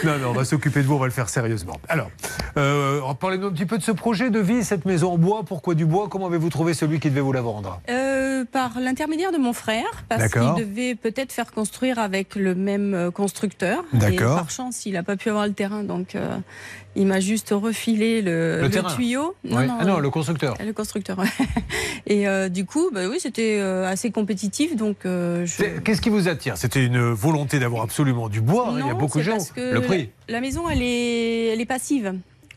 Non, non, on va s'occuper de vous, on va le faire sérieusement. Alors, euh, parlez-nous un petit peu de ce projet de vie, cette maison en bois. Pourquoi du bois? Comment avez-vous trouvé celui qui devait vous la vendre? Euh, par l'intermédiaire de mon frère, parce qu'il devait peut-être faire construire avec le même euh, constructeur. D'accord. par chance, il n'a pas pu avoir le terrain, donc euh, il m'a juste refilé le, tuyau. Ah non, euh, le constructeur. Le constructeur. Et euh, du coup, bah oui, c'était euh, assez compétitif, donc euh, je... Qu'est-ce qui vous attire? C'était une volonté d'avoir absolument du bois. hein, Il y a Non, beaucoup de gens. que Le prix? La, la maison, elle est, elle est passive.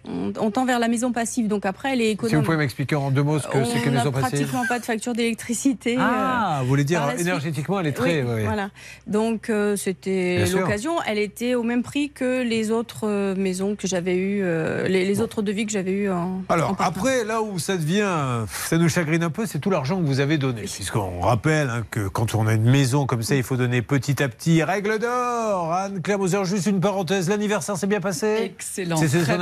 On, on tend vers la maison passive, donc après, elle est Si économe. vous pouvez m'expliquer en deux mots ce que c'est qu'une on n'a maison passive. pratiquement pas de facture d'électricité. Ah, euh, vous voulez dire énergétiquement, elle est très. Oui, ouais, ouais. Voilà. Donc euh, c'était Bien sûr. l'occasion. Elle était au même prix que les autres euh, maisons que j'avais eues, euh, les, les autres devis que j'avais eu en. Alors après, là où ça devient, ça nous chagrine un peu, c'est tout l'argent que vous avez donné. Puisqu'on rappelle hein, que quand on a une maison comme ça, il faut donner petit à petit. Règle d'or Anne-Claire Moser, juste une parenthèse. L'anniversaire s'est bien passé? Excellent. Très, son très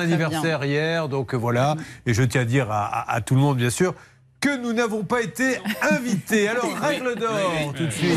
donc euh, voilà. Et je tiens à dire à, tout le monde, bien sûr, nous n'avons pas été invités. Alors, règle d'or, tout de suite.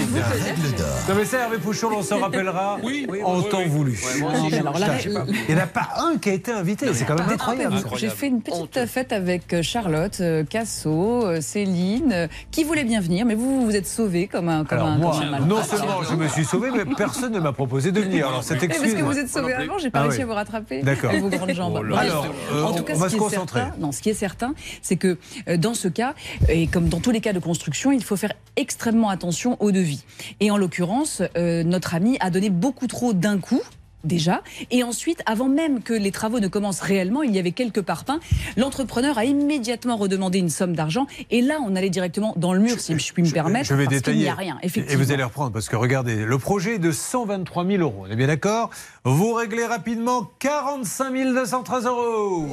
Non mais ça, Hervé Pouchon, on s'en rappellera en temps voulu. Alors, Il n'y en a pas un qui a été invité, c'est quand même incroyable. J'ai fait une petite fête avec euh, Charlotte, euh, Casso, euh, Céline, qui voulait bien venir, mais vous, vous êtes sauvé comme un, comme Alors un, moi, comme un malin. non seulement je me suis sauvé, mais personne ne m'a proposé de venir. Alors cette Et parce excuse. que vous êtes sauvé avant, j'ai pas Ah réussi oui. à vous rattraper D'accord. vos grandes jambes. Alors, en tout on- cas, on va ce se qui est concentrer. certain- non, ce qui est certain, c'est que dans ce cas, et comme dans tous les cas de construction, il faut faire extrêmement attention au devis. Et en l'occurrence, euh, notre ami a donné beaucoup trop d'un coup. Déjà. Et ensuite, avant même que les travaux ne commencent réellement, il y avait quelques parpaings. L'entrepreneur a immédiatement redemandé une somme d'argent. Et là, on allait directement dans le mur, si je puis me permettre. Je vais parce détailler. n'y a rien, Et effectivement. vous allez reprendre parce que regardez, le projet est de 123 000 euros. On est bien d'accord? Vous réglez rapidement 45 213 euros.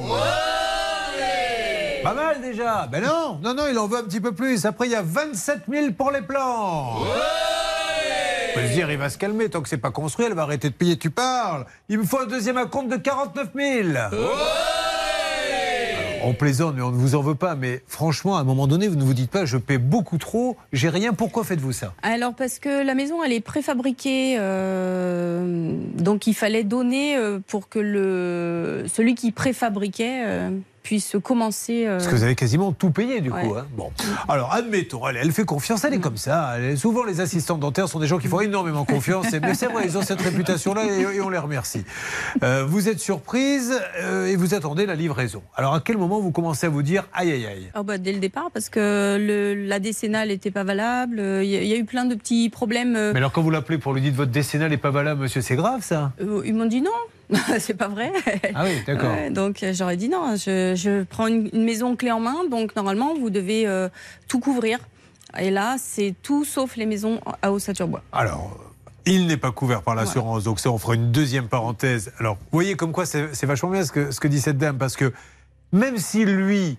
Pas mal déjà. Ben non, non, non, il en veut un petit peu plus. Après, il y a 27 000 pour les plans. On peut se dire, il va se calmer. Tant que c'est pas construit, elle va arrêter de payer. Tu parles. Il me faut un deuxième acompte de 49 000. On plaisante, mais on ne vous en veut pas. Mais franchement, à un moment donné, vous ne vous dites pas, je paie beaucoup trop, j'ai rien. Pourquoi faites-vous ça? Alors parce que la maison elle est préfabriquée, euh, donc il fallait donner euh, pour que le celui qui préfabriquait euh, puisse commencer. euh, Parce que vous avez quasiment tout payé du coup. Hein. Bon. Alors admettons, elle, elle fait confiance, elle est comme ça. Elle souvent les assistantes dentaires sont des gens qui font énormément confiance. Et- mais c'est vrai, ils ont cette réputation-là et, et on les remercie. Euh, vous êtes surprise euh, et vous attendez la livraison. Alors à quel moment vous commencez à vous dire aïe aïe aïe? Bah, dès le départ, parce que le, la décennale n'était pas valable. Il y, y a eu plein de petits problèmes. Mais alors quand vous l'appelez pour lui dire votre décennale n'est pas valable, monsieur, c'est grave ça? Ils m'ont dit non, c'est pas vrai. Ah oui, d'accord. Ouais, donc euh, j'aurais dit non, je, je prends une, une maison clé en main, donc normalement vous devez euh, tout couvrir. Et là, c'est tout sauf les maisons à ossature bois. Alors, il n'est pas couvert par l'assurance, donc ça, on fera une deuxième parenthèse. Alors, vous voyez comme quoi c'est vachement bien ce que, ce que dit cette dame, parce que même si lui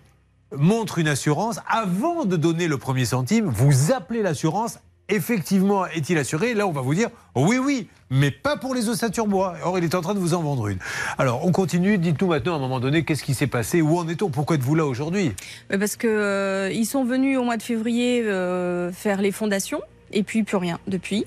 montre une assurance, avant de donner le premier centime, vous appelez l'assurance effectivement est-il assuré? Là, on va vous dire oui, oui, mais pas pour les ossatures bois. Or, il est en train de vous en vendre une. Alors, on continue. Dites-nous maintenant, à un moment donné, qu'est-ce qui s'est passé? Où en est-on? Pourquoi êtes-vous là aujourd'hui? Parce que euh, sont venus au mois de février euh, faire les fondations. Et puis plus rien depuis.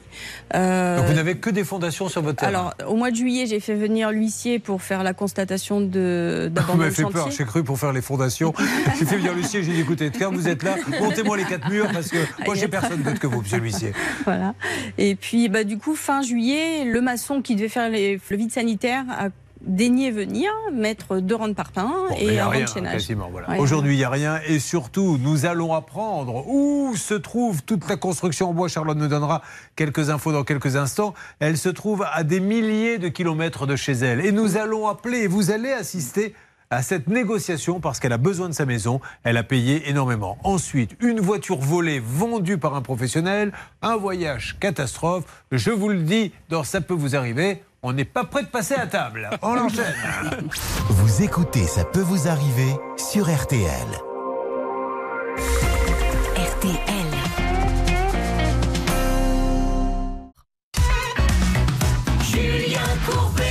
Euh, Donc, vous n'avez que des fondations sur votre terrain alors, au mois de juillet, j'ai fait venir l'huissier pour faire la constatation de Vous m'avez fait chantier. peur, j'ai cru pour faire les fondations. j'ai fait venir l'huissier, j'ai dit écoutez, quand vous êtes là, montez-moi les quatre murs parce que moi j'ai personne d'autre que vous, monsieur l'huissier. Voilà. Et puis, bah, du coup, fin juillet, le maçon qui devait faire les, le vide sanitaire a daigné venir mettre deux rangs de Bon, il et un rang de chaînage. quasiment, voilà. Ouais. Aujourd'hui, il n'y a rien. Et surtout, nous allons apprendre où se trouve toute la construction en bois. Charlotte nous donnera quelques infos dans quelques instants. Elle se trouve à des milliers de kilomètres de chez elle. Et nous allons appeler, et vous allez assister à cette négociation parce qu'elle a besoin de sa maison. Elle a payé énormément. Ensuite, une voiture volée vendue par un professionnel, un voyage catastrophe. Je vous le dis, dans Ça peut vous arriver, on n'est pas prêt de passer à table. On enchaîne. Vous écoutez Ça peut vous arriver sur RTL. RTL. Julien Courbet.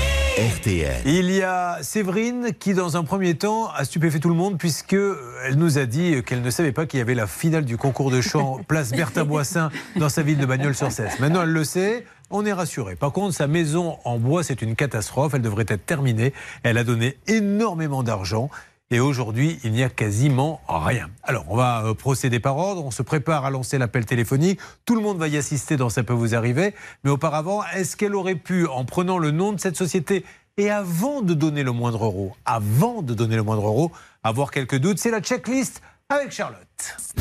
RTL. Il y a Séverine qui, dans un premier temps, a stupéfait tout le monde puisque elle nous a dit qu'elle ne savait pas qu'il y avait la finale du concours de chant place Bertha Boissin dans sa ville de Bagnols-sur-Cèze. Maintenant, elle le sait. On est rassuré. Par contre, sa maison en bois, c'est une catastrophe. Elle devrait être terminée. Elle a donné énormément d'argent. Et aujourd'hui, il n'y a quasiment rien. Alors, on va euh, procéder par ordre. On se prépare à lancer l'appel téléphonique. Tout le monde va y assister dans Ça peut vous arriver. Mais auparavant, est-ce qu'elle aurait pu, en prenant le nom de cette société et avant de donner le moindre euro, avant de donner le moindre euro, avoir quelques doutes? C'est la checklist avec Charlotte.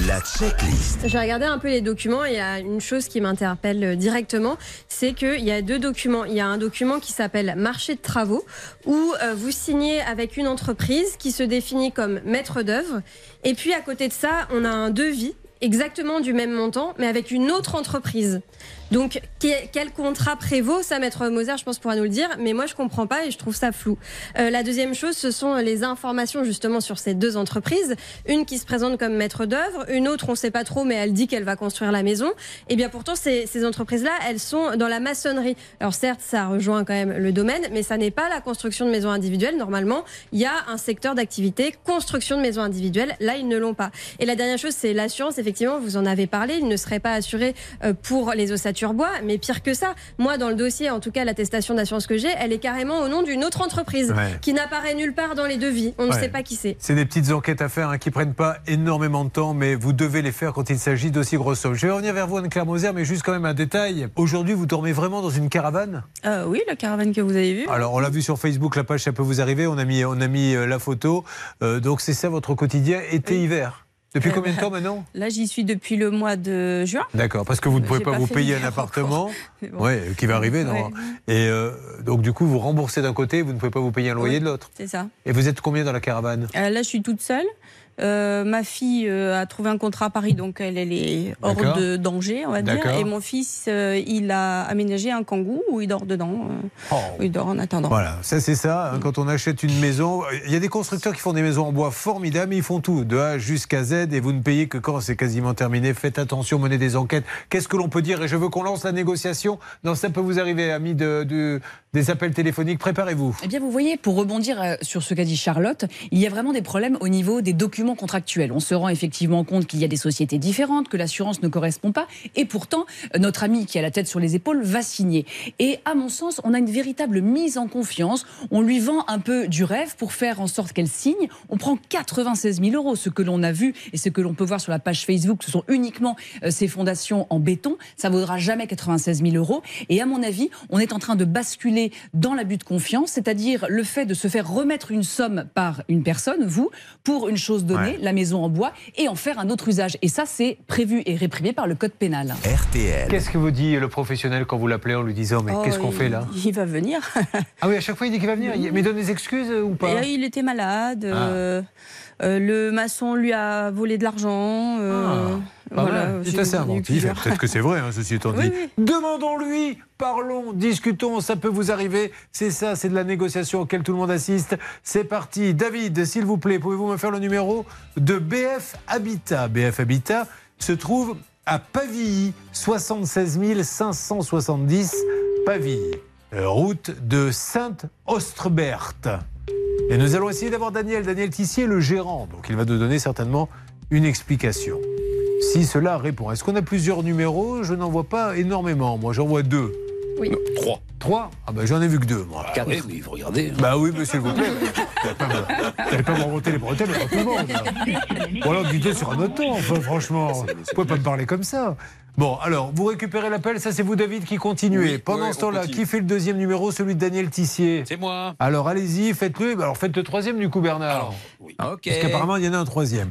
La checklist. J'ai regardé un peu les documents et il y a une chose qui m'interpelle euh, directement, c'est qu'il y a deux documents. Il y a un document qui s'appelle marché de travaux où euh, vous signez avec une entreprise qui se définit comme maître d'œuvre. Et puis à côté de ça, on a un devis exactement du même montant, mais avec une autre entreprise. Donc, que- quel contrat prévaut Ça, Maître Moser, je pense, pourra nous le dire, mais moi, je comprends pas et je trouve ça flou. Euh, la deuxième chose, ce sont les informations justement sur ces deux entreprises. Une qui se présente comme maître d'œuvre, une autre, on ne sait pas trop, mais elle dit qu'elle va construire la maison. Et bien pourtant, ces, ces entreprises-là, elles sont dans la maçonnerie. Alors certes, ça rejoint quand même le domaine, mais ça n'est pas la construction de maisons individuelles. Normalement, il y a un secteur d'activité construction de maisons individuelles. Là, ils ne l'ont pas. Et la dernière chose, c'est l'assurance. Effectivement, vous en avez parlé. Il ne serait pas assuré euh, pour les ossatures bois, mais pire que ça. Moi, dans le dossier, en tout cas, l'attestation d'assurance que j'ai, elle est carrément au nom d'une autre entreprise Ouais. qui n'apparaît nulle part dans les devis. On ne sait pas qui c'est. C'est des petites enquêtes à faire hein, qui prennent pas énormément de temps, mais vous devez les faire quand il s'agit d'aussi grosses sommes. Je vais revenir vers vous, Anne-Claire Moser, mais juste quand même un détail. Aujourd'hui, vous dormez vraiment dans une caravane? Euh, oui, la caravane que vous avez vue. Alors, on l'a vu sur Facebook, la page Ça peut vous arriver. On a mis, on a mis euh, la photo. Euh, donc, c'est ça votre quotidien été-hiver. Depuis Euh, combien de temps maintenant Là, j'y suis depuis le mois de juin. D'accord, parce que vous ne pouvez pas, pas vous payer un appartement, bon. ouais, qui va arriver, non Ouais. Et euh, donc, du coup, vous remboursez d'un côté, vous ne pouvez pas vous payer un loyer Ouais. de l'autre. C'est ça. Et vous êtes combien dans la caravane? Euh, là, je suis toute seule. Euh, ma fille euh, a trouvé un contrat à Paris, donc elle, elle est hors de danger, on va dire. Et mon fils, euh, il a aménagé un kangou où il dort dedans. euh, où il dort en attendant. Voilà, ça c'est ça. hein, quand on achète une maison, il y a des constructeurs qui font des maisons en bois formidables, mais ils font tout, de A jusqu'à Z, et vous ne payez que quand c'est quasiment terminé. Faites attention, menez des enquêtes. Qu'est-ce que l'on peut dire? Et je veux qu'on lance la négociation. Non, ça peut vous arriver, amis de, de- des appels téléphoniques. Préparez-vous. Eh bien, vous voyez, pour rebondir sur ce qu'a dit Charlotte, il y a vraiment des problèmes au niveau des documents contractuels. On se rend effectivement compte qu'il y a des sociétés différentes, que l'assurance ne correspond pas, et pourtant, notre ami qui a la tête sur les épaules va signer. Et à mon sens, on a une véritable mise en confiance. On lui vend un peu du rêve pour faire en sorte qu'elle signe. On prend 96 000 euros. Ce que l'on a vu et ce que l'on peut voir sur la page Facebook, ce sont uniquement euh, ces fondations en béton. Ça vaudra jamais 96 000 euros. Et à mon avis, on est en train de basculer dans l'abus de confiance, c'est-à-dire le fait de se faire remettre une somme par une personne, vous, pour une chose la maison en bois, et en faire un autre usage. Et ça, c'est prévu et réprimé par le code pénal. RTL. Qu'est-ce que vous dit le professionnel quand vous l'appelez en lui disant Mais Oh, qu'est-ce qu'on fait là Il va venir. Ah oui, à chaque fois il dit qu'il va venir. Mais donne des excuses ou pas Et là, il était malade. euh, euh, le maçon lui a volé de l'argent. euh, voilà, j'ai C'est assez inventif. Peut-être que c'est vrai, hein, ceci étant dit. Oui, Demandons-lui, parlons, discutons, ça peut vous arriver. C'est ça, c'est de la négociation auquel tout le monde assiste. C'est parti. David, s'il vous plaît, pouvez-vous me faire le numéro de BF Habitat? BF Habitat se trouve à Pavilly, 76 570 Pavilly, route de Sainte-Ostrebert. Et nous allons essayer d'avoir Daniel. Daniel Tissier, le gérant. Donc il va nous donner certainement une explication. Si cela répond. Est-ce qu'on a plusieurs numéros? Je n'en vois pas énormément. Moi, j'en vois deux. Oui. Trois. Trois? Ah ben j'en ai vu que deux, moi. Ah oui, oui, vous regardez. Bah oui, monsieur, s'il vous plaît. Vous n'allez pas me- les bretelles tout le monde. Ou alors sur un autre temps, enfin, franchement. Vous pouvez pas me parler comme ça? Bon, alors, vous récupérez l'appel, ça c'est vous David qui continuez. Oui, Pendant oui, ce temps-là, qui fait le deuxième numéro Celui de Daniel Tissier? C'est moi. Alors allez-y, faites-le. Alors faites le troisième du coup, Bernard. Ok. Parce qu'apparemment, il y en a un troisième.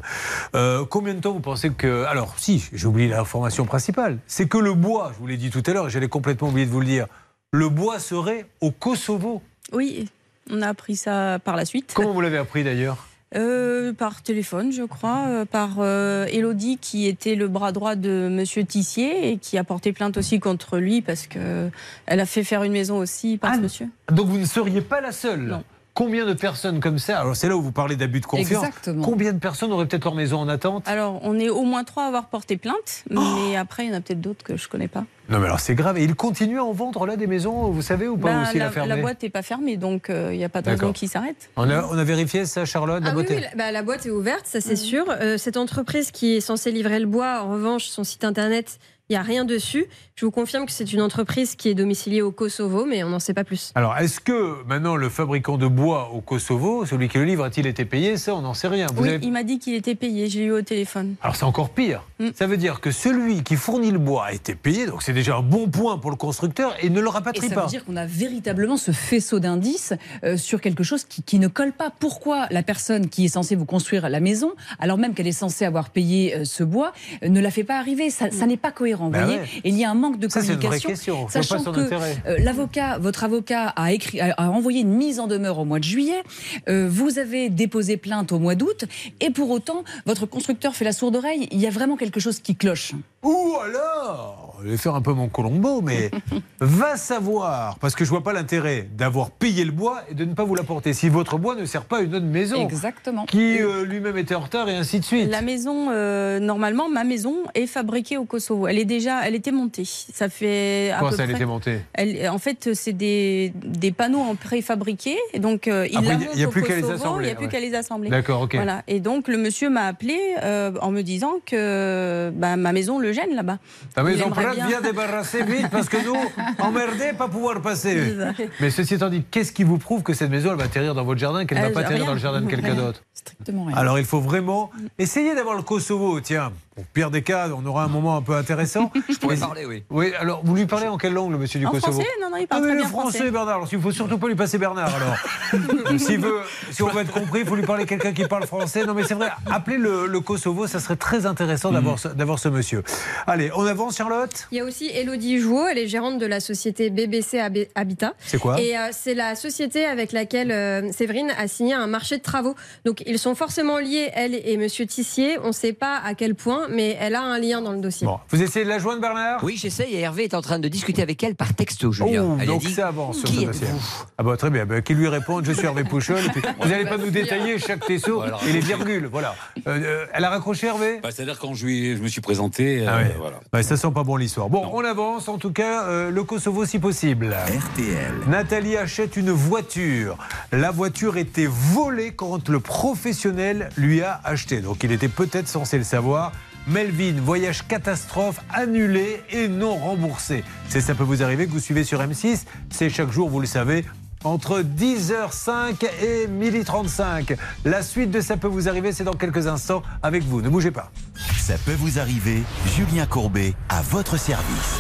Euh, combien de temps vous pensez que. Alors, si, j'ai oublié l'information principale. C'est que le bois, je vous l'ai dit tout à l'heure, et j'allais complètement oublier de vous le dire, le bois serait au Kosovo. Oui, on a appris ça par la suite. Comment vous l'avez appris d'ailleurs? Euh, par téléphone, je crois, euh, par euh, Elodie, qui était le bras droit de Monsieur Tissier et qui a porté plainte aussi contre lui parce que elle a fait faire une maison aussi par ce monsieur. Donc vous ne seriez pas la seule Combien de personnes comme ça Alors c'est là où vous parlez d'abus de confiance. Exactement. Combien de personnes auraient peut-être leur maison en attente? Alors, on est au moins trois à avoir porté plainte, mais après, il y en a peut-être d'autres que je connais pas. Non mais alors c'est grave. Et il continue à en vendre là des maisons, vous savez ou pas Ben, aussi la, la la boîte n'est pas fermée, donc euh, il n'y a pas de raison D'accord. qu'il s'arrête. on a, on a vérifié ça, Charlotte, la Ah oui, beauté oui, la, bah, la boîte est ouverte, ça c'est sûr. Euh, cette entreprise qui est censée livrer le bois, en revanche, son site internet, il n'y a rien dessus. Je vous confirme que c'est une entreprise qui est domiciliée au Kosovo, mais on n'en sait pas plus. Alors, est-ce que maintenant le fabricant de bois au Kosovo, celui qui le livre, a-t-il été payé? Ça, on n'en sait rien. Vous oui, avez- il m'a dit qu'il était payé, j'ai eu au téléphone. Alors, c'est encore pire. Mm. Ça veut dire que celui qui fournit le bois a été payé, donc c'est déjà un bon point pour le constructeur et ne le Et rapatrie ça pas. veut dire qu'on a véritablement ce faisceau d'indices euh, sur quelque chose qui, qui ne colle pas. Pourquoi la personne qui est censée vous construire la maison, alors même qu'elle est censée avoir payé euh, ce bois, euh, ne la fait pas arriver? Ça, ça n'est pas cohérent. Bah voyez ouais. Et il y a un manque de Ça, c'est une vraie communication. pas Sachant que intérêt. euh, l'avocat, votre avocat a, écrit, a, a envoyé une mise en demeure au mois de juillet. Euh, vous avez déposé plainte au mois d'août. Et pour autant, votre constructeur fait la sourde oreille. Il y a vraiment quelque chose qui cloche. Ou alors, je vais faire un peu mon Colombo, mais va savoir, parce que je vois pas l'intérêt d'avoir payé le bois et de ne pas vous l'apporter. Si votre bois ne sert pas à une autre maison, Exactement. qui euh, lui-même était en retard et ainsi de suite. La maison, euh, normalement, ma maison est fabriquée au Kosovo. Elle est déjà, elle était montée. Ça fait à Comment peu ça, elle près- était montée? Elle- en fait, c'est des, des panneaux en préfabriqué. Et donc, euh, il Après, la il y a plus qu'à les assembler, Il n'y a plus ouais. qu'à les assembler. D'accord, ok. Voilà. Et donc, le monsieur m'a appelé euh, en me disant que bah, ma maison le gêne là-bas. Ta maison prête, bien- viens débarrasser vite parce que nous, emmerdés, pas pouvoir passer. Mais ceci étant dit, qu'est-ce qui vous prouve que cette maison, elle va atterrir dans votre jardin, qu'elle ne va Elle- pas atterrir rien. dans le jardin de quelqu'un d'autre? Strictement rien. Alors il faut vraiment essayer d'avoir le Kosovo, tiens. Au pire des cas, on aura un moment un peu intéressant. Je pourrais parler, oui. Oui, alors vous lui parlez en quelle langue, le monsieur du En Kosovo français Non, non, il parle ah, mais très le bien français, français. Bernard. Alors, il faut surtout pas lui passer Bernard. Alors, S'il veut, si on veut être compris, il faut lui parler quelqu'un qui parle français. Non, mais c'est vrai. Appelez le, le Kosovo, ça serait très intéressant d'avoir ce, d'avoir ce monsieur. Allez, on avance, Charlotte? Il y a aussi Elodie Jouot, elle est gérante de la société BBC Hab- Habitat. C'est quoi? Et euh, c'est la société avec laquelle euh, Séverine a signé un marché de travaux. Donc ils sont forcément liés, elle et Monsieur Tissier. On ne sait pas à quel point, mais elle a un lien dans le dossier. Bon, vous essayez de la joindre, Bernard? Oui, j'essaye et Hervé est en train de discuter avec elle par texto, Julien. Oh, Elle a donc dit, ça avance sur Qui ce dossier. êtes-vous Ah bah très bien, bah, qu'il lui réponde, je suis Hervé Pouchol. vous n'allez pas nous détailler chaque tesseau Voilà. et les virgules, voilà. Euh, euh, elle a raccroché Hervé? Bah, C'est-à-dire quand je, lui- je me suis présenté, euh, Ah ouais. voilà. Ouais, ça sent pas bon l'histoire. Bon, on avance, en tout cas, euh, le Kosovo si possible. RTL. Nathalie achète une voiture. La voiture était volée quand le professionnel lui a acheté. Donc il était peut-être censé le savoir. Melvin, voyage catastrophe, annulé et non remboursé. C'est ça peut vous arriver que vous suivez sur M6. C'est chaque jour, vous le savez, entre 10h05 et 12h35. La suite de ça peut vous arriver, c'est dans quelques instants avec vous. Ne bougez pas. Ça peut vous arriver. Julien Courbet, à votre service.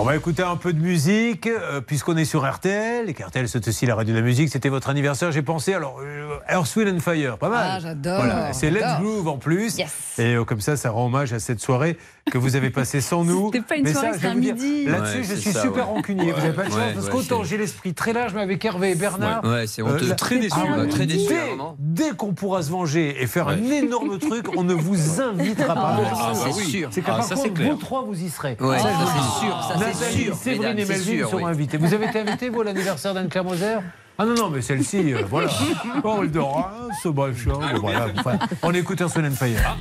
On va écouter un peu de musique, euh, puisqu'on est sur RTL, et qu'RTL c'est aussi la radio de la musique. C'était votre anniversaire, j'ai pensé. Alors, euh, Earth, Wind and Fire, pas mal. Ah, j'adore, Voilà, c'est Let's. Groove en plus. Yes. Et euh, comme ça, ça rend hommage à cette soirée que vous avez passée sans nous. C'était pas une Mais soirée, c'était un dire, midi. Là-dessus, Ouais, je c'est suis ça, super ouais. rancunier. vous n'avez pas de chance, Ouais, parce qu'autant c'est- j'ai l'esprit très large, mais avec Hervé et Bernard. Ouais, ouais, c'est honteux. là- Très déçu, Ah, très déçu, Dès, qu'on pourra se venger et faire un énorme truc, on ne vous invitera pas. Ah, ah, bah oui. C'est Ah, qu'à par ça, c'est contre, clair. vous trois, vous y serez. Ça, c'est sûr, ça, c'est Nathalie, sûr, Séverine et c'est Melvin sûr, seront invités. Vous avez été invité, vous, à l'anniversaire d'Anne-Claire Moser Ah non, non, mais celle-ci, euh, voilà. Oh, Eldora, ce machin, bon, voilà. Enfin, on écoute Wind and Fire.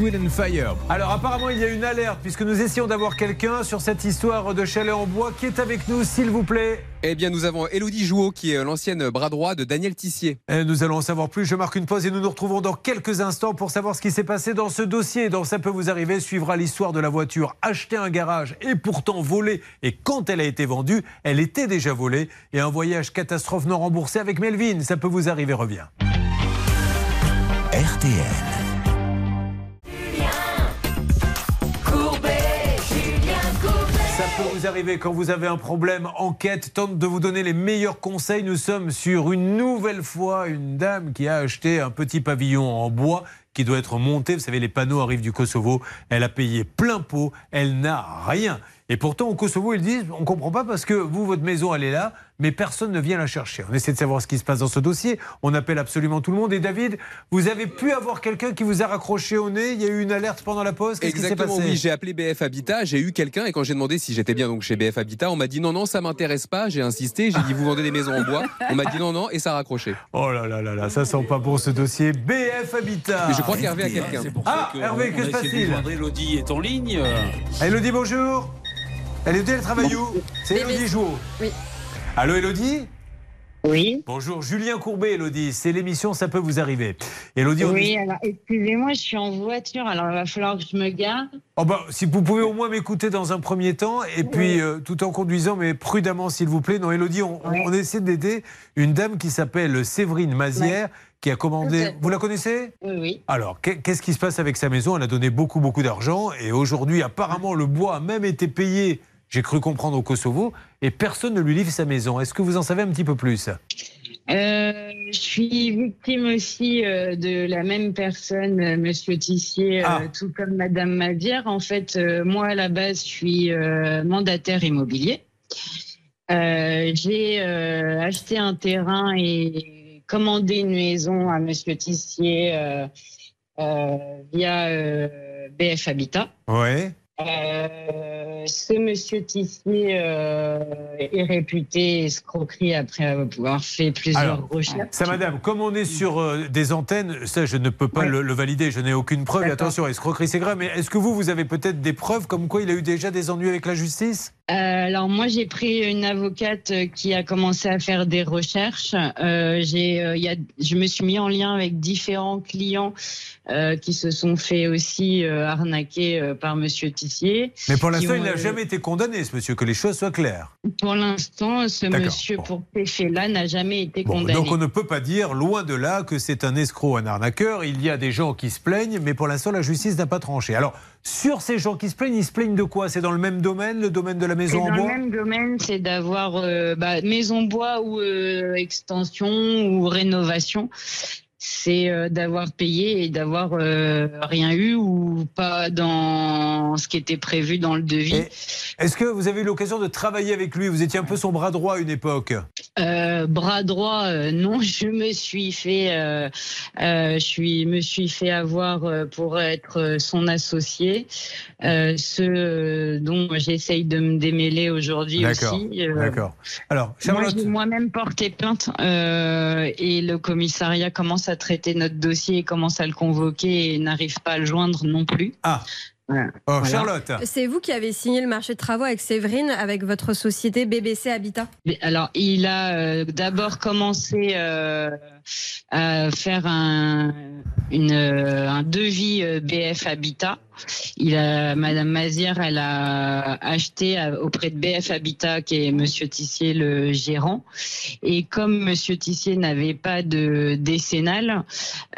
Earth, Wind and Fire. Alors apparemment il y a une alerte puisque nous essayons d'avoir quelqu'un sur cette histoire de chalet en bois qui est avec nous s'il vous plaît? Eh bien, nous avons Elodie Jouot, qui est l'ancienne bras droit de Daniel Tissier. Et nous allons en savoir plus. Je marque une pause et nous nous retrouvons dans quelques instants pour savoir ce qui s'est passé dans ce dossier. Dans Ça peut vous arriver, suivra l'histoire de la voiture achetée à un garage et pourtant volée. Et quand elle a été vendue, elle était déjà volée. Et un voyage catastrophe non remboursé avec Melvin. Ça peut vous arriver, revient. RTL. Peut vous arriver quand vous avez un problème. Enquête tente de vous donner les meilleurs conseils. Nous sommes sur une nouvelle fois une dame qui a acheté un petit pavillon en bois qui doit être monté. Vous savez, les panneaux arrivent du Kosovo. Elle a payé plein pot. Elle n'a rien. Et pourtant, au Kosovo, ils disent on ne comprend pas parce que vous, votre maison, elle est là, mais personne ne vient la chercher. On essaie de savoir ce qui se passe dans ce dossier. On appelle absolument tout le monde. Et David, vous avez pu avoir quelqu'un qui vous a raccroché au nez Il y a eu une alerte pendant la pause Qu'est-ce qui s'est Exactement, passé oui. J'ai appelé BF Habitat, j'ai eu quelqu'un et quand j'ai demandé si j'étais bien donc chez BF Habitat, on m'a dit non, non, ça m'intéresse pas. J'ai insisté, j'ai dit vous vendez des maisons en bois. On m'a dit non, non et ça a raccroché. Oh là là là là, ça sent pas bon ce dossier. BF Habitat. Mais je crois qu'Hervé a quelqu'un. Ah, Hervé, que a se passe-t-il Elodie est en ligne. Elodie, bonjour. Elodie, elle travaille où? C'est. Elodie Jouot. Oui. Allô, Elodie? Oui. Bonjour, Julien Courbet, Elodie. C'est l'émission Ça peut vous arriver. Elodie, on Oui, est- alors excusez-moi, je suis en voiture, alors il va falloir que je me gare. Oh bah, si vous pouvez au moins m'écouter dans un premier temps, et puis euh, tout en conduisant, mais prudemment s'il vous plaît. Non, Elodie, on, on essaie d'aider une dame qui s'appelle Séverine Mazière, qui a commandé. Vous la connaissez? Oui, oui. Alors, qu'est- qu'est-ce qui se passe avec sa maison? Elle a donné beaucoup, beaucoup d'argent, et aujourd'hui, apparemment, le bois a même été payé. J'ai cru comprendre au Kosovo, et personne ne lui livre sa maison. Est-ce que vous en savez un petit peu plus? Euh, je suis victime aussi euh, de la même personne, euh, Monsieur Tissier, euh, Ah. tout comme Madame Madière. En fait, moi à la base, je suis mandataire immobilier. J'ai acheté un terrain et commandé une maison à Monsieur Tissier via BF Habitat. Ouais. Euh, ce monsieur Tissier euh, est réputé escroquerie après avoir fait plusieurs Alors, recherches. ça, madame, comme on est sur euh, des antennes, ça, je ne peux pas le, le valider, je n'ai aucune preuve. Attention, escroquerie, c'est grave. Mais est-ce que vous, vous avez peut-être des preuves comme quoi il a eu déjà des ennuis avec la justice? Alors moi j'ai pris une avocate qui a commencé à faire des recherches. Euh, j'ai, euh, y a, je me suis mis en lien avec différents clients euh, qui se sont fait aussi arnaquer par Monsieur Tissier. Mais pour l'instant, il n'a euh, jamais été condamné, ce monsieur, que les choses soient claires. Pour l'instant, ce monsieur pour ces faits-là n'a jamais été Bon, condamné. donc on ne peut pas dire, loin de là, que c'est un escroc, un arnaqueur. Il y a des gens qui se plaignent, mais pour l'instant, la justice n'a pas tranché. Alors, sur ces gens qui se plaignent, ils se plaignent de quoi? C'est dans le même domaine, le domaine de la maison en dans le bois? même domaine, c'est d'avoir euh, bah, maison bois ou euh, extension ou rénovation. C'est euh, d'avoir payé et d'avoir euh, rien eu ou pas dans ce qui était prévu dans le devis. Est-ce que vous avez eu l'occasion de travailler avec lui? Vous étiez un peu son bras droit à une époque. Euh, bras droit, euh, non, je me suis fait, je suis, me suis fait avoir pour être son associé, ce dont j'essaye de me démêler aujourd'hui aussi. D'accord. Alors, Moi, Charlotte. moi-même porté plainte et le commissariat commence à traiter notre dossier et commence à le convoquer et n'arrive pas à le joindre non plus. Ah. Voilà. Charlotte. C'est vous qui avez signé le marché de travaux avec Séverine, avec votre société BBC Habitat? Alors, il a euh, d'abord commencé euh, à faire un, une, euh, un devis euh, BF Habitat. Il a, Madame Mazière, elle a acheté auprès de BF Habitat, qui est Monsieur Tissier, le gérant. Et comme Monsieur Tissier n'avait pas de décennale,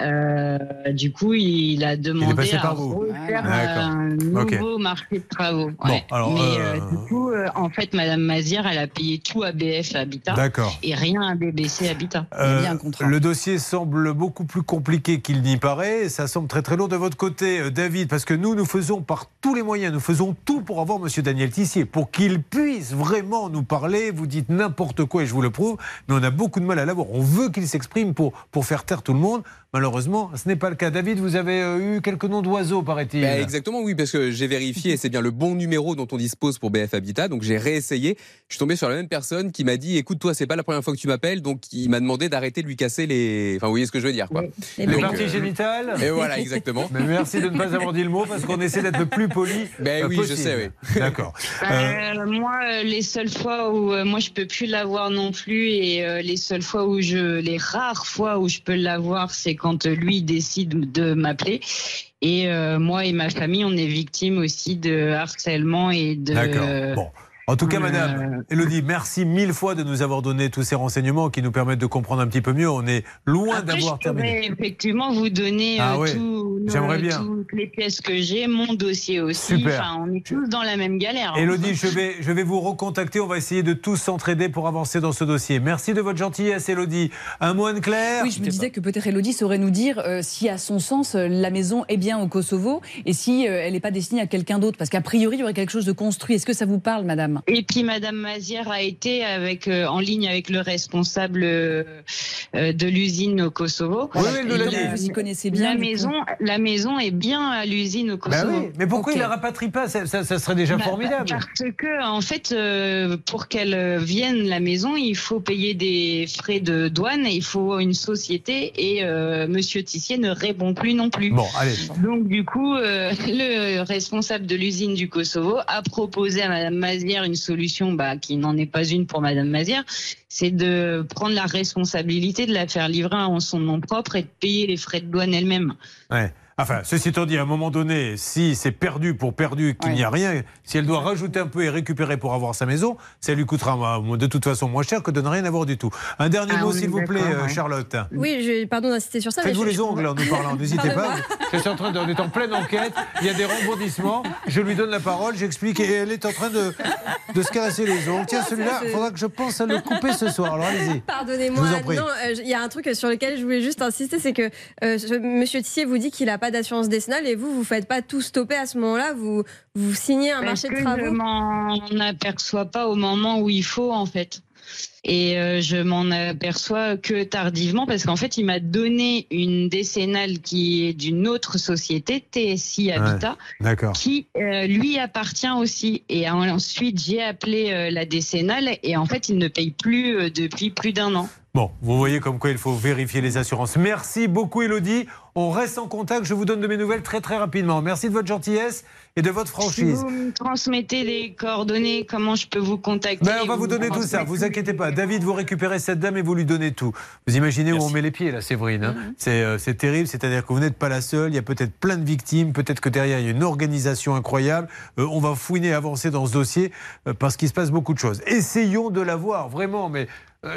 euh, du coup, il a demandé à refaire D'accord. un nouveau marché de travaux. Bon, Ouais. alors, Mais euh, euh, du coup, euh, en fait, Madame Mazière, elle a payé tout à BF Habitat. D'accord. Et rien à BBC Habitat. Euh, le dossier semble beaucoup plus compliqué qu'il n'y paraît. Ça semble très très lourd de votre côté, euh, David, parce que nous, nous faisons par tous les moyens, nous faisons tout pour avoir Monsieur Daniel Tissier, pour qu'il puisse vraiment nous parler. Vous dites n'importe quoi et je vous le prouve, mais on a beaucoup de mal à l'avoir. On veut qu'il s'exprime pour, pour faire taire tout le monde. Malheureusement, ce n'est pas le cas. David, vous avez euh, eu quelques noms d'oiseaux, paraît-il. Bah, exactement, oui, parce que j'ai vérifié et c'est bien le bon numéro dont on dispose pour BF Habitat. Donc j'ai réessayé. Je suis tombé sur la même personne qui m'a dit écoute, toi, c'est pas la première fois que tu m'appelles. Donc il m'a demandé d'arrêter de lui casser les. Enfin, vous voyez ce que je veux dire, quoi. Les Donc, parties euh, génitales Et voilà, exactement. Mais merci de ne pas avoir dit le mot parce qu'on essaie d'être le plus poli. Ben euh, oui, je sais, oui. D'accord. Euh, Euh, moi, les seules fois où euh, moi je peux plus l'avoir non plus, et euh, les seules fois où je, les rares fois où je peux l'avoir, c'est quand lui décide de m'appeler. Et euh, moi et ma famille, on est victime aussi de harcèlement et de. D'accord. Bon. En tout cas, Euh, madame, Elodie, merci mille fois de nous avoir donné tous ces renseignements qui nous permettent de comprendre un petit peu mieux. On est loin d'avoir je terminé. effectivement vous donner Ah euh, tout- nos- bien. toutes les pièces que j'ai, mon dossier aussi. Super. Enfin, on est tous dans la même galère. hein. Elodie, je vais, je vais vous recontacter. On va essayer de tous s'entraider pour avancer dans ce dossier. Merci de votre gentillesse, Elodie. Un mot, Anne-Claire? Oui, je me disais que peut-être Elodie saurait nous dire euh, si, à son sens, euh, la maison est bien au Kosovo et si euh, elle n'est pas destinée à quelqu'un d'autre. Parce qu'a priori, il y aurait quelque chose de construit. Est-ce que ça vous parle, madame? Et puis Madame Mazière a été avec euh, en ligne avec le responsable euh, euh, de l'usine au Kosovo. Oui, oui. Vous y connaissez bien. La maison, la maison est bien à l'usine au Bah Kosovo. oui, mais pourquoi Ok. il la rapatrie pas? Ça, ça- ça serait déjà Bah, formidable. Parce que, en fait, euh, pour qu'elle vienne la maison, il faut payer des frais de douane, il faut une société et euh, Monsieur Tissier ne répond plus non plus. Bon, allez. Donc du coup, euh, le responsable de l'usine du Kosovo a proposé à Madame Mazière une solution bah, qui n'en est pas une pour Madame Mazière, c'est de prendre la responsabilité de la faire livrer en son nom propre et de payer les frais de douane elle-même. Enfin, ceci étant dit, à un moment donné, si c'est perdu pour perdu, qu'il n'y a rien, si elle doit rajouter un peu et récupérer pour avoir sa maison, ça lui coûtera de toute façon moins cher que de ne rien avoir du tout. Un dernier Ah, mot, s'il vous plaît, euh, ouais. Charlotte. Oui, je, pardon d'insister sur ça. mais Faites-vous les je ongles en nous parlant, n'hésitez pas. Je suis en train de, on est en pleine enquête, il y a des rebondissements, je lui donne la parole, j'explique et elle est en train de, de se caresser les ongles. Tiens, celui-là, il faudra que je pense à le couper ce soir. Alors allez-y. Pardonnez-moi. Euh, il y a un truc sur lequel je voulais juste insister, c'est que euh, Monsieur Tissier vous dit qu'il n'a pas d'assurance décennale et vous, vous faites pas tout stopper à ce moment-là. Vous, vous signez un Parce marché de que je travaux. m'en aperçois pas au moment où il faut en fait. Et euh, je m'en aperçois que tardivement parce qu'en fait il m'a donné une décennale qui est d'une autre société, TSI Habitat, qui euh, lui appartient aussi. Et ensuite j'ai appelé euh, la décennale et en fait il ne paye plus euh, depuis plus d'un an. Bon, vous voyez comme quoi il faut vérifier les assurances. Merci beaucoup, Elodie. On reste en contact. Je vous donne de mes nouvelles très très rapidement. Merci de votre gentillesse et de votre Si franchise. vous me transmettez les coordonnées, comment je peux vous contacter Ben, on va vous donner tout ça, vous inquiétez pas. David, vous récupérez cette dame et vous lui donnez tout. Vous imaginez où on met les pieds là, Séverine hein C'est euh, c'est terrible, c'est-à-dire que vous n'êtes pas la seule, il y a peut-être plein de victimes, peut-être que derrière il y a une organisation incroyable. Euh, on va fouiner, avancer dans ce dossier euh, parce qu'il se passe beaucoup de choses. Essayons de la voir, vraiment, mais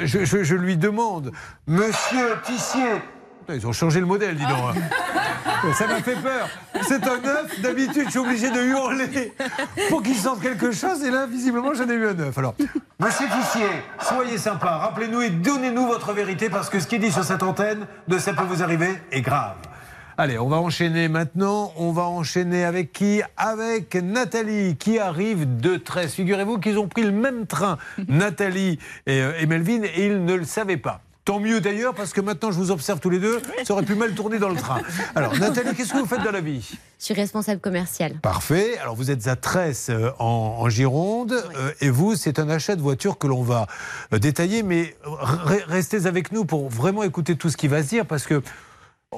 je, je- je lui demande, Monsieur Tissier. Ils ont changé le modèle, dis donc. hein. Ça m'a fait peur. C'est un œuf. D'habitude, je suis obligé de hurler pour qu'il sente quelque chose. Et là, visiblement, j'en ai eu un œuf. Alors, monsieur Tissier, soyez sympa. Rappelez-nous et donnez-nous votre vérité parce que ce qui est dit sur cette antenne de ça peut vous arriver est grave. Allez, on va enchaîner maintenant. On va enchaîner avec qui? Avec Nathalie qui arrive de 13. Figurez-vous qu'ils ont pris le même train, Nathalie et, euh, et Melvin, et ils ne le savaient pas. Tant mieux d'ailleurs, parce que maintenant je vous observe tous les deux, ça aurait pu mal tourner dans le train. Alors, Nathalie, qu'est-ce que vous faites dans la vie? Je suis responsable commercial. Parfait. Alors vous êtes à Tresse euh, en, en Gironde euh, et vous, c'est un achat de voiture que l'on va euh, détailler, mais re- restez avec nous pour vraiment écouter tout ce qui va se dire parce que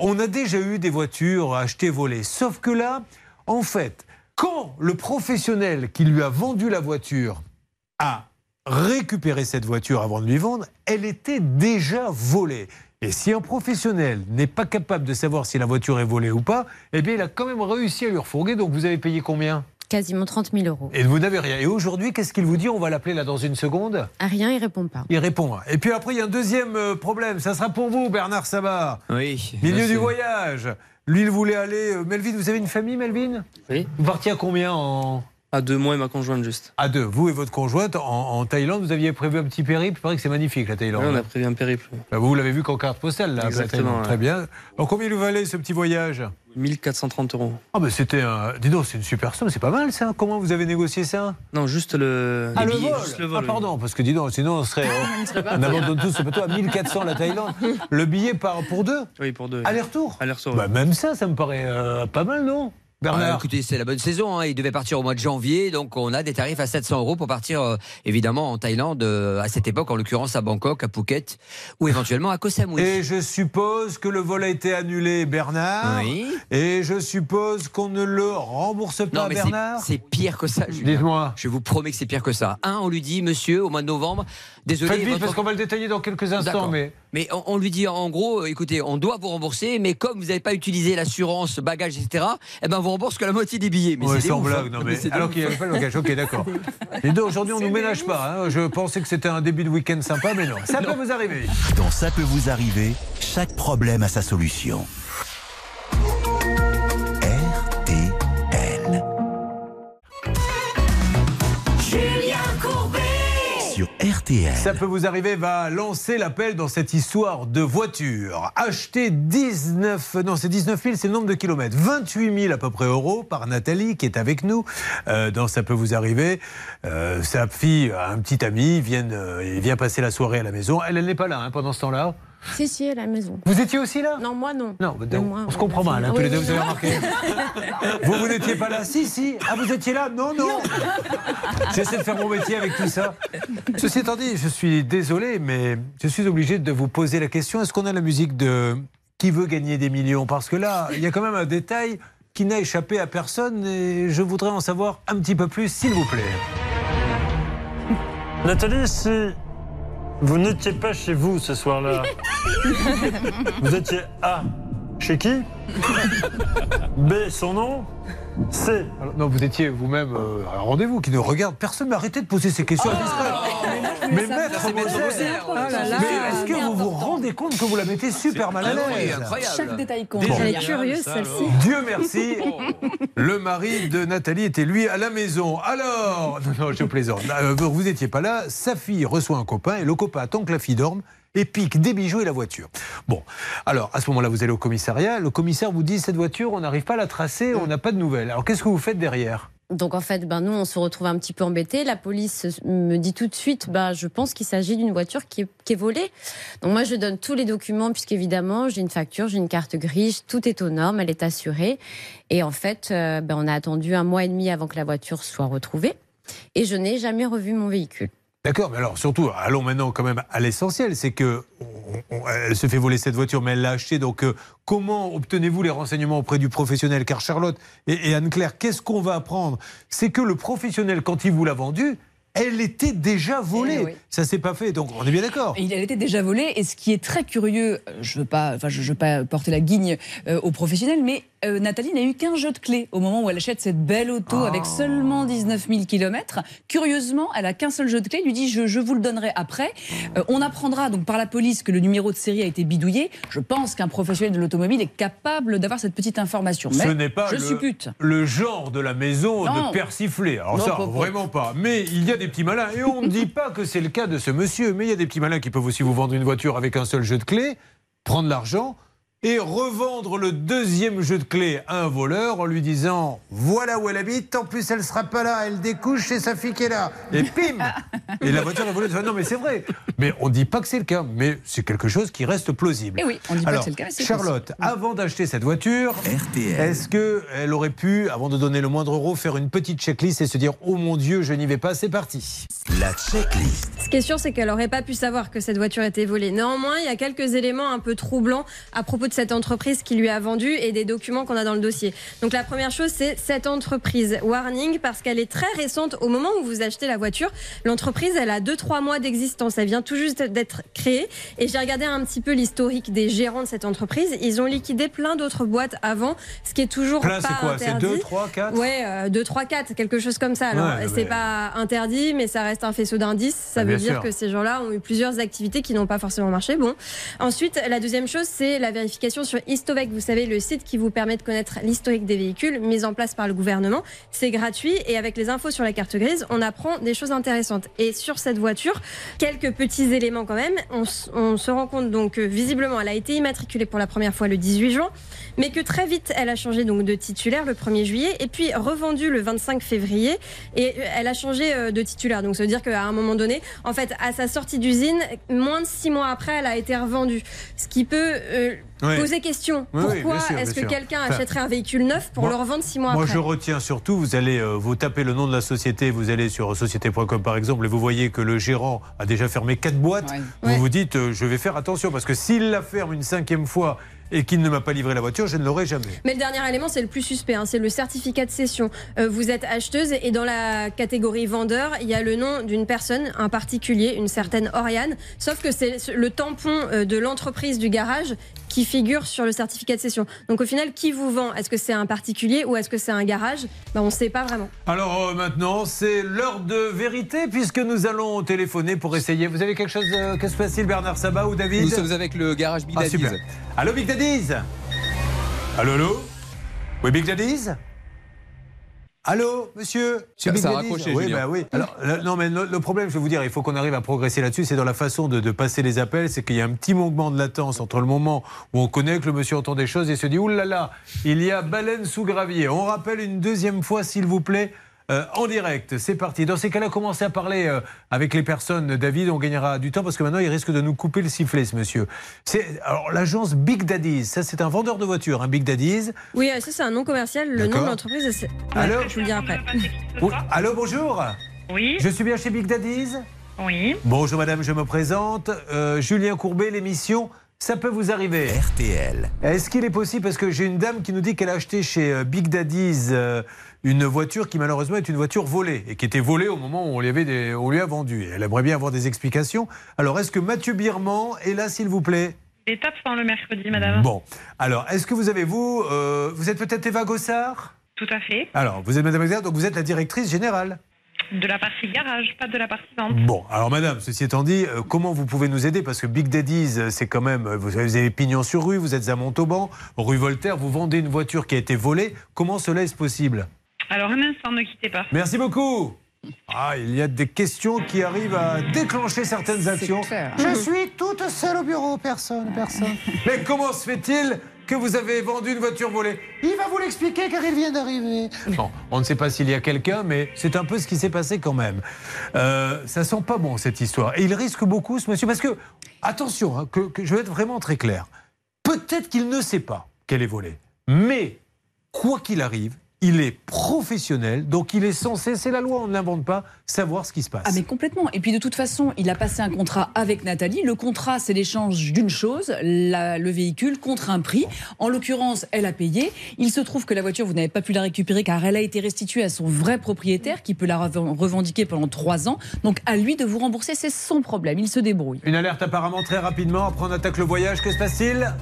on a déjà eu des voitures achetées volées. Sauf que là, en fait, quand le professionnel qui lui a vendu la voiture a récupéré cette voiture avant de lui vendre, elle était déjà volée. Et si un professionnel n'est pas capable de savoir si la voiture est volée ou pas, eh bien, il a quand même réussi à lui refourguer. Donc, vous avez payé combien? Quasiment 30 000 euros. Et vous n'avez rien. Et aujourd'hui, qu'est-ce qu'il vous dit On va l'appeler là dans une seconde. À rien, il répond pas. Il répond. Et puis après, il y a un deuxième euh, problème. Ça sera pour vous, Bernard Sabat. Oui. Milieu du voyage. Lui, il voulait aller. euh, Melvin, vous avez une famille, Melvin? Oui. Vous partiez à combien en. À deux mois et ma conjointe juste. À deux. Vous et votre conjointe en, en Thaïlande, vous aviez prévu un petit périple. Il paraît que c'est magnifique, la Thaïlande. Oui, on a prévu un périple. Bah, vous l'avez vu qu'en carte postale, là, Exactement, ouais. Très bien. Alors, combien vous valait ce petit voyage? 1430 euros. Ah, ben c'était un. Dis donc, c'est une super somme, c'est pas mal ça. Comment vous avez négocié ça? Non, juste le. Ah, le billets, vol, juste le vol, Ah, oui. pardon, parce que dis donc, sinon on serait. On abandonne tout ce bateau à 1400 la Thaïlande. Le billet par, pour deux? Oui, pour deux. Aller-retour? Aller-retour. Bah, Même ça, ça me paraît euh, pas mal, non? Bernard Ah, écoutez, c'est la bonne saison. hein. Il devait partir au mois de janvier, donc on a des tarifs à 700 euros pour partir euh, évidemment en Thaïlande euh, à cette époque, en l'occurrence à Bangkok, à Phuket ou éventuellement à Koh Samui. Et je suppose que le vol a été annulé, Bernard. Oui. Et je suppose qu'on ne le rembourse pas, Non, mais Bernard. c'est pire que ça. Dites-moi. Je vous promets que c'est pire que ça. Un, on lui dit, monsieur, au mois de novembre, désolé. Faites vite votre- parce qu'on va le détailler dans quelques instants. Mais Mais on, on lui dit en gros, écoutez, on doit vous rembourser, mais comme vous n'avez pas utilisé l'assurance, bagage, etc., eh ben on vous rembourse que la moitié des billets. Mais Ouais, c'est sans ouf, blague, hein. non, Mais mais, alors qu'il n'y avait pas le bagage. Ok, d'accord. Les deux, aujourd'hui, on ne nous ménage pas. hein. Je pensais que c'était un début de week-end sympa, mais non. Ça peut vous arriver. Dans Ça peut vous arriver, chaque problème a sa solution. RTL. Ça peut vous arriver, va lancer l'appel dans cette histoire de voiture. Acheter 19, non c'est 19 000, c'est le nombre de kilomètres. 28 000 à peu près euros par Nathalie qui est avec nous euh, dans Ça peut vous arriver. Euh, sa fille a un petit ami, vient, euh, vient passer la soirée à la maison. Elle, elle n'est pas là hein, pendant ce temps-là. Si, si, à la maison. Vous étiez aussi là? Non, moi non. Non, Mais moi, on se comprend mal, hein, tous les Oui, deux, oui. vous avez remarqué. vous, vous n'étiez pas là Si, si. Ah, vous étiez là? Non, non. J'essaie de faire mon métier avec tout ça. Ceci étant dit, je suis désolé, mais je suis obligé de vous poser la question est-ce qu'on a la musique de qui veut gagner des millions? Parce que là, il y a quand même un détail qui n'a échappé à personne et je voudrais en savoir un petit peu plus, s'il vous plaît. Nathalie, si vous n'étiez pas chez vous ce soir-là, vous étiez A. Chez qui? B. Son nom? C. Alors, non, vous étiez vous-même euh, à un rendez-vous qui nous regarde. Personne n'a arrêté de poser ces questions indiscrètes. mais maître C'est oh mais est-ce que vous vous rendez compte que vous la mettez super mal à l'aise. Chaque détail compte. Bon. Elle est curieuse, celle-ci. Dieu merci, le mari de Nathalie était lui à la maison. Alors, non, non, je plaisante. Euh, Vous n'étiez pas là. Sa fille reçoit un copain et le copain attend que la fille dorme et pique des bijoux et la voiture. Bon, alors à ce moment-là, vous allez au commissariat. Le commissaire vous dit cette voiture, on n'arrive pas à la tracer, on n'a pas de nouvelles. Alors qu'est-ce que vous faites derrière? Donc en fait, ben, nous, on se retrouve un petit peu embêtés. La police me dit tout de suite, ben, je pense qu'il s'agit d'une voiture qui est, qui est volée. Donc moi, je donne tous les documents, puisqu'évidemment, j'ai une facture, j'ai une carte grise, tout est aux normes, elle est assurée. Et en fait, euh, ben, on a attendu un mois et demi avant que la voiture soit retrouvée. Et je n'ai jamais revu mon véhicule. D'accord, mais alors surtout, allons maintenant quand même à l'essentiel, c'est que on- on- elle se fait voler cette voiture, mais elle l'a achetée. Donc, euh, comment obtenez-vous les renseignements auprès du professionnel? Car Charlotte et, et Anne-Claire, qu'est-ce qu'on va apprendre? C'est que le professionnel, quand il vous l'a vendue, elle était déjà volée. Eh oui. Ça s'est pas fait, donc on est bien d'accord. Elle était déjà volée. Et ce qui est très curieux, euh, je ne veux, pas- enfin, je, je veux pas porter la guigne euh, aux professionnels, mais euh, Nathalie n'a eu qu'un jeu de clés au moment où elle achète cette belle auto avec seulement 19 000 km. Curieusement, elle a qu'un seul jeu de clés. Il lui dit je, je vous le donnerai après. Euh, on apprendra donc par la police que le numéro de série a été bidouillé. Je pense qu'un professionnel de l'automobile est capable d'avoir cette petite information. Mais Ce n'est pas je le, suppute. le genre de la maison Non. de persifler. Alors Non, ça, pas- vraiment pas. Mais il y a des petits malins. Et on ne dit pas que c'est le cas de ce monsieur. Mais il y a des petits malins qui peuvent aussi vous vendre une voiture avec un seul jeu de clés, prendre l'argent et revendre le deuxième jeu de clés à un voleur en lui disant voilà où elle habite. En plus, elle sera pas là. Elle découche chez sa fille qui est là. Et pim Et la voiture est volée. Non, mais c'est vrai. Mais on ne dit pas que c'est le cas. Mais c'est quelque chose qui reste plausible. Eh oui, on dit pas Alors, que c'est le cas, Charlotte, avant d'acheter cette voiture, RTL. est-ce qu'elle aurait pu, avant de donner le moindre euro, faire une petite checklist et se dire Oh mon Dieu, je n'y vais pas, c'est parti? La checklist. Ce qui est sûr, c'est qu'elle n'aurait pas pu savoir que cette voiture était volée. Néanmoins, il y a quelques éléments un peu troublants à propos de cette entreprise qui lui a vendu et des documents qu'on a dans le dossier. Donc la première chose, c'est cette entreprise Warning parce qu'elle est très récente. Au moment où vous achetez la voiture, l'entreprise, elle a 2-3 mois d'existence. Elle vient tout juste d'être créée. Et j'ai regardé un petit peu l'historique des gérants de cette entreprise. Ils ont liquidé plein d'autres boîtes avant, ce qui est toujours Plein, pas c'est quoi? C'est interdit. 2, 3, 4 Ouais, euh, 2, 3, 4, quelque chose comme ça. Alors, Ouais, c'est mais- pas interdit, mais ça reste un faisceau d'indices. Ça Ah, veut dire sûr. que ces gens-là ont eu plusieurs activités qui n'ont pas forcément marché. Bon. Ensuite, la deuxième chose, c'est la vérification sur Histovec. Vous savez, le site qui vous permet de connaître l'historique des véhicules mis en place par le gouvernement. C'est gratuit et avec les infos sur la carte grise, on apprend des choses intéressantes. Et sur cette voiture, quelques petits éléments quand même. On se rend compte donc que visiblement, elle a été immatriculée pour la première fois le 18 juin, mais que très vite, elle a changé donc de titulaire le 1er juillet et puis revendue le 25 février. Et euh, elle a changé euh, de titulaire. Donc ça veut dire qu'à un moment donné, en fait, à sa sortie d'usine, moins de six mois après, elle a été revendue. Ce qui peut euh, Ouais. poser question. Oui, oui, Pourquoi est-ce que quelqu'un Enfin, achèterait un véhicule neuf pour moi- le revendre six mois Moi, après je retiens surtout, vous allez euh, vous tapez le nom de la société, vous allez sur société.com par exemple, et vous voyez que le gérant a déjà fermé quatre boîtes. Vous Ouais. vous dites, euh, je vais faire attention parce que s'il la ferme une cinquième fois et qu'il ne m'a pas livré la voiture, je ne l'aurai jamais. Mais le dernier élément, c'est le plus suspect, hein, c'est le certificat de cession. Euh, vous êtes acheteuse et dans la catégorie vendeur, il y a le nom d'une personne, un particulier, une certaine Oriane, sauf que c'est le tampon de l'entreprise du garage qui figure sur le certificat de cession. Donc au final, qui vous vend? Est-ce que c'est un particulier ou est-ce que c'est un garage? Ben, On ne sait pas vraiment. Alors euh, maintenant, c'est l'heure de vérité puisque nous allons téléphoner pour essayer. Vous avez quelque chose euh, que se passe-t-il, Bernard Sabat ou David? Nous sommes avec le garage Big Ah, Daddy's. super. Allô, Big Daddy's Allô, allô? Oui, Big Daddy's Allô, monsieur? Ça- ça a raccroché, Oui, Julien. bah oui. Alors, le- non, mais le, le problème, je vais vous dire, il faut qu'on arrive à progresser là-dessus. C'est dans la façon de, de passer les appels. C'est qu'il y a un petit moment de latence entre le moment où on connaît que le monsieur entend des choses et se dit Ouh là là, il y a baleine sous gravier. On rappelle une deuxième fois, s'il vous plaît, euh, en direct. C'est parti. Dans ces cas-là, commencez à parler euh, avec les personnes. David, on gagnera du temps parce que maintenant, il risque de nous couper le sifflet, ce monsieur. C'est alors l'agence Big Daddy's. Ça, c'est un vendeur de voitures, un Big Daddy's. Oui, euh, ça c'est un nom commercial. Le nom de l'entreprise, c'est. Alors je vous le dis après. Oui. Allô, bonjour. Oui. Je suis bien chez Big Daddy's. Oui. Bonjour madame, je me présente. Euh, Julien Courbet, l'émission. Ça peut vous arriver. RTL. Est-ce qu'il est possible, parce que j'ai une dame qui nous dit qu'elle a acheté chez Big Daddy's euh, une voiture qui malheureusement est une voiture volée et qui était volée au moment où on lui, avait des- on lui a vendu. Et Elle aimerait bien avoir des explications. Alors est-ce que Mathieu Birman est là s'il vous plaît? L'étape sans le mercredi, madame. Bon. Alors est-ce que vous avez, vous, euh, vous êtes peut-être Eva Gossard? Tout à fait. Alors vous êtes madame Gossard, donc vous êtes la directrice générale De la partie garage, pas de la partie vente. Bon, alors madame, ceci étant dit, euh, comment vous pouvez nous aider? Parce que Big Daddy's, euh, c'est quand même, vous avez, pignon sur rue, vous êtes à Montauban, rue Voltaire, vous vendez une voiture qui a été volée. Comment cela est possible? Alors, un instant, ne quittez pas. Merci beaucoup. Ah, il y a des questions qui arrivent à déclencher certaines actions. Je suis toute seule au bureau, personne, personne. Mais comment se fait-il que vous avez vendu une voiture volée? Il va vous l'expliquer car il vient d'arriver. Bon, on ne sait pas s'il y a quelqu'un, mais c'est un peu ce qui s'est passé quand même. Euh, ça sent pas bon cette histoire. Et il risque beaucoup ce monsieur parce que, attention, hein, que, que je vais être vraiment très clair. Peut-être qu'il ne sait pas qu'elle est volée, mais quoi qu'il arrive, il est professionnel, donc il est censé, c'est la loi, on ne l'invente pas, savoir ce qui se passe. Ah mais complètement. Et puis de toute façon, il a passé un contrat avec Nathalie. Le contrat, c'est l'échange d'une chose, la- le véhicule, contre un prix. En l'occurrence, elle a payé. Il se trouve que la voiture, vous n'avez pas pu la récupérer car elle a été restituée à son vrai propriétaire qui peut la reven- revendiquer pendant trois ans. Donc à lui de vous rembourser, c'est son problème. Il se débrouille. Une alerte apparemment très rapidement, après on attaque le voyage, que se passe-t-il?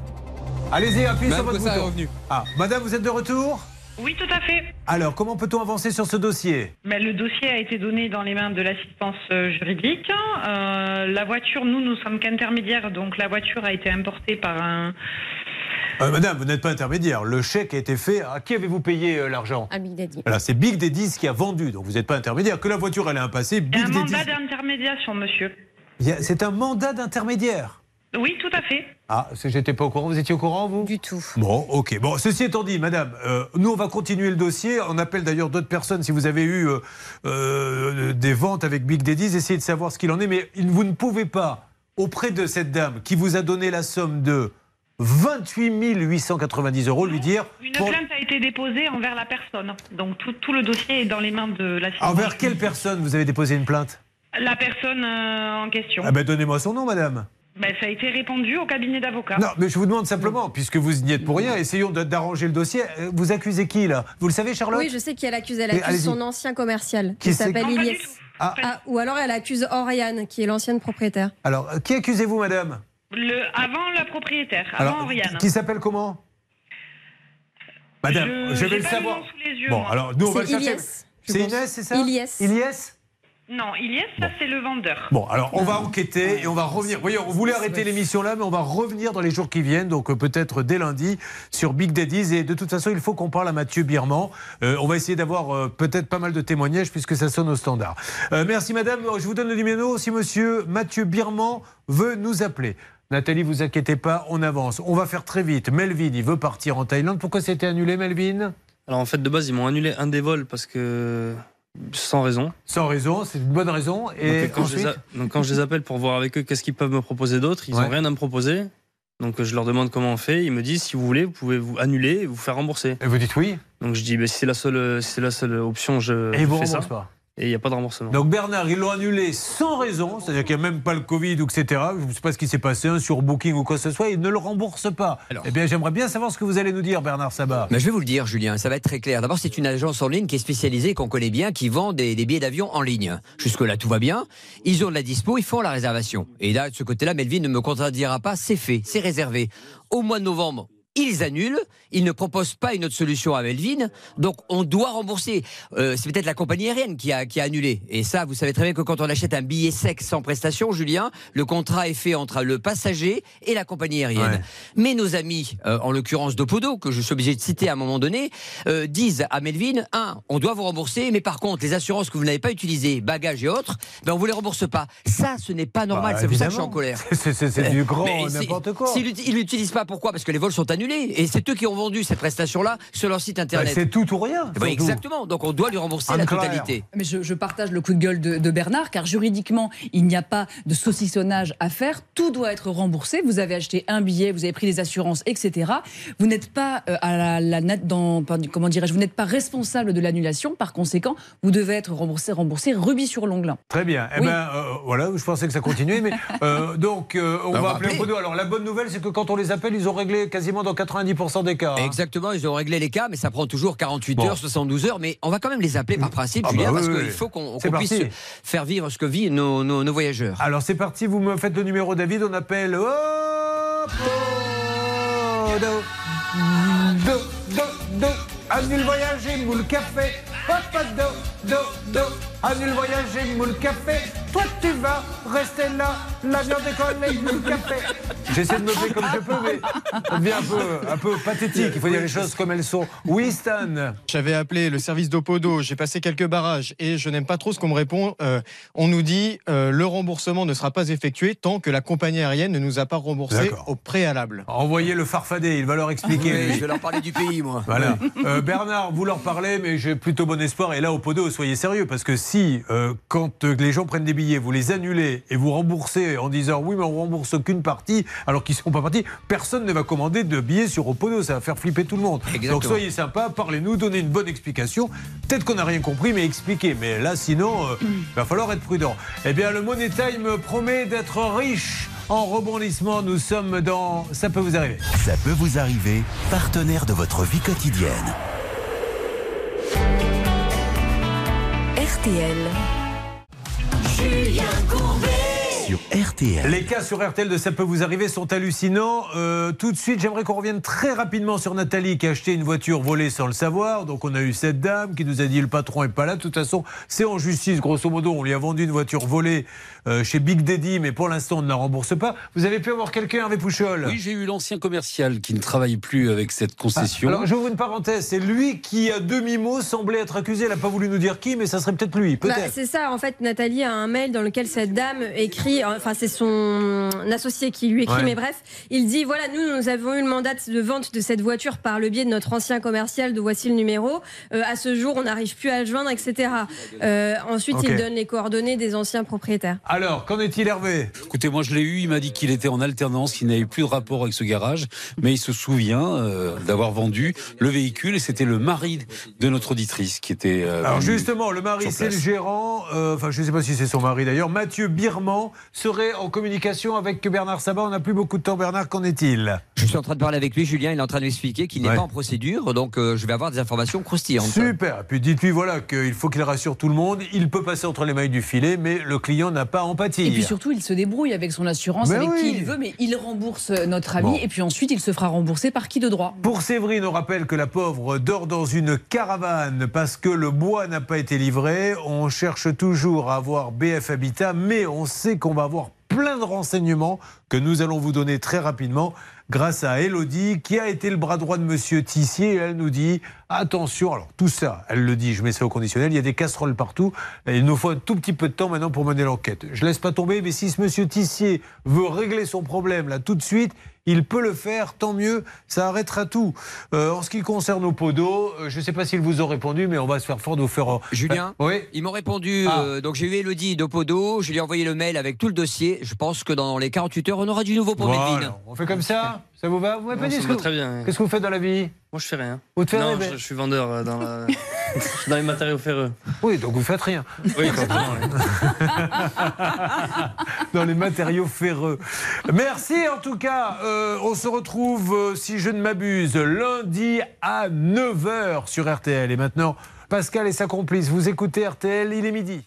Allez-y, appuyez sur votre bouton. Ah, madame, vous êtes de retour? Oui, tout à fait. Alors, comment peut-on avancer sur ce dossier? Mais le dossier a été donné dans les mains de l'assistance euh, juridique. Euh, la voiture, nous, nous sommes qu'intermédiaires, donc la voiture a été importée par un. Euh, Madame, vous n'êtes pas intermédiaire. Le chèque a été fait. À qui avez-vous payé euh, l'argent? À Big Daddy. Voilà, c'est Big Daddy's qui a vendu, donc vous n'êtes pas intermédiaire. Que la voiture elle a un passé, un Big Daddy's. mandat d'intermédiation, monsieur. Il C'est un mandat d'intermédiaire. Oui, tout à fait. Ah, j'étais pas au courant. Vous étiez au courant, vous? Du tout. Bon, ok. Bon, ceci étant dit, madame, euh, nous, on va continuer le dossier. On appelle d'ailleurs d'autres personnes si vous avez eu euh, euh, des ventes avec Big Daddy's. Essayez de savoir ce qu'il en est. Mais vous ne pouvez pas, auprès de cette dame qui vous a donné la somme de 28 890 euros, lui dire. Une pour- plainte a été déposée envers la personne. Donc tout, tout le dossier est dans les mains de l'assistance. Envers quelle personne vous avez déposé une plainte? La personne euh, en question. Ah ben, donnez-moi son nom, madame. Ben, ça a été répondu au cabinet d'avocats. Non, mais je vous demande simplement, puisque vous n'y êtes pour rien, essayons d'arranger le dossier. Euh, Vous accusez qui, là? Vous le savez, Charlotte? Oui, je sais qui elle accuse. Elle accuse son ancien commercial Qui s'appelle Ilyes. tout. Ah. Ah, ou alors elle accuse Oriane, qui est l'ancienne propriétaire. Alors, euh, qui accusez-vous, madame? Le, avant la propriétaire, avant Alors, Oriane. Qui s'appelle comment? Madame, Je- je, vais le pas le savoir. nom sous les yeux, bon, moi. alors nous on va le C'est chercher. C'est. Inès, c'est ça? Ilyes. Ilyes Non, Ilyes, ça c'est le vendeur. Bon, alors on va enquêter et on va revenir. Vous voyez, on voulait arrêter l'émission là, mais on va revenir dans les jours qui viennent, donc euh, peut-être dès lundi, sur Big Daddy's. Et de toute façon, il faut qu'on parle à Mathieu Birman. Euh, on va essayer d'avoir euh, peut-être pas mal de témoignages puisque ça sonne au standard. Euh, merci madame. Je vous donne le numéro si monsieur Mathieu Birman veut nous appeler. Nathalie, vous inquiétez pas, on avance. On va faire très vite. Melvin, il veut partir en Thaïlande. Pourquoi c'était annulé, Melvin? Alors en fait, de base, ils m'ont annulé un des vols parce que. Sans raison. Sans raison, c'est une bonne raison. Et donc, quand je les a- ensuite donc, quand je les appelle pour voir avec eux qu'est-ce qu'ils peuvent me proposer d'autre, ils n'ont Ouais. rien à me proposer. Donc je leur demande comment on fait. Ils me disent si vous voulez, vous pouvez vous annuler et vous faire rembourser. Et vous dites oui Donc je dis ben, si c'est la seule, si c'est la seule option, je, Et ils vous fais ça. pas Et il n'y a pas de remboursement. Donc Bernard, ils l'ont annulé sans raison, c'est-à-dire qu'il n'y a même pas le Covid, etc. Je ne sais pas ce qui s'est passé, un sur Booking ou quoi que ce soit, ils ne le remboursent pas. eh bien, j'aimerais bien savoir ce que vous allez nous dire, Bernard Sabat. Mais je vais vous le dire, Julien, ça va être très clair. D'abord, c'est une agence en ligne qui est spécialisée, qu'on connaît bien, qui vend des, des billets d'avion en ligne. Jusque-là, tout va bien. Ils ont de la dispo, ils font la réservation. Et là, de ce côté-là, Melvin ne me contredira pas, c'est fait, c'est réservé. Au mois de novembre, ils annulent, ils ne proposent pas une autre solution à Melvin, donc on doit rembourser. Euh, c'est peut-être la compagnie aérienne qui a, qui a annulé. Et ça, vous savez très bien que quand on achète un billet sec sans prestation, Julien, le contrat est fait entre le passager et la compagnie aérienne. Ouais. Mais nos amis, euh, en l'occurrence d'Opodo, que je suis obligé de citer à un moment donné, euh, disent à Melvin, un, on doit vous rembourser, mais par contre, les assurances que vous n'avez pas utilisées, bagages et autres, ben on vous les rembourse pas. Ça, ce n'est pas normal. Bah, c'est pour ça que je suis en colère. C'est- du grand n'importe quoi. S'ils l'ut- ils l'utilisent pas, pourquoi? Parce que les vols sont annulés. Annulé. Et c'est eux qui ont vendu cette prestation-là sur leur site internet. Bah, c'est tout ou rien. Eh ben, exactement. Donc on doit lui rembourser la totalité. Mais je, je partage le coup de gueule de, de Bernard, car juridiquement, il n'y a pas de saucissonnage à faire. Tout doit être remboursé. Vous avez acheté un billet, vous avez pris des assurances, etc. Vous n'êtes pas euh, à la, la net dans, comment dirais-je, vous n'êtes pas responsable de l'annulation. Par conséquent, vous devez être remboursé, remboursé rubis sur l'ongle. Très bien. Eh Oui. ben, euh, voilà, je pensais que ça continuait, mais euh, donc euh, on Bah, on va appeler au. Alors la bonne nouvelle, c'est que quand on les appelle, ils ont réglé quasiment dans 90% des cas. hein. Exactement, ils ont réglé les cas, mais ça prend toujours 48 Bon. heures, 72 heures. Mais on va quand même les appeler par principe, Ah bah Julien, oui, parce oui, qu'il oui. faut qu'on puisse faire vivre ce que vivent nos, nos- nos voyageurs. Alors c'est parti, vous me faites le numéro David, on appelle Hop Do, do, do, do, annule voyage moule café. Do, do, do, annule voyage moule café. Toi tu vas rester là, l'avion décolle et moule café. J'essaie de me faire comme je peux, mais ça devient un peu, un peu pathétique. Il faut dire les choses comme elles sont. Oui, Stan J'avais appelé le service d'Opodo, j'ai passé quelques barrages et je n'aime pas trop ce qu'on me répond. Euh, on nous dit euh, le remboursement ne sera pas effectué tant que la compagnie aérienne ne nous a pas remboursé au préalable. Envoyez le farfadet, il va leur expliquer. Oui, lui. je vais leur parler du pays, moi. Voilà. Euh, Bernard, vous leur parlez, mais j'ai plutôt bon espoir. Et là, au Podo, soyez sérieux, parce que si, euh, quand les gens prennent des billets, vous les annulez et vous remboursez en disant oui, mais on rembourse qu'une partie, alors qu'ils ne sont pas partis, personne ne va commander de billets sur Opodo. Ça va faire flipper tout le monde. Exactement. Donc soyez sympa, parlez-nous, donnez une bonne explication. Peut-être qu'on n'a rien compris, mais expliquez. Mais là, sinon, euh, il va falloir être prudent. Eh bien, le Money Time promet d'être riche en rebondissement. Nous sommes dans Ça peut vous arriver. Ça peut vous arriver, partenaire de votre vie quotidienne. RTL. Julien Courbet sur RTL. Les cas sur RTL de Ça peut vous arriver sont hallucinants. Euh, tout de suite, j'aimerais qu'on revienne très rapidement sur Nathalie qui a acheté une voiture volée sans le savoir. Donc on a eu cette dame qui nous a dit le patron est pas là. De toute façon, c'est en justice. Grosso modo, on lui a vendu une voiture volée euh, chez Big Daddy, mais pour l'instant on ne la rembourse pas. Vous avez pu avoir quelqu'un, Hervé Pouchol? Oui, j'ai eu l'ancien commercial qui ne travaille plus avec cette concession. Ah, Alors j'ouvre une parenthèse. C'est lui qui, à demi-mot, semblait être accusé. Elle n'a pas voulu nous dire qui, mais ça serait peut-être lui. Bah, Peut-être. c'est ça, en fait, Nathalie a un mail dans lequel cette dame écrit, enfin c'est son associé qui lui écrit, Ouais. mais bref, il dit voilà, nous nous avons eu le mandat de vente de cette voiture par le biais de notre ancien commercial, de voici le numéro. Euh, à ce jour, on n'arrive plus à le joindre, etc. Euh, ensuite, il donne les coordonnées des anciens propriétaires. Alors, qu'en est-il, Hervé? Écoutez, moi je l'ai eu, il m'a dit qu'il était en alternance, qu'il n'avait plus de rapport avec ce garage, mais il se souvient euh, d'avoir vendu le véhicule et c'était le mari de notre auditrice qui était. euh, Alors justement, le mari, c'est le gérant. euh, Enfin, je ne sais pas si c'est son mari d'ailleurs. Mathieu Birman serait en communication avec Bernard Sabat. On n'a plus beaucoup de temps. Bernard, qu'en est-il? Je suis en train de parler avec lui, Julien, il est en train de m'expliquer qu'il n'est Ouais. pas en procédure, donc euh, je vais avoir des informations croustillantes. Super. Puis dites-lui voilà qu'il faut qu'il rassure tout le monde. Il peut passer entre les mailles du filet, mais le client n'a pas en. Et puis surtout, il se débrouille avec son assurance, Mais avec oui. qui il veut, mais il rembourse notre ami, Bon. et puis ensuite, il se fera rembourser par qui de droit? Pour Séverine, on rappelle que la pauvre dort dans une caravane parce que le bois n'a pas été livré. On cherche toujours à avoir BF Habitat, mais on sait qu'on va avoir plein de renseignements que nous allons vous donner très rapidement grâce à Elodie qui a été le bras droit de Monsieur Tissier. Et elle nous dit attention, alors tout ça, elle le dit, je mets ça au conditionnel, il y a des casseroles partout. Il nous faut un tout petit peu de temps maintenant pour mener l'enquête. Je laisse pas tomber, mais si ce Monsieur Tissier veut régler son problème là tout de suite, il peut le faire, tant mieux, ça arrêtera tout. Euh, en ce qui concerne nos podos, euh, je ne sais pas s'ils vous ont répondu, mais on va se faire fort de vous faire. euh, Julien, oui. ils m'ont répondu. Ah. euh, donc j'ai eu Elodie d'Opodo, je lui ai envoyé le mail avec tout le dossier. Je pense que dans les 48 heures, on aura du nouveau pour Voilà. On fait comme ça Ça vous va Vous m'avez pas dit ça ce que- très bien. Qu'est-ce que vous faites dans la vie Moi, je fais rien. Vous te faites non, je, je suis vendeur euh, dans, la- dans les matériaux ferreux. Oui, donc vous faites rien. Oui, exactement. dans les matériaux ferreux. Merci en tout cas. Euh, on se retrouve, euh, si je ne m'abuse, lundi à 9h sur RTL. Et maintenant, Pascal et sa complice, vous écoutez RTL, il est midi.